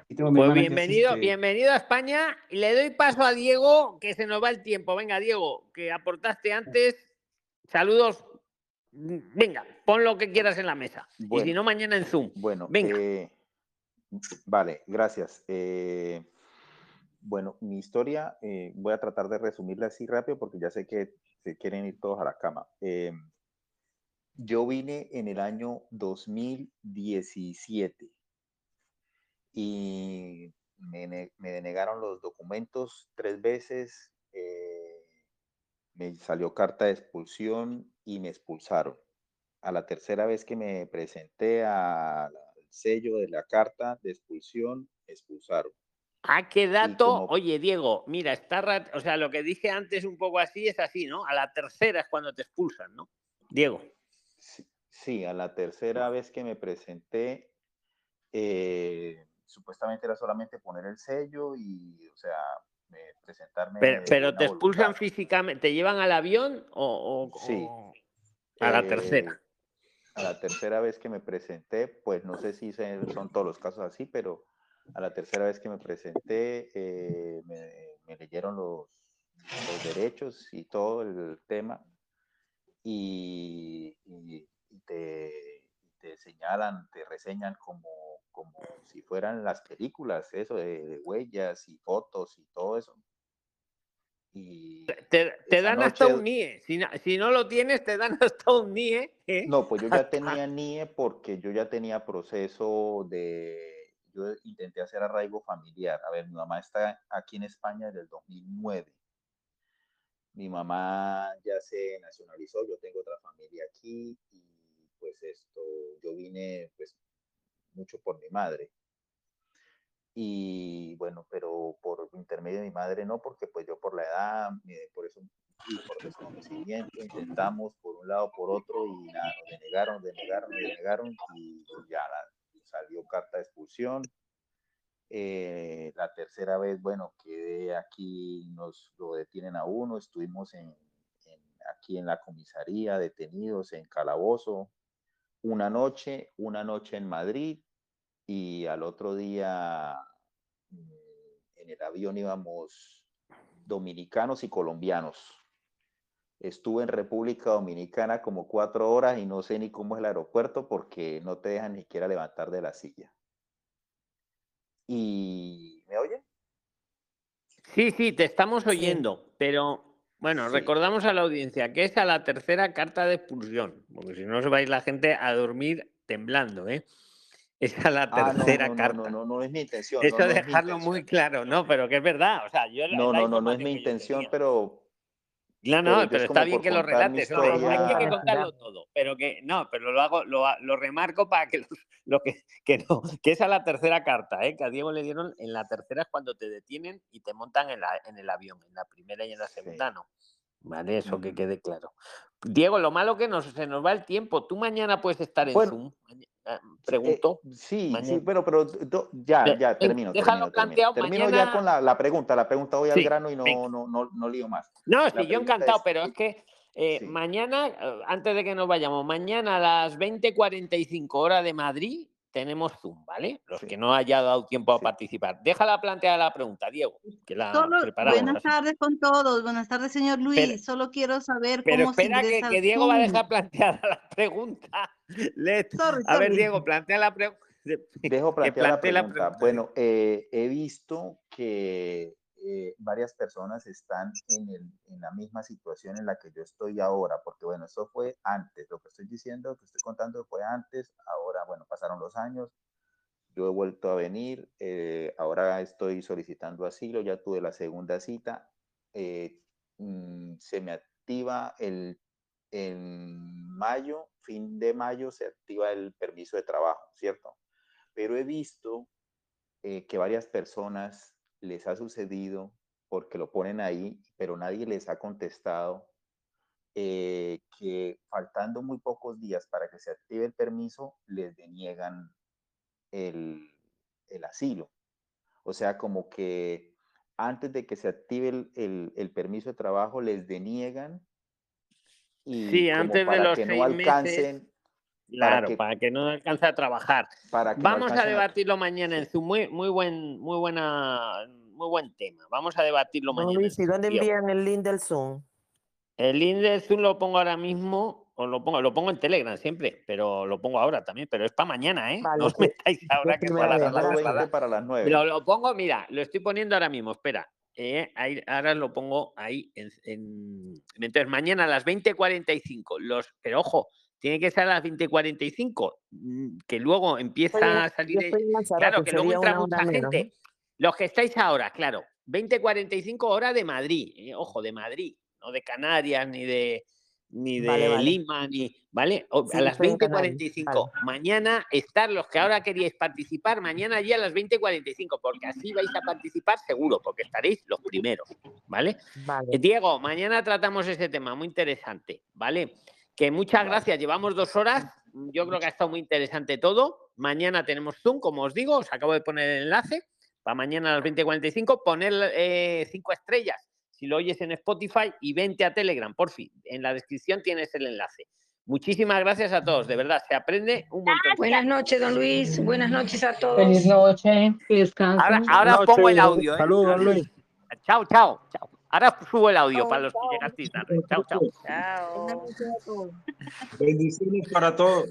Y tengo pues bienvenido, este bienvenido a España y le doy paso a Diego, que se nos va el tiempo. Venga, Diego, que aportaste antes. Saludos. Venga, pon lo que quieras en la mesa. y si no, mañana en Zoom. Bueno, venga. Eh, vale, gracias. Eh, bueno, mi historia eh, voy a tratar de resumirla así rápido porque ya sé que se quieren ir todos a la cama. Eh, yo vine en el año 2017 y me, denegaron los documentos tres veces, eh, me salió carta de expulsión y me expulsaron. A la tercera vez que me presenté al sello de la carta de expulsión, me expulsaron. ¿A qué dato? Oye, Diego, mira, está, o sea, lo que dije antes un poco así es así, ¿no? A la tercera es cuando te expulsan, ¿no? Diego. Sí, a la tercera vez que me presenté, eh, supuestamente era solamente poner el sello y, o sea, presentarme. Pero, te expulsan físicamente, ¿te llevan al avión o, sí. a la tercera? Eh, a la tercera vez que me presenté, pues no sé si son todos los casos así, pero a la tercera vez que me presenté, eh, me, leyeron los, derechos y todo el tema y, te, señalan, te reseñan como, como si fueran las películas, eso de, huellas y fotos y todo eso. Y te, dan hasta un NIE. Si no, si no, lo tienes, te dan hasta un NIE. ¿eh? No, pues yo ya tenía NIE porque yo ya tenía proceso de yo intenté hacer arraigo familiar. A ver, mi mamá está aquí en España desde el 2009. Mi mamá ya se nacionalizó, yo tengo otra familia aquí y pues esto, yo vine pues mucho por mi madre. Y bueno, pero por intermedio de mi madre no, porque pues yo por la edad, por eso por desconocimiento intentamos por un lado, por otro y nada, nos denegaron, denegaron, denegaron y ya la, salió carta de expulsión. Eh, la tercera vez, bueno, quedé aquí, nos lo detienen a uno, estuvimos en, aquí en la comisaría, detenidos en Calabozo, una noche, una noche en Madrid y al otro día mm, en el avión íbamos dominicanos y colombianos. Estuve en República Dominicana como cuatro horas y no sé ni cómo es el aeropuerto porque no te dejan ni siquiera levantar de la silla. ¿Y me oyen? Sí, sí, te estamos oyendo, pero bueno, recordamos a la audiencia que es a la tercera carta de expulsión, porque si no se va a ir la gente a dormir temblando, ¿eh? Es a la ah, tercera carta. No, no, no, es mi intención. Eso dejarlo muy claro, ¿no? Pero que es verdad, o sea, yo... No, no, no, no es mi intención, pero no, no, pero, está bien que lo relates. No, hay que contarlo todo, pero que no, pero lo hago, lo, lo remarco para que lo, que, que no, que es a la tercera carta, ¿eh? que a Diego le dieron en la tercera es cuando te detienen y te montan en, la, en el avión, en la primera y en la segunda no. Vale, eso que quede claro. Diego, lo malo que nos, se nos va el tiempo. Tú mañana puedes estar en Zoom. Ah, eh, pregunto. sí, sí, pero, pero ya, ya, termino. Déjalo planteado termino, ya con la, la, pregunta. La pregunta voy al grano y no, no, no, no, lío más. No, sí, yo encantado, pero es que eh, mañana, eh, antes de que nos vayamos, mañana a las 20.45 horas de Madrid, tenemos Zoom, ¿vale? Los que no haya dado tiempo a participar. Déjala plantear la pregunta, Diego, que la preparamos. Buenas tardes con todos. Buenas tardes, señor Luis. Solo quiero saber pero cómo espera que, que Diego va a dejar plantear la pregunta. a ver, Diego, plantea la pregunta. Dejo plantear la pregunta. Bueno, eh, he visto que eh, varias personas están en, el, en, la misma situación en la que yo estoy ahora, porque bueno, eso fue antes, lo que estoy diciendo, que estoy contando fue antes, ahora bueno, pasaron los años, yo he vuelto a venir, eh, ahora estoy solicitando asilo, ya tuve la segunda cita, eh, mm, se me activa el, en mayo, fin de mayo, se activa el permiso de trabajo, ¿cierto? Pero he visto que varias personas les ha sucedido porque lo ponen ahí, pero nadie les ha contestado eh, que faltando muy pocos días para que se active el permiso, les deniegan el, el asilo. O sea, como que antes de que se active el, el, el permiso de trabajo, les deniegan y Sí, antes de los que no alcancen, meses. Para Claro, que, para que no alcance a trabajar. para que no Vamos a debatirlo mañana en Zoom. Muy, muy buen, muy buena, muy buen tema. Vamos a debatirlo mañana. ¿y dónde envían el link del Zoom? El link de Zoom lo pongo ahora mismo, o lo pongo, lo pongo en Telegram siempre, pero lo pongo ahora también, pero es para mañana, ¿eh? Vale, no os metáis ahora que para vez. 20 para las 9. Pero lo pongo, mira, lo estoy poniendo ahora mismo, espera. eh, ahí, ahora lo pongo ahí. En, en- Entonces, mañana a las 20.45, los, pero ojo, tiene que ser a las 20.45, mm, que luego empieza Estoy a salir. Claro, que luego entra mucha menos, gente. Los que estáis ahora, claro, 20.45 hora de Madrid, eh, ojo, de Madrid, no de Canarias, ni de ni de Vale, vale. Lima, ni, ¿vale? O- Sí, a las estoy en Canarias, 20.45. Mañana estar los que ahora queríais participar, mañana ya a las 20.45, porque así vais a participar seguro, porque estaréis los primeros, ¿vale? Vale. Diego, mañana tratamos ese tema, muy interesante, ¿vale? Que muchas gracias, llevamos dos horas, yo creo que ha estado muy interesante todo. Mañana tenemos Zoom, como os digo, os acabo de poner el enlace para mañana a las 20.45, poner eh, cinco estrellas si lo oyes en Spotify y vente a Telegram, por fin. En la descripción tienes el enlace. Muchísimas gracias a todos, de verdad, se aprende un montón. Buenas noches, don Luis. Buenas noches a todos. Feliz noche, que descansen. Ahora, ahora pongo el audio. ¿eh? Saludos, Luis. Chao, chao, chao. Ahora subo el audio para los que llegasteis tarde. Chao, chao. Chao. Bendiciones para todos.